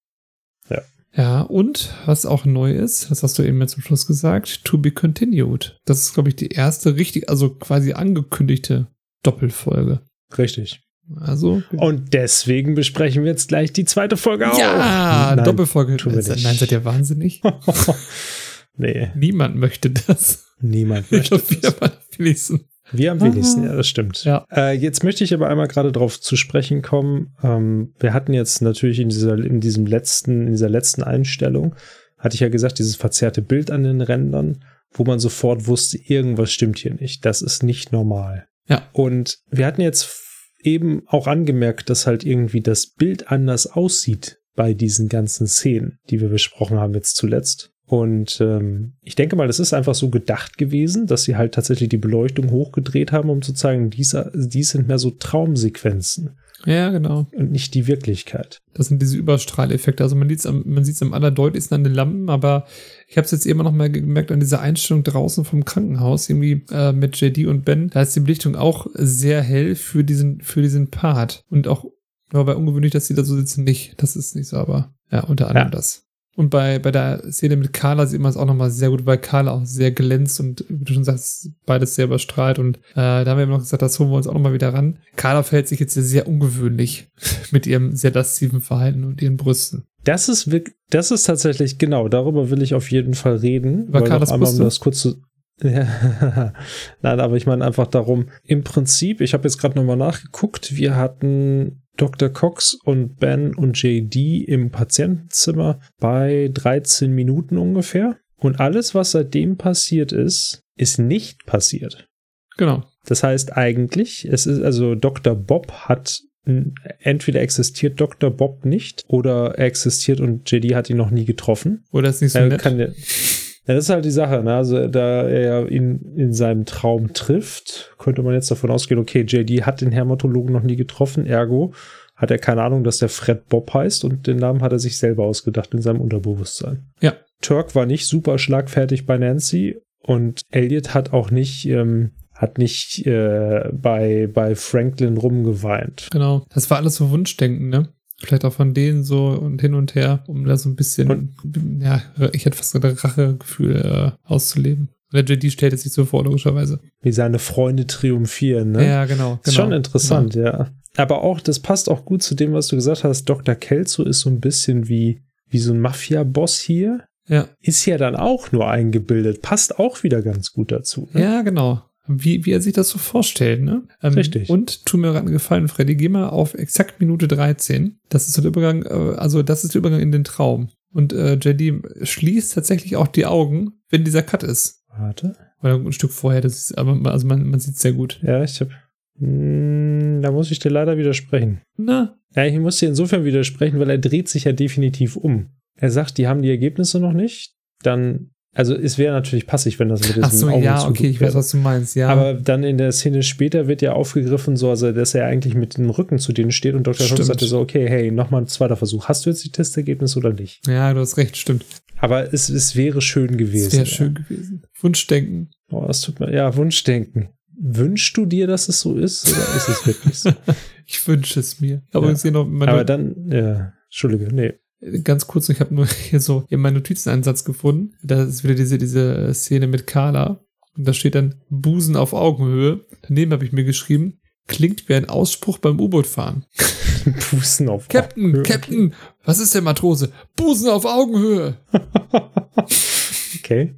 Ja. Ja, und was auch neu ist, das hast du eben jetzt zum Schluss gesagt, to be continued. Das ist, glaube ich, die erste richtig, also quasi angekündigte Doppelfolge. Richtig. Also. Und deswegen besprechen wir jetzt gleich die zweite Folge auch. Ja, Doppelfolge. Tun wir nicht. Nein, seid ihr wahnsinnig? nee. Niemand möchte das. Niemand möchte das. Wir mal wenigstens wir am wenigsten, ja, das stimmt. Ja. Äh, jetzt möchte ich aber einmal gerade darauf zu sprechen kommen. Ähm, wir hatten jetzt natürlich in dieser, in diesem letzten, in dieser letzten Einstellung hatte ich ja gesagt, dieses verzerrte Bild an den Rändern, wo man sofort wusste, irgendwas stimmt hier nicht. Das ist nicht normal. Ja. Und wir hatten jetzt eben auch angemerkt, dass halt irgendwie das Bild anders aussieht bei diesen ganzen Szenen, die wir besprochen haben jetzt zuletzt. Und ähm, ich denke mal, das ist einfach so gedacht gewesen, dass sie halt tatsächlich die Beleuchtung hochgedreht haben, um zu zeigen, dies, dies sind mehr so Traumsequenzen Ja, genau. und nicht die Wirklichkeit. Das sind diese Überstrahleffekte. Also man sieht es am, man sieht's am allerdeutlichsten an den Lampen, aber ich habe es jetzt immer noch mal gemerkt an dieser Einstellung draußen vom Krankenhaus, irgendwie äh, mit JD und Ben. Da ist die Belichtung auch sehr hell für diesen, für diesen Part. Und auch, aber ungewöhnlich, dass sie da so sitzen, nicht. Das ist nicht so, aber ja, unter anderem Ja. das. Und bei, bei der Szene mit Carla sieht man es auch nochmal sehr gut, weil Carla auch sehr glänzt und wie du schon sagst, beides sehr überstrahlt. Und äh, da haben wir immer noch gesagt, das holen wir uns auch nochmal wieder ran. Carla verhält sich jetzt sehr ungewöhnlich mit ihrem sehr lasziven Verhalten und ihren Brüsten. Das ist wirklich, das ist tatsächlich, genau, darüber will ich auf jeden Fall reden. Über weil Carlas einmal, um das kurz zu. Ja, Nein, aber ich meine einfach darum, im Prinzip, ich habe jetzt gerade nochmal nachgeguckt, wir hatten Dr. Cox und Ben und JD im Patientenzimmer bei 13 Minuten ungefähr. Und alles, was seitdem passiert ist, ist nicht passiert. Genau. Das heißt eigentlich, es ist also Dr. Bob hat entweder existiert Dr. Bob nicht oder er existiert und JD hat ihn noch nie getroffen. Oder ist nicht so nett? kann ja, das ist halt die Sache, ne? Also da er ihn in seinem Traum trifft, könnte man jetzt davon ausgehen, okay, JD hat den Hermatologen noch nie getroffen, ergo hat er keine Ahnung, dass der Fred Bob heißt und den Namen hat er sich selber ausgedacht in seinem Unterbewusstsein. Ja. Turk war nicht super schlagfertig bei Nancy und Elliot hat auch nicht, ähm, hat nicht äh, bei, bei Franklin rumgeweint. Genau. Das war alles so Wunschdenken, ne? Vielleicht auch von denen so und hin und her, um da so ein bisschen, ja, ich hätte fast gesagt, Rachegefühl äh, auszuleben. Und der JD stellt es sich so vor, logischerweise. Wie seine Freunde triumphieren, ne? Ja, genau. Ist genau. schon interessant, ja. Aber auch, das passt auch gut zu dem, was du gesagt hast. Dr. Kelso ist so ein bisschen wie, wie so ein Mafia-Boss hier. Ja. Ist ja dann auch nur eingebildet. Passt auch wieder ganz gut dazu. Ne? Ja, genau. Wie, wie er sich das so vorstellt, ne? Ähm, Richtig. Und tu mir gerade einen Gefallen, Freddy, geh mal auf exakt Minute 13. Das ist so der Übergang, äh, also das ist der Übergang in den Traum. Und äh, JD schließt tatsächlich auch die Augen, wenn dieser Cut ist. Warte. Oder ein Stück vorher, das ist, aber man- also man, man sieht sehr gut. Ja, ich hab. Hm, da muss ich dir leider widersprechen. Na, Ja, ich muss dir insofern widersprechen, weil er dreht sich ja definitiv um. Er sagt, die haben die Ergebnisse noch nicht. Dann, also es wäre natürlich passig, wenn das mit diesem ach so, Augen ja, okay, ich weiß, was du meinst, ja. Aber dann in der Szene später wird ja aufgegriffen, so, also, dass er eigentlich mit dem Rücken zu denen steht und Dr. Stimmt. sagte so, okay, hey, nochmal ein zweiter Versuch. Hast du jetzt die Testergebnisse oder nicht? ja, du hast recht, stimmt. Aber es, es wäre schön gewesen. Das wäre schön gewesen. Wunschdenken. Oh, das tut mir, ja, Wunschdenken. Wünschst du dir, dass es so ist oder ist es wirklich so? Ich wünsche es mir. Aber Ja. noch meine, Aber dann, ja, Entschuldige, nee. Ganz kurz, ich habe nur hier so in meinen Notizen einen Satz gefunden. Da ist wieder diese, diese Szene mit Carla. Und da steht dann Busen auf Augenhöhe. Daneben habe ich mir geschrieben, klingt wie ein Ausspruch beim U-Boot-Fahren. Pusten auf. Captain, Augenhöhe. Captain, was ist der Matrose? Busen auf Augenhöhe. Okay.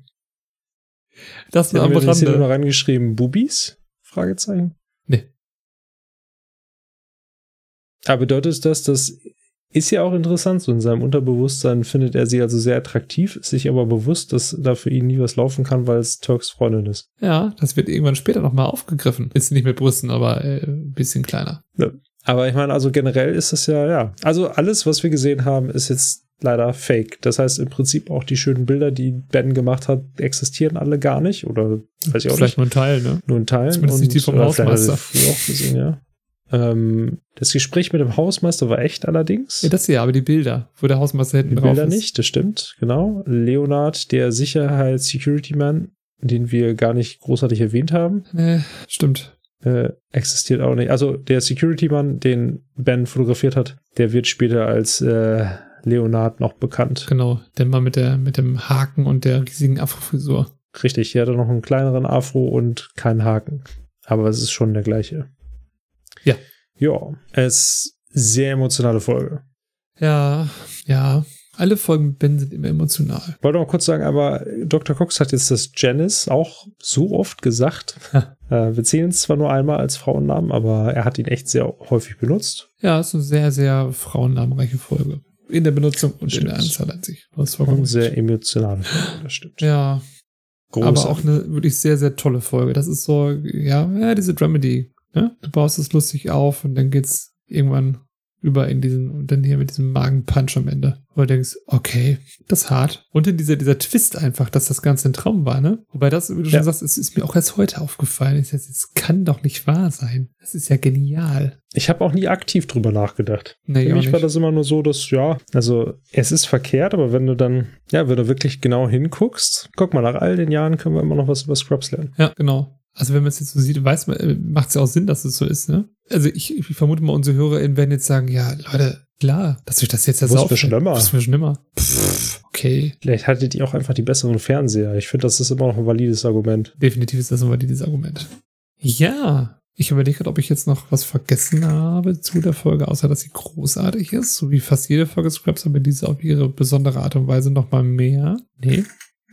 Das Dann war am haben wir das hier nur Rande. noch reingeschrieben. Bubis? Fragezeichen. Nee. Aber bedeutet das, das ist ja auch interessant, so in seinem Unterbewusstsein findet er sie also sehr attraktiv, ist sich aber bewusst, dass da für ihn nie was laufen kann, weil es Turks Freundin ist. Ja, das wird irgendwann später nochmal aufgegriffen. Ist nicht mit Brüsten, aber äh, ein bisschen kleiner. Aber ich meine, also generell ist es ja, ja. Also alles, was wir gesehen haben, ist jetzt leider fake. Das heißt im Prinzip auch die schönen Bilder, die Ben gemacht hat, existieren alle gar nicht. Oder weiß ich auch Vielleicht nicht. nur ein Teil, ne? Nur in Teilen. Zumindest nicht die vom vielleicht sie Hausmeister. früher auch gesehen, ja. Ähm, das Gespräch mit dem Hausmeister war echt allerdings. Ja, das hier, aber die Bilder, wo der Hausmeister hinten die drauf Bilder ist. nicht, das stimmt, genau. Leonard, der Sicherheits-Security-Man, den wir gar nicht großartig erwähnt haben, Nee, stimmt. äh, existiert auch nicht. Also der Security-Mann, den Ben fotografiert hat, der wird später als äh, Leonard noch bekannt. Genau. Der mal mit, der, mit dem Haken und der riesigen Afrofrisur. Richtig, hier hat er noch einen kleineren Afro und keinen Haken. Aber es ist schon der gleiche. Ja. Ja, es ist sehr emotionale Folge. Ja, ja. Alle Folgen mit Ben sind immer emotional. Wollte noch kurz sagen, aber Dr. Cox hat jetzt das Janice auch so oft gesagt. äh, wir zählen es zwar nur einmal als Frauennamen, aber er hat ihn echt sehr häufig benutzt. Ja, ist eine sehr, sehr frauennamenreiche Folge. in der Benutzung und Das in der stimmt. Anzahl an sich. Das vollkommen Und sehr emotional. Das stimmt. Ja, aber auch eine wirklich sehr, sehr tolle Folge. Das ist so, ja, ja diese Dramedy. Ne? Du baust es lustig auf und dann geht's irgendwann über in diesen, und dann hier mit diesem Magenpunch am Ende. Wo du denkst, okay, das ist hart. Und dann dieser, dieser Twist einfach, dass das Ganze ein Traum war, ne? Wobei das, wie du schon Ja. sagst, es ist mir auch erst heute aufgefallen. Ich sag, Es kann doch nicht wahr sein. Das ist ja genial. Ich habe auch nie aktiv drüber nachgedacht. Nee, Für mich war das immer nur so, dass, ja, also es ist verkehrt, aber wenn du dann, ja, wenn du wirklich genau hinguckst, guck mal, nach all den Jahren können wir immer noch was über Scrubs lernen. Ja, genau. Also wenn man es jetzt so sieht, weiß man, macht es ja auch Sinn, dass es so ist, ne? Also ich, ich vermute mal, unsere HörerInnen werden jetzt sagen, ja, Leute, klar, dass ich das jetzt Wussten wir schon immer. Wussten wir schon immer. Pff, okay. Vielleicht hattet ihr auch einfach die besseren Fernseher. Ich finde, das ist immer noch ein valides Argument. Definitiv ist das ein valides Argument. Ja. Ich überlege gerade, ob ich jetzt noch was vergessen habe zu der Folge, außer dass sie großartig ist, so wie fast jede Folge Scraps, aber diese auf ihre besondere Art und Weise noch mal mehr. Nee.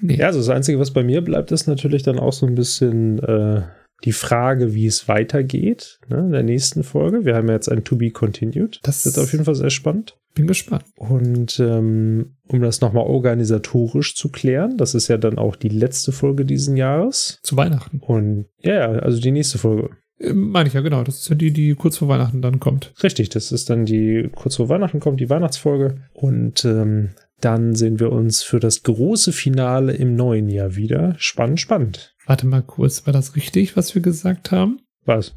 Nee. Ja, also das Einzige, was bei mir bleibt, ist natürlich dann auch so ein bisschen äh, die Frage, wie es weitergeht ne, in der nächsten Folge. Wir haben ja jetzt ein To Be Continued. Das- wird auf jeden Fall sehr spannend. Bin gespannt. Und ähm, um das nochmal organisatorisch zu klären, das ist ja dann auch die letzte Folge diesen Jahres. Zu Weihnachten. Und ja, ja, also die nächste Folge. Äh, Meine ich ja, genau. Das ist ja die, die kurz vor Weihnachten dann kommt. Richtig, das ist dann die, kurz vor Weihnachten kommt die Weihnachtsfolge. Und ähm, dann sehen wir uns für das große Finale im neuen Jahr wieder. Spannend, spannend. Warte mal kurz, war das richtig, was wir gesagt haben? Was?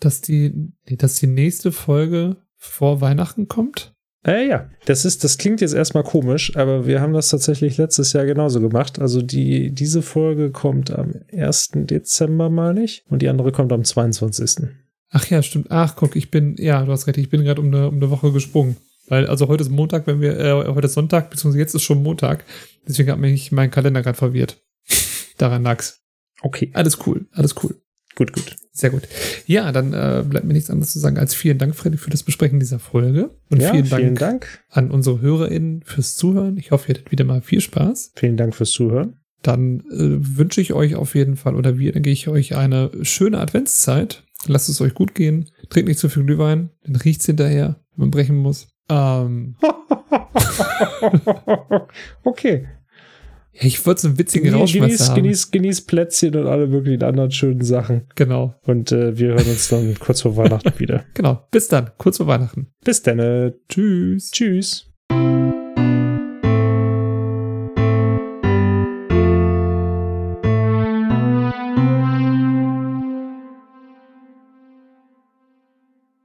Dass die, dass die nächste Folge vor Weihnachten kommt? Äh, ja, das ist, das klingt jetzt erstmal komisch, aber wir haben das tatsächlich letztes Jahr genauso gemacht. Also die, diese Folge kommt am 1. Dezember, meine ich, und die andere kommt am 22. Ach ja, stimmt. Ach, guck, ich bin, ja, du hast recht, ich bin gerade um eine, um eine Woche gesprungen. Weil, also heute ist Montag, wenn wir, äh, heute ist Sonntag, beziehungsweise jetzt ist schon Montag. Deswegen hat mich mein Kalender gerade verwirrt. Daran lag's. Okay, Alles cool, alles cool. gut, gut. Sehr gut. Ja, dann äh, bleibt mir nichts anderes zu sagen als vielen Dank, Freddy, für das Besprechen dieser Folge. Und ja, vielen, Dank vielen Dank. an unsere HörerInnen fürs Zuhören. Ich hoffe, ihr hattet wieder mal viel Spaß. Vielen Dank fürs Zuhören. Dann äh, wünsche ich euch auf jeden Fall, oder wir, denke ich euch eine schöne Adventszeit. Lasst es euch gut gehen. Trinkt nicht zu viel Glühwein, dann riecht's hinterher, wenn man brechen muss. Ähm, okay. ja, ich wollte so einen witzigen Genieß, Rauschmesser genieß, haben. genieß, genieß Plätzchen und alle möglichen anderen schönen Sachen. Genau, Und äh, wir hören uns dann kurz vor Weihnachten wieder. genau. Bis dann, kurz vor Weihnachten. Bis dann. Äh, Tschüss. tschüss.